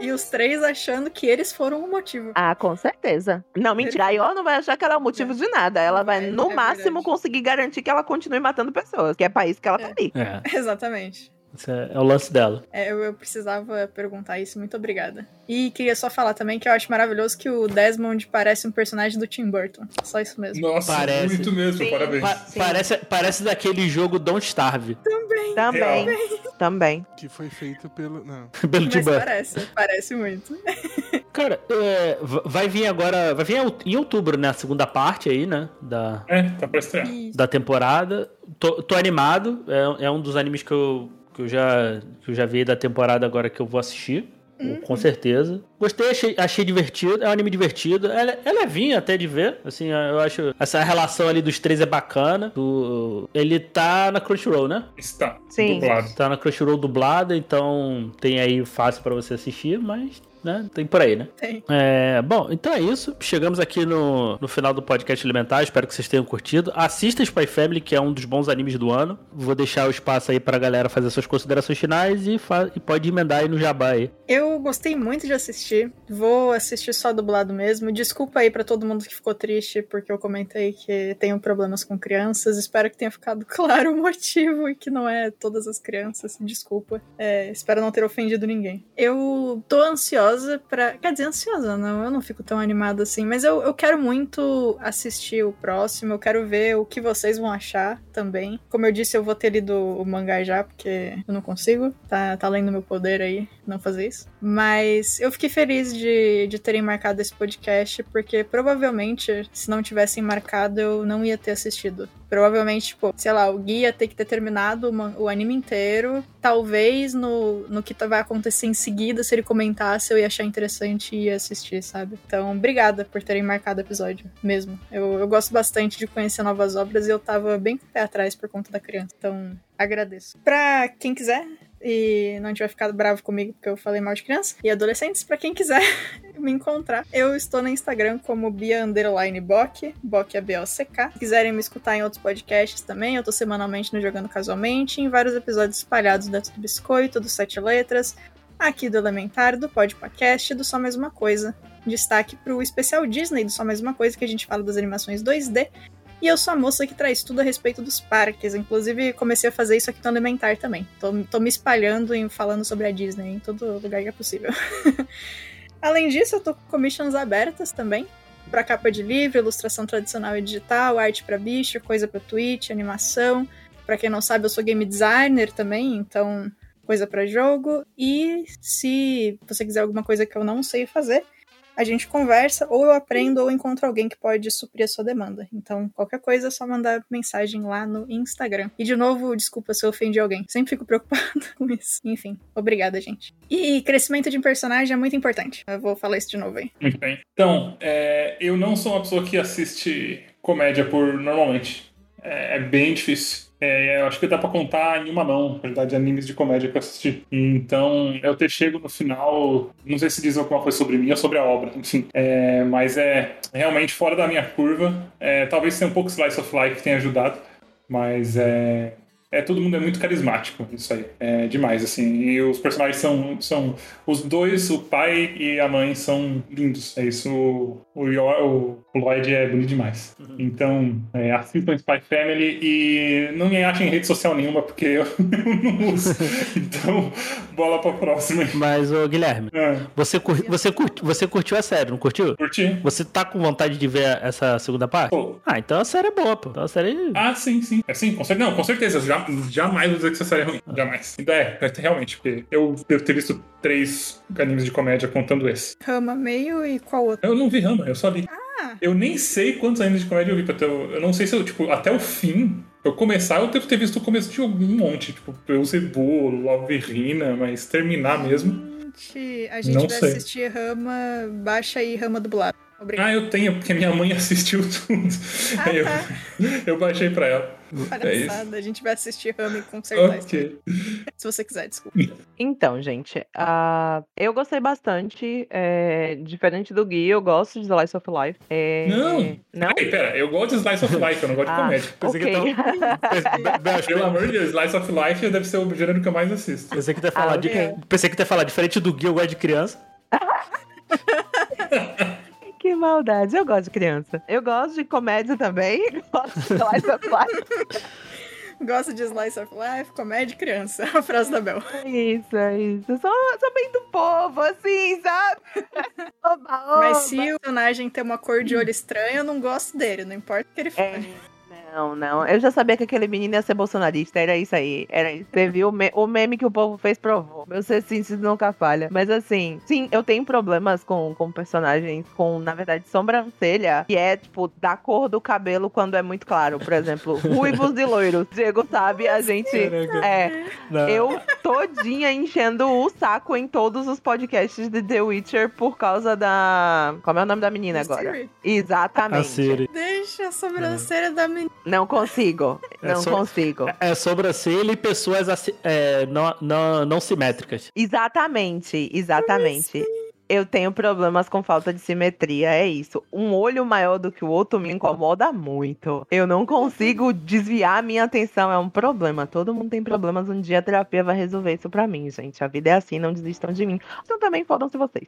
E os três achando que eles foram o motivo. Ah, com certeza. Não, mentira, a Yor não vai achar que ela é o motivo de nada. Ela vai, É, no é máximo, verdade. conseguir garantir que ela continue matando pessoas, que é pra isso que ela tá ali. É, Exatamente. Esse é, é o lance dela. É, eu, eu precisava perguntar isso, muito obrigada. E queria só falar também que eu acho maravilhoso que o Desmond parece um personagem do Tim Burton. Só isso mesmo. Nossa, Parece. muito mesmo, Sim. parabéns. Pa- Sim. parece, parece daquele jogo Don't Starve. Também. Também. que foi feito pelo. Não. Pelo Tim Mas Burton. parece, parece muito. Cara, é, vai vir agora. Vai vir em outubro, né? A segunda parte aí, né? Da, É, tá pra estrear. Da temporada. Tô, tô animado. É, é um dos animes que eu, que, eu já, que eu já vi da temporada agora que eu vou assistir. Uhum. com certeza. Gostei, achei, achei divertido, é um anime divertido. Ela, ela é levinho até de ver, assim, eu acho essa relação ali dos três é bacana. Do- ele tá na Crunchyroll, né? Está Sim. dublado. Tá na Crunchyroll dublada, então tem aí fácil pra você assistir, mas, né, tem por aí, né? Tem. É, bom, então é isso. Chegamos aqui no, no final do podcast Elementar. Espero que vocês tenham curtido. Assista Spy Family, que é um dos bons animes do ano. Vou deixar o espaço aí pra galera fazer suas considerações finais e, e pode emendar aí no jabá aí. Eu gostei muito de assistir. Vou assistir só dublado mesmo. Desculpa aí pra todo mundo que ficou triste porque eu comentei que tenho problemas com crianças. Espero que tenha ficado claro o motivo e que não é todas as crianças. Desculpa. É, espero não ter ofendido ninguém. Eu tô ansiosa pra. Quer dizer, ansiosa não, eu não fico tão animada assim. Mas eu, eu quero muito assistir o próximo. Eu quero ver o que vocês vão achar também. Como eu disse, eu vou ter lido o mangá já, porque eu não consigo. Tá, tá além do meu poder aí não fazer isso. Mas eu fiquei feliz de, de terem marcado esse podcast, porque provavelmente, se não tivessem marcado, eu não ia ter assistido. Provavelmente, tipo, sei lá, o Gui ia ter que ter terminado o, man- o anime inteiro. Talvez no, no que vai acontecer em seguida, se ele comentasse, eu ia achar interessante e ia assistir, sabe? Então, obrigada por terem marcado o episódio, mesmo. Eu, eu gosto bastante de conhecer novas obras e eu tava bem com o pé atrás por conta da criança. Então, agradeço. Pra quem quiser, e não tiver ficado bravo comigo porque eu falei mal de criança e adolescentes, pra quem quiser me encontrar, eu estou no Instagram como Bia Underline Bock, Bock é B-O-C-K. Se quiserem me escutar em outros podcasts também, eu tô semanalmente no Jogando Casualmente, em vários episódios espalhados dentro do Biscoito, do Sete Letras, aqui do Elementar, do Podcast, do Só Mais Uma Coisa. Destaque pro especial Disney do Só Mais Uma Coisa, que a gente fala das animações 2D. E eu sou a moça que traz tudo a respeito dos parques. Inclusive, comecei a fazer isso aqui no Elementar também. Tô, tô me espalhando e falando sobre a Disney em todo lugar que é possível. Além disso, eu tô com commissions abertas também. Pra capa de livro, ilustração tradicional e digital, arte pra bicho, coisa pra Twitch, animação. Pra quem não sabe, eu sou game designer também, então coisa pra jogo. E se você quiser alguma coisa que eu não sei fazer, a gente conversa, ou eu aprendo, ou encontro alguém que pode suprir a sua demanda. Então, qualquer coisa é só mandar mensagem lá no Instagram. E de novo, desculpa se eu ofendi alguém. Sempre fico preocupada com isso. Enfim, obrigada, gente. E crescimento de personagem é muito importante. Eu vou falar isso de novo aí. Muito bem. Então, é, eu não sou uma pessoa que assiste comédia por normalmente. É, é bem difícil. É, eu acho que dá pra contar em uma mão, na verdade, de animes de comédia que eu assisti. Então, eu te chego no final, não sei se diz alguma coisa sobre mim ou sobre a obra, enfim. É, mas é realmente fora da minha curva. É, talvez tenha um pouco Slice of Life que tenha ajudado, mas é, é, todo mundo é muito carismático, isso aí. É demais, assim. E os personagens são, são. Os dois, o pai e a mãe, são lindos. É isso. O, Yor- o Lloyd é bonito demais. Então, é, assistam Spy Family e não me achem em rede social nenhuma, porque eu não uso. Então, bola pra próxima. Mas, ô Guilherme, É, você, cur- você, curti- você curtiu a série, não curtiu? curti. Você tá com vontade de ver essa segunda parte? Pô. Ah, então a série é boa, pô. Então a série. Ah, sim, sim. É sim, com certeza. Não, com certeza. Já, jamais vou dizer que essa série é ruim. Jamais. Ainda é, é, realmente, porque eu devo ter visto três animes de comédia contando esse. Rama meio e qual outro? Eu não vi Rama, eu só li. Ah. Eu nem sei quantos animes de comédia eu vi. pra ter- Eu não sei se eu, tipo, até o fim. Eu começar, eu devo ter visto o começo de algum monte. Tipo, Beelzebub, Love Rina, mas terminar mesmo. Gente, a gente Não vai sei. assistir Rama, baixa aí Rama dublado. Obrigada. Ah, eu tenho, porque minha mãe assistiu tudo. Ah, eu, tá. eu baixei pra ela. É isso. Palhaçada, a gente vai assistir Rama e consertar isso. Ok. Se você quiser, desculpa. Então, gente, ah, eu gostei bastante. é, diferente do Gui, eu gosto de Slice of Life. É, Não. Não? Pera, eu gosto de Slice of Life, eu não gosto de Ah, comédia. Pensei que. Pelo amor de Deus, Slice of Life deve ser o gênero que eu mais assisto. Pensei que tu ia falar Ah, de. Pensei que tu ia falar, diferente do Gui, eu gosto de criança. Que maldade. Eu gosto de criança. Eu gosto de comédia também. Gosto de Slice of Life. Gosto de Slice of Life, comédia e criança. A frase da Bel. É Isso, é isso. Sou, sou bem do povo, assim, sabe? Oba, oba. Mas se o personagem tem uma cor de olho estranha, eu não gosto dele, não importa o que ele É, fale. Não, não. Eu já sabia que aquele menino ia ser bolsonarista. Era isso aí. Era isso. Você viu o, me- o meme que o povo fez provou. Meu ser sincero nunca falha. Mas assim, sim, eu tenho problemas com, com personagens com, na verdade, sobrancelha, que é, tipo, da cor do cabelo quando é muito claro. Por exemplo, ruivos e loiros. Diego sabe, a gente. É. Não. Eu, todinha enchendo o saco em todos os podcasts de The Witcher por causa da. Como é o nome da menina agora? Siri. Exatamente. A Siri. Deixa a sobrancelha da menina. Não consigo. É Não consigo. É sobrancelha e pessoas é, não, não, não simétricas. Exatamente, exatamente. Eu tenho problemas com falta de simetria, é isso. Um olho maior do que o outro me incomoda muito. Eu não consigo desviar a minha atenção, é um problema. Todo mundo tem problemas, um dia a terapia vai resolver isso pra mim, gente. A vida é assim, não desistam de mim. Então também fodam-se vocês.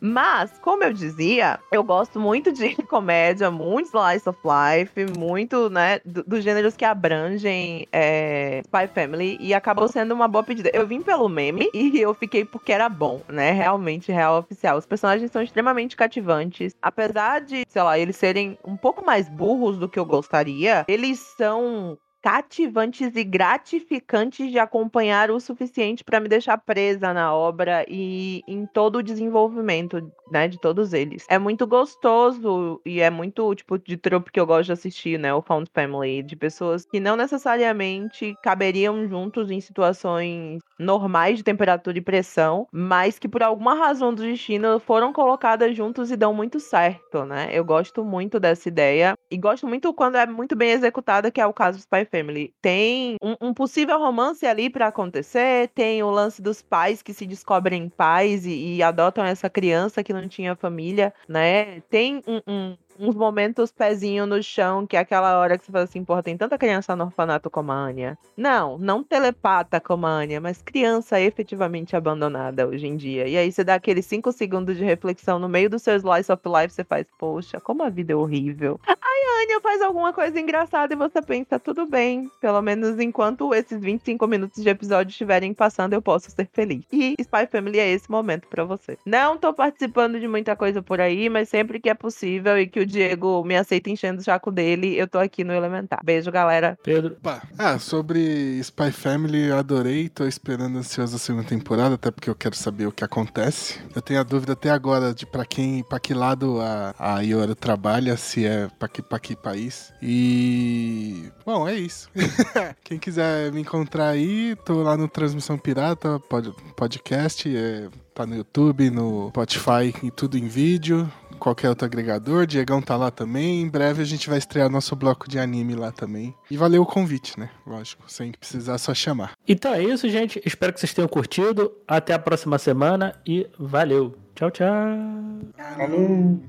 Mas, como eu dizia, eu gosto muito de comédia, muito slice of life, muito, né, do- dos gêneros que abrangem é, Spy Family e acabou sendo uma boa pedida. Eu vim pelo meme e eu fiquei porque era bom, né? Realmente, real oficial. Os personagens são extremamente cativantes. Apesar de, sei lá, eles serem um pouco mais burros do que eu gostaria, eles são cativantes e gratificantes de acompanhar o suficiente para me deixar presa na obra e em todo o desenvolvimento, né, de todos eles. É muito gostoso e é muito tipo de trope que eu gosto de assistir, né, o Found Family, de pessoas que não necessariamente caberiam juntos em situações normais de temperatura e pressão, mas que por alguma razão do destino foram colocadas juntos e dão muito certo, né? Eu gosto muito dessa ideia e gosto muito quando é muito bem executada, que é o caso do Spy Family. Tem um, um possível romance ali pra acontecer, tem o lance dos pais que se descobrem pais e, e adotam essa criança que não tinha família, né? Tem um- um- uns momentos pezinho no chão, que é aquela hora que você fala assim, porra, tem tanta criança no orfanato como a Anya. Não, não telepata como a Anya, mas criança efetivamente abandonada hoje em dia. E aí você dá aqueles cinco segundos de reflexão no meio do seu slice of life, você faz, poxa, como a vida é horrível. Aí a Anya faz alguma coisa engraçada e você pensa, tudo bem, pelo menos enquanto esses 25 minutos de episódio estiverem passando, eu posso ser feliz. E Spy Family é esse momento pra você. Não tô participando de muita coisa por aí, mas sempre que é possível e que o Diego me aceita enchendo o saco dele, eu tô aqui no Elementar. Beijo, galera. Pedro. Opa. Ah, sobre Spy Family, eu adorei, tô esperando ansioso a segunda temporada, até porque eu quero saber o que acontece. Eu tenho a dúvida até agora de pra quem, pra que lado a, a Iora trabalha, se é pra que, pra que país. E. Bom, é isso. quem quiser me encontrar aí, tô lá no Transmissão Pirata, pod, podcast, é, tá no YouTube, no Spotify e tudo em vídeo qualquer outro agregador. Diegão tá lá também. Em breve a gente vai estrear nosso bloco de anime lá também. E valeu o convite, né? Lógico, sem precisar só chamar. Então é isso, gente. Espero que vocês tenham curtido. Até a próxima semana e valeu. Tchau, tchau. Falou!